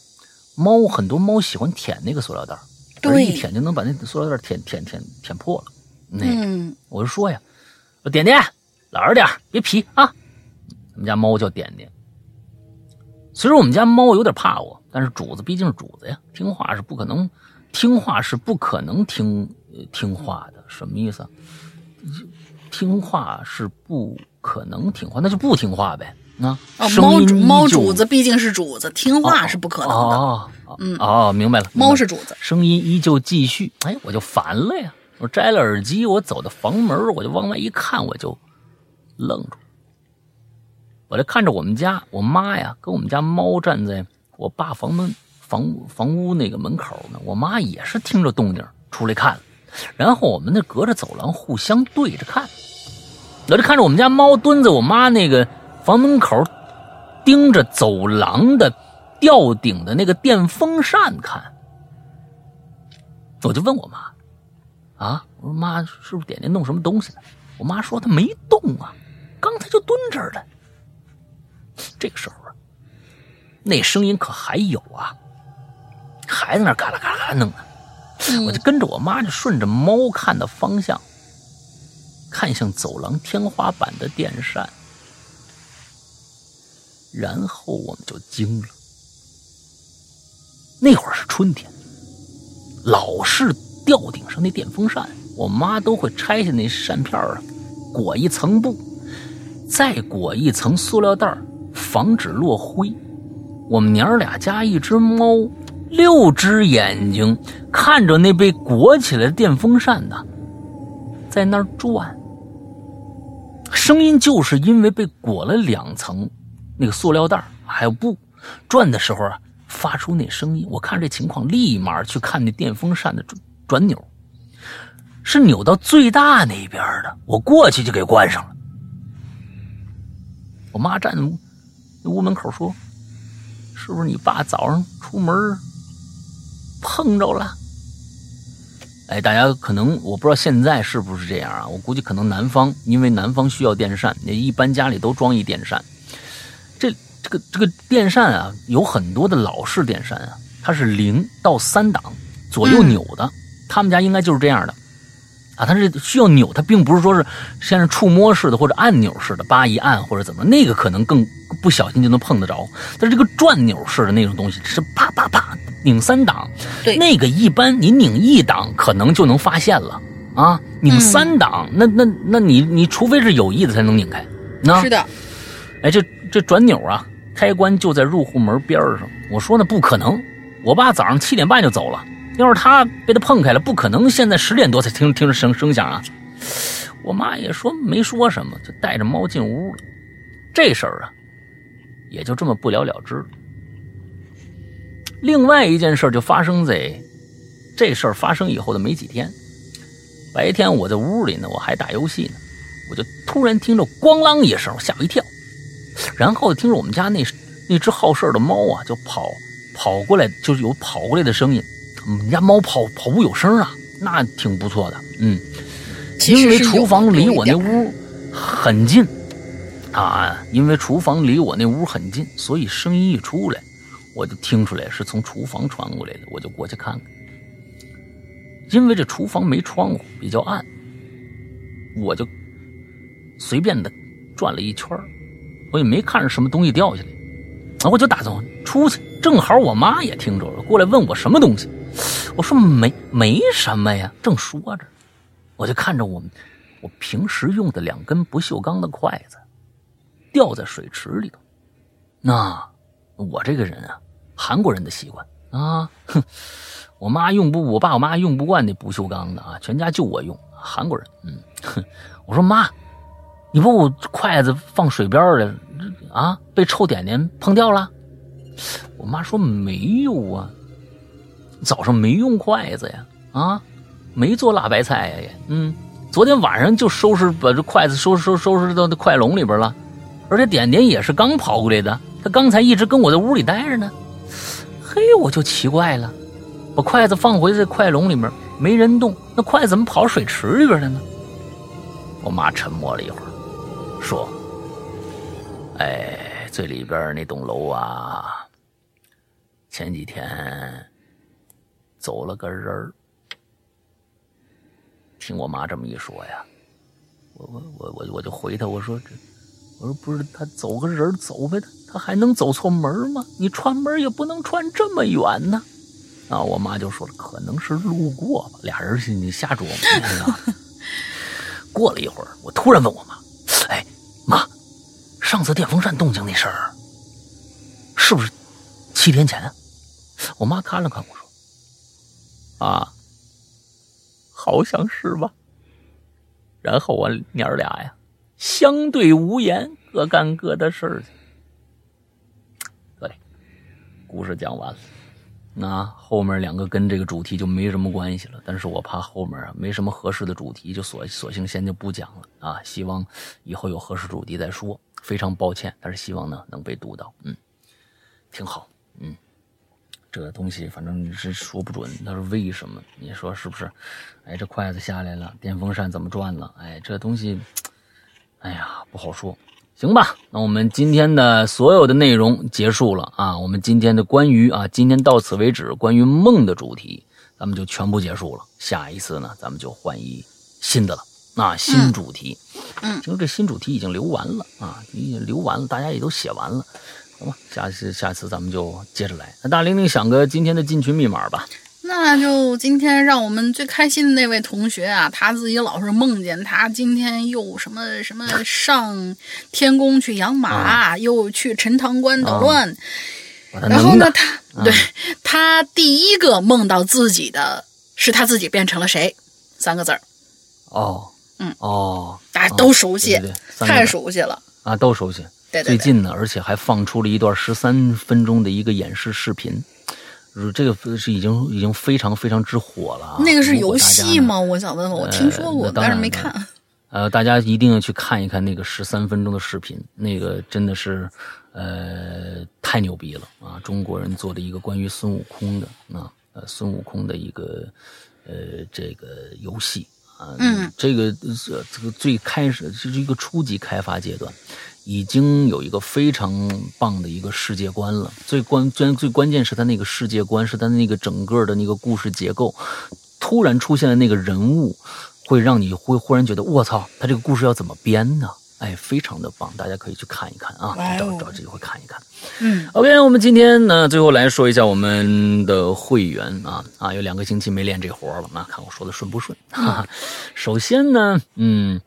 猫很多猫喜欢舔那个塑料袋儿，对一舔就能把那塑料袋儿舔舔舔舔破了。那、嗯，我就说呀，我点点老实点儿别皮啊。我们家猫叫点点。虽然我们家猫有点怕我，但是主子毕竟是主子呀，听话是不可能，听话是不可能听呃听话的。什么意思啊？听话是不可能听话，那就不听话呗。啊，哦，猫主猫主子毕竟是主子，听话是不可能的。哦哦嗯哦，明白了。明白了猫是主子，声音依旧继续，哎，我就烦了呀！我摘了耳机，我走到房门，我就往外一看，我就愣住。我就看着我们家我妈呀，跟我们家猫站在我爸房门房房屋那个门口呢。我妈也是听着动静出来看，然后我们那隔着走廊互相对着看。我就看着我们家猫蹲在我妈那个房门口，盯着走廊的吊顶的那个电风扇看。我就问我妈：“啊，我说妈，是不是点点弄什么东西呢？”我妈说她没动啊，刚才就蹲这儿了。这个时候啊，那声音可还有啊，还在那嘎啦嘎啦弄呢。我就跟着我妈就顺着猫看的方向，看向走廊天花板的电扇，然后我们就惊了。那会儿是春天，老式吊顶上那电风扇，我妈都会拆下那扇片裹一层布，再裹一层塑料袋防止落灰。我们娘儿俩加一只猫，六只眼睛看着那被裹起来的电风扇呢，在那儿转。声音就是因为被裹了两层那个塑料袋还有布，转的时候啊，发出那声音。我看这情况，立马去看那电风扇的转转钮，是扭到最大那边的。我过去就给关上了。我妈站在屋屋门口说：“是不是你爸早上出门碰着了？”哎，大家可能我不知道现在是不是这样啊？我估计可能南方，因为南方需要电扇，那一般家里都装一电扇。这这个这个电扇啊，有很多的老式电扇啊，它是零到三档左右扭的，他们家应该就是这样的。啊，它是需要扭，它并不是说是像是触摸式的或者按钮式的，叭一按或者怎么，那个可能更不小心就能碰得着。但是这个转钮式的那种东西是啪啪啪拧三档，对那个一般你拧一档可能就能发现了啊，拧三档，那那那你你除非是有意的才能拧开，那是的，哎，这这转钮啊，开关就在入户门边上。我说那不可能，我爸早上七点半就走了，要是他被他碰开了，不可能现在十点多才听听着声声响啊。我妈也说没说什么，就带着猫进屋了。这事儿啊，也就这么不了了之了。另外一件事就发生在这事儿发生以后的没几天，白天我在屋里呢，我还打游戏呢，我就突然听着咣啷一声，吓我一跳。然后听着我们家那那只好事的猫啊，就跑跑过来，就是有跑过来的声音。我们家猫跑跑步有声啊，那挺不错的，嗯。因为厨房离我那屋很近。啊，因为厨房离我那屋很近，所以声音一出来，我就听出来是从厨房传过来的，我就过去看看。因为这厨房没窗户，比较暗，我就随便的转了一圈儿我也没看着什么东西掉下来，啊，我就打算出去，正好我妈也听着了，过来问我什么东西，我说没没什么呀，正说着。我就看着我们我平时用的两根不锈钢的筷子掉在水池里头。那我这个人啊，韩国人的习惯啊，哼，我妈用不，我爸我妈用不惯那不锈钢的啊，全家就我用。韩国人，嗯，哼，我说妈，你不我筷子放水边了啊，被臭点点碰掉了？我妈说没有啊，早上没用筷子呀，啊。没做辣白菜呀，也，嗯，昨天晚上就收拾把这筷子收拾收拾收拾到那筷笼里边了，而且点点也是刚跑过来的，他刚才一直跟我在屋里待着呢。嘿，我就奇怪了，把筷子放回这筷笼里面，没人动，那筷子怎么跑水池里边了呢？我妈沉默了一会儿，说：“哎，最里边那栋楼啊，前几天走了个人儿。”听我妈这么一说呀，我我我我我就回她，我说这，我说不是他走个人走呗，他还能走错门吗？你串门也不能串这么远呢。啊，我妈就说了，可能是路过吧，俩人是你瞎琢磨。[laughs] 过了一会儿，我突然问我妈，哎妈，上次电风扇动静那事儿，是不是七天前？我妈看了看我说，啊。好像是吧。然后我娘儿俩呀，相对无言，各干各的事儿去。对，故事讲完了。那后面两个跟这个主题就没什么关系了。但是我怕后面啊没什么合适的主题，就索索性先就不讲了啊。希望以后有合适主题再说。非常抱歉，但是希望呢能被读到。嗯，挺好。嗯。这东西反正你是说不准，他说为什么？你说是不是？哎，这筷子下来了，电风扇怎么转了？哎，这东西，哎呀，不好说。行吧，那我们今天的所有的内容结束了啊。我们今天的关于啊，今天到此为止，关于梦的主题，咱们就全部结束了。下一次呢，咱们就换一新的了啊，新主题。嗯，其实这新主题已经留完了啊，已经留完了，大家也都写完了。好吧，下次下次咱们就接着来。那大玲玲想个今天的进群密码吧。那就今天让我们最开心的那位同学啊，他自己老是梦见他今天又什么什么上天宫去养马，啊又去陈塘关捣乱。然后呢，他对他第一个梦到自己的是他自己变成了谁？三个字儿，哦，嗯哦，大家都熟悉，对对对太熟悉了。啊，都熟悉。对对对，最近呢，而且还放出了一段十三分钟的一个演示视频，这个是已经已经非常非常之火了啊。那个是游戏吗？我想问问，我听说过，呃但是没看。呃，大家一定要去看一看那个十三分钟的视频，那个真的是，呃，太牛逼了啊！中国人做的一个关于孙悟空的啊，呃，孙悟空的一个呃这个游戏啊，嗯，这个呃这个最开始这是一个初级开发阶段，已经有一个非常棒的一个世界观了。最关最最关键是它那个世界观，是它那个整个的那个故事结构，突然出现的那个人物。会让你会忽然觉得我操，他这个故事要怎么编呢？哎，非常的棒，大家可以去看一看啊，找找机会看一看。嗯 OK，我们今天呢，最后来说一下我们的会员啊啊，有两个星期没练这活了，那看我说的顺不顺？哈哈。首先呢，嗯。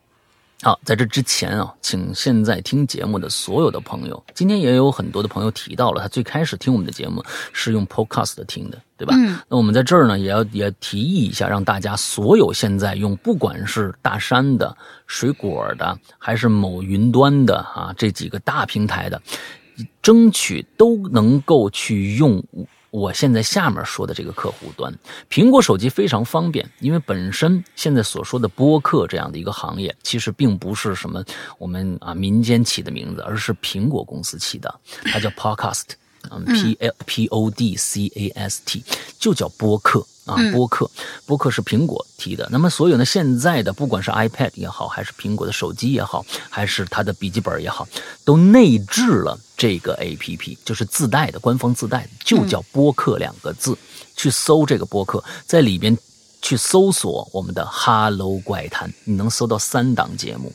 好，在这之前啊，请现在听节目的所有的朋友，今天也有很多的朋友提到了，他最开始听我们的节目是用 Podcast 听的，对吧？嗯。那我们在这儿呢，也要也提议一下，让大家所有现在用不管是大山的、水果的，还是某云端的啊，这几个大平台的，争取都能够去用。我现在下面说的这个客户端，苹果手机非常方便，因为本身现在所说的播客这样的一个行业，其实并不是什么我们啊民间起的名字，而是苹果公司起的，它叫 Podcast 嗯，P L P O D C A S T，就叫播客啊，播客，播客是苹果提的。那么所有呢，现在的不管是 iPad 也好，还是苹果的手机也好，还是它的笔记本也好，都内置了这个 A P P，就是自带的，官方自带的，就叫播客两个字。去搜这个播客，在里边去搜索我们的《哈喽怪谈》，你能搜到三档节目。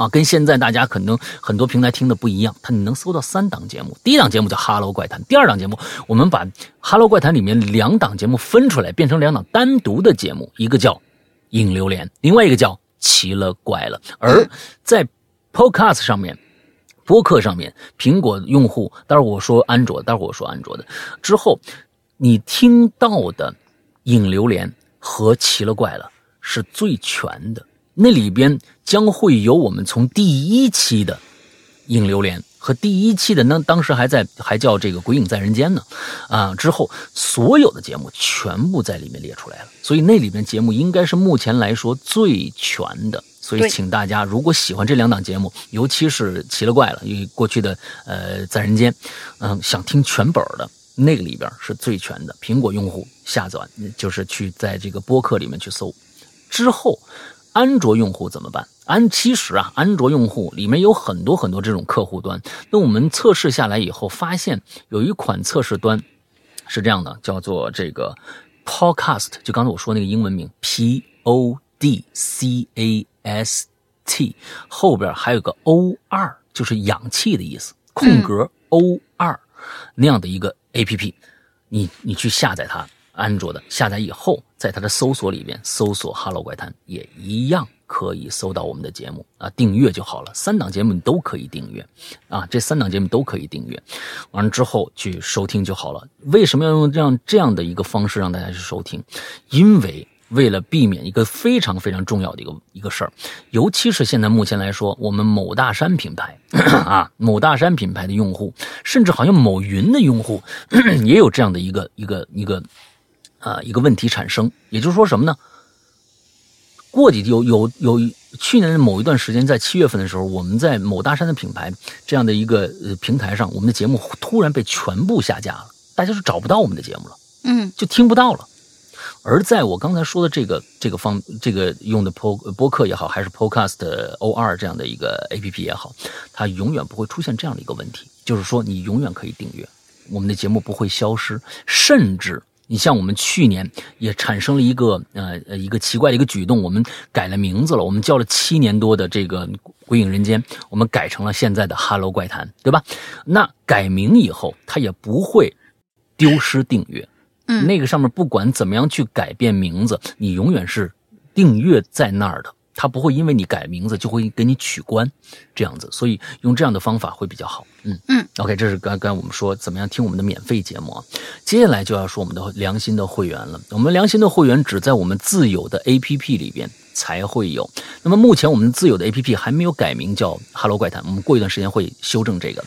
啊，跟现在大家可能很多平台听的不一样，它你能搜到三档节目。第一档节目叫《哈喽怪谈》，第二档节目我们把《哈喽怪谈》里面两档节目分出来，变成两档单独的节目，一个叫《影流连》，另外一个叫《奇了怪了》。而在 Podcast 上面，播客上面，苹果用户，待会儿我说安卓，待会儿我说安卓的之后，你听到的《影流连》和《奇了怪了》是最全的。那里边将会有我们从第一期的《影榴莲》和第一期的那当时还在还叫这个《鬼影在人间》呢，啊，之后所有的节目全部在里面列出来了，所以那里边节目应该是目前来说最全的。所以请大家如果喜欢这两档节目，尤其是奇了怪了，因为过去的呃在人间，嗯，想听全本的那个里边是最全的。苹果用户下载就是去在这个播客里面去搜，之后。安卓用户怎么办？安其实啊，安卓用户里面有很多很多这种客户端。那我们测试下来以后，发现有一款测试端是这样的，叫做这个 Podcast，就刚才我说那个英文名 P O D C A S T，后边还有个 O 二，就是氧气的意思，空格 O 二那样的一个 A P P，你你去下载它。安卓的下载以后，在它的搜索里边搜索“哈喽怪谈”，也一样可以搜到我们的节目啊，订阅就好了。三档节目你都可以订阅啊，这三档节目都可以订阅，完了之后去收听就好了。为什么要用这样这样的一个方式让大家去收听？因为为了避免一个非常非常重要的一个一个事儿，尤其是现在目前来说，我们某大山品牌啊，某大山品牌的用户，甚至好像某云的用户 [clears throat] [clears throat] 也有这样的一个一个一个。啊，一个问题产生，也就是说什么呢？过几有有有去年的某一段时间，在七月份的时候，我们在某大山的品牌这样的一个呃平台上，我们的节目突然被全部下架了，大家就找不到我们的节目了，嗯，就听不到了。而在我刚才说的这个这个方这个用的播播客也好，还是 Podcast O 二这样的一个 A P P 也好，它永远不会出现这样的一个问题，就是说你永远可以订阅我们的节目，不会消失，甚至。你像我们去年也产生了一个呃呃一个奇怪的一个举动，我们改了名字了，我们叫了七年多的这个《鬼影人间》，我们改成了现在的《哈喽怪谈》，对吧？那改名以后，它也不会丢失订阅。嗯，那个上面不管怎么样去改变名字，你永远是订阅在那儿的。他不会因为你改名字就会给你取关，这样子，所以用这样的方法会比较好。嗯嗯，OK，这是刚刚我们说怎么样听我们的免费节目啊。接下来就要说我们的良心的会员了。我们良心的会员只在我们自有的 APP 里边才会有。那么目前我们自有的 APP 还没有改名叫 Hello 怪谈，我们过一段时间会修正这个，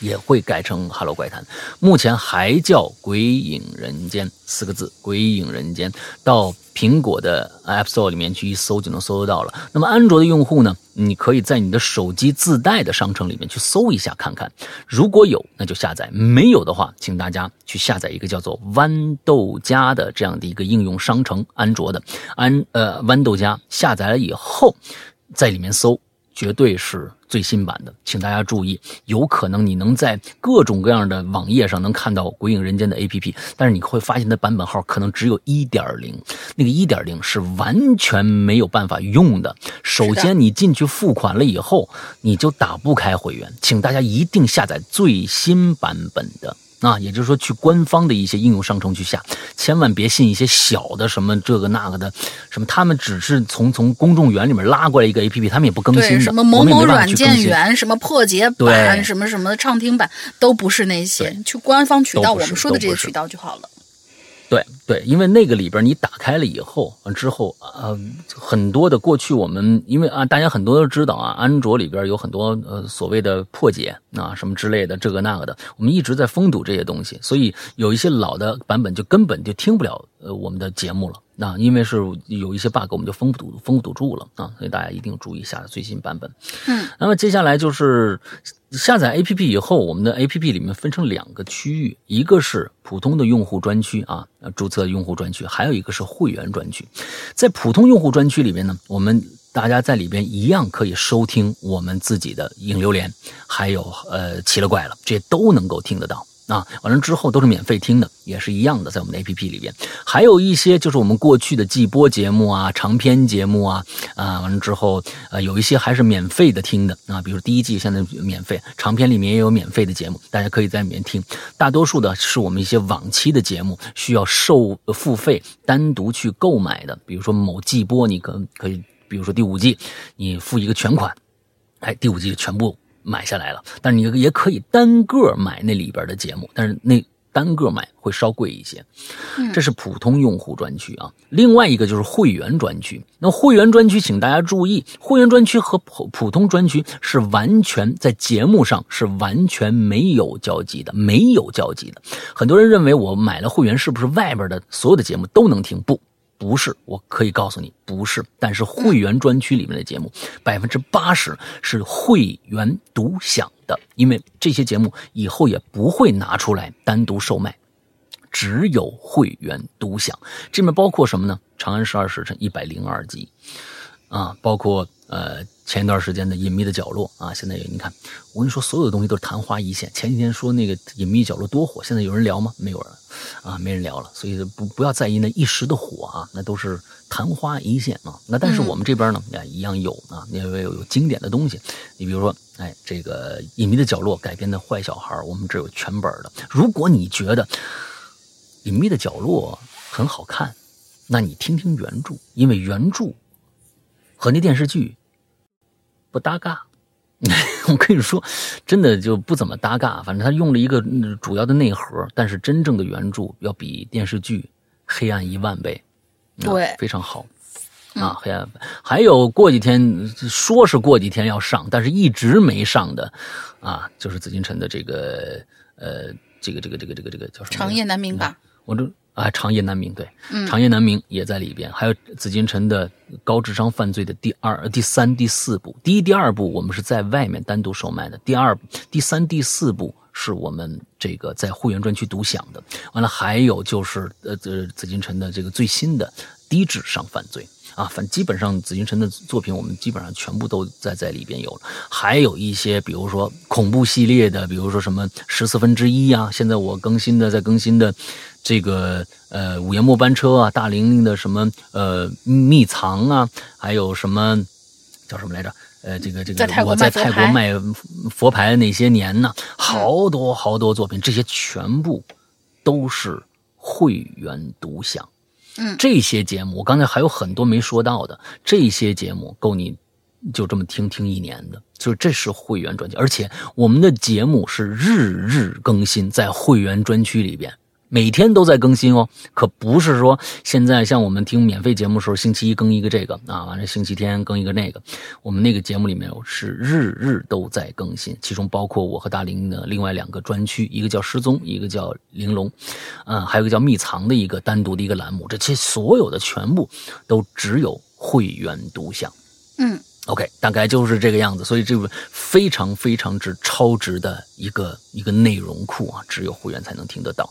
也会改成 Hello 怪谈。目前还叫鬼影人间四个字，鬼影人间到。苹果的 App Store 里面去一搜就能搜得到了。那么安卓的用户呢？你可以在你的手机自带的商城里面去搜一下看看，如果有那就下载，没有的话，请大家去下载一个叫做豌豆荚的这样的一个应用商城，安卓的安呃豌豆荚下载了以后，在里面搜。绝对是最新版的，请大家注意，有可能你能在各种各样的网页上能看到《鬼影人间》的 APP，但是你会发现它版本号可能只有一点零，那个一点零是完全没有办法用的。首先，你进去付款了以后，你就打不开会员，请大家一定下载最新版本的。啊，也就是说，去官方的一些应用商城去下，千万别信一些小的什么这个那个的，什么他们只是从从公众源里面拉过来一个 A P P，他们也不更新的。什么某某软件源，什么破解版，什么什么畅听版，都不是那些。去官方渠道，我们说的这些渠道就好了。对对，因为那个里边你打开了以后，之后呃，很多的过去我们因为啊，大家很多都知道啊，安卓里边有很多呃所谓的破解啊什么之类的这个那个的，我们一直在封堵这些东西，所以有一些老的版本就根本就听不了呃我们的节目了。那因为是有一些 bug，我们就封不堵封不堵住了啊，所以大家一定注意下最新版本。嗯，那么接下来就是下载 APP 以后，我们的 APP 里面分成两个区域，一个是普通的用户专区啊，注册用户专区，还有一个是会员专区。在普通用户专区里面呢，我们大家在里边一样可以收听我们自己的影流连，还有呃奇了怪了，这些都能够听得到。啊，完了之后都是免费听的，也是一样的，在我们的 APP 里边，还有一些就是我们过去的季播节目啊、长篇节目啊，啊，完了之后，呃，有一些还是免费的听的啊，比如第一季现在免费，长篇里面也有免费的节目，大家可以在里面听。大多数的是我们一些往期的节目需要受付费单独去购买的，比如说某季播，你可可以，比如说第五季，你付一个全款，哎，第五季全部。买下来了，但是你也可以单个买那里边的节目，但是那单个买会稍贵一些。这是普通用户专区啊。另外一个就是会员专区。那会员专区，请大家注意，会员专区和普普通专区是完全在节目上是完全没有交集的，没有交集的。很多人认为我买了会员是不是外边的所有的节目都能听？不。不是，我可以告诉你，不是。但是会员专区里面的节目，百分之八十是会员独享的，因为这些节目以后也不会拿出来单独售卖，只有会员独享。这里面包括什么呢？《长安十二时辰》一百零二集，啊，包括呃。前一段时间的隐秘的角落啊，现在你看，我跟你说，所有的东西都是昙花一现。前几天说那个隐秘角落多火，现在有人聊吗？没有人，啊，没人聊了。所以不不要在意那一时的火啊，那都是昙花一现啊。那但是我们这边呢，也一样有啊，因为有有经典的东西。你比如说，哎，这个隐秘的角落改编的坏小孩，我们这有全本的。如果你觉得隐秘的角落很好看，那你听听原著，因为原著和那电视剧。不搭嘎，[laughs] 我跟你说，真的就不怎么搭嘎。反正他用了一个主要的内核，但是真正的原著要比电视剧黑暗一万倍，对，非常好啊，黑暗。还有过几天说是过几天要上，但是一直没上的啊，就是紫禁城的这个呃，这个这个这个这个这个叫什么？长夜难明吧？我这。啊，长夜难明，对，长夜难明也在里边，还有紫禁城的高智商犯罪的第二、第三、第四部，第一、第二部我们是在外面单独售卖的，第二、第三、第四部是我们这个在会员专区独享的。完了，还有就是呃，紫紫禁城的这个最新的低智商犯罪。啊，反基本上紫禁城的作品，我们基本上全部都在在里边有了。还有一些，比如说恐怖系列的，比如说什么十四分之一啊，现在我更新的在更新的这个呃午夜末班车啊，大玲玲的什么呃秘藏啊，还有什么叫什么来着？呃，这个这个我在泰国卖佛牌那些年呢，好多好多作品，这些全部都是会员独享。嗯，这些节目我刚才还有很多没说到的，这些节目够你就这么听听一年的，就是这是会员专辑，而且我们的节目是日日更新在会员专区里边。每天都在更新哦，可不是说现在像我们听免费节目的时候，星期一更一个这个啊，完了星期天更一个那个。我们那个节目里面是日日都在更新，其中包括我和大林的另外两个专区，一个叫失踪，一个叫玲珑，嗯，还有一个叫秘藏的一个单独的一个栏目。这些所有的全部都只有会员独享，嗯。OK，大概就是这个样子，所以这个非常非常之超值的一个一个内容库啊，只有会员才能听得到。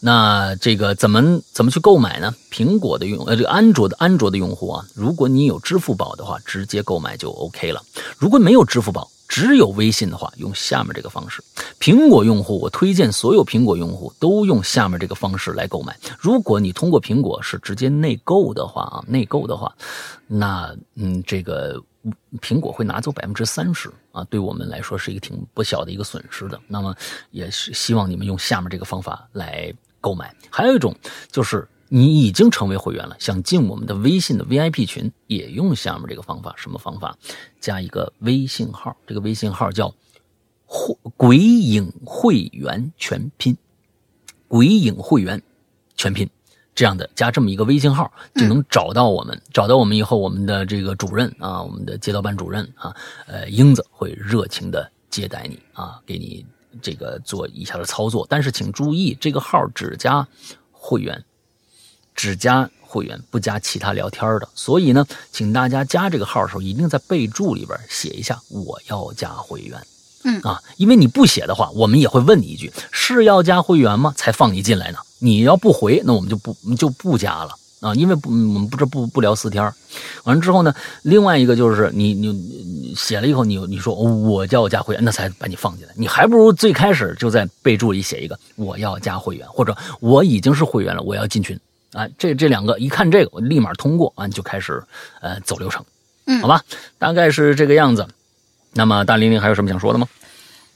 那这个怎么怎么去购买呢？苹果的用呃，这个安卓的安卓的用户啊，如果你有支付宝的话，直接购买就 OK 了。如果没有支付宝，只有微信的话，用下面这个方式。苹果用户，我推荐所有苹果用户都用下面这个方式来购买。如果你通过苹果是直接内购的话啊，内购的话，那嗯，这个。苹果会拿走百分之三十啊，对我们来说是一个挺不小的一个损失的。那么也是希望你们用下面这个方法来购买。还有一种就是你已经成为会员了，想进我们的微信的 VIP 群，也用下面这个方法。什么方法？加一个微信号，这个微信号叫“会鬼影会员全拼”，鬼影会员全拼。这样的加这么一个微信号就能找到我们，找到我们以后，我们的这个主任啊，我们的街道办主任啊，呃，英子会热情的接待你啊，给你这个做以下的操作。但是请注意，这个号只加会员，只加。会员，不加其他聊天的。所以呢，请大家加这个号的时候，一定在备注里边写一下“我要加会员”。嗯啊，因为你不写的话，我们也会问你一句：是要加会员吗？才放你进来呢。你要不回，那我们就不就不加了啊，因为不我们不是不不聊四天儿完了之后呢，另外一个就是你你你写了以后，你你说我叫我加会员，那才把你放进来。你还不如最开始就在备注里写一个我要加会员，或者我已经是会员了，我要进群啊。这这两个一看这个，我立马通过啊，你就开始呃走流程，嗯好吧，大概是这个样子。那么大玲玲还有什么想说的吗？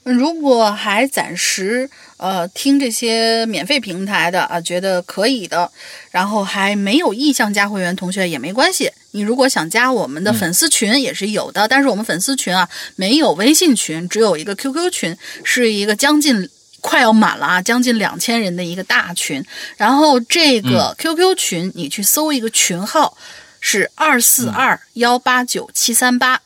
如果还暂时呃听这些免费平台的啊，觉得可以的，然后还没有意向加会员同学也没关系。你如果想加我们的粉丝群也是有的，但是我们粉丝群啊没有微信群，只有一个 QQ 群，是一个将近。快要满了啊，将近两千人的一个大群。然后这个 QQ 群，你去搜一个群号，是二四二幺八九七三八。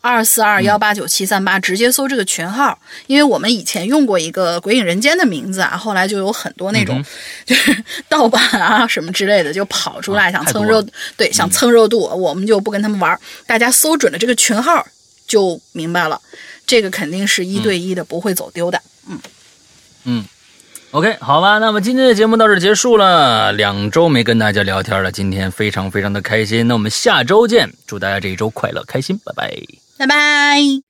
二四二幺八九七三八，直接搜这个群号，因为我们以前用过一个《鬼影人间》的名字啊，后来就有很多那种、就是盗版啊什么之类的就跑出来，啊想蹭热，对，想蹭热度，我们就不跟他们玩儿。大家搜准了这个群号就明白了，这个肯定是一对一的，不会走丢的。嗯嗯，OK，好吧，那么今天的节目到这儿结束了。两周没跟大家聊天了，今天非常非常的开心。那我们下周见，祝大家这一周快乐开心，拜拜。拜拜。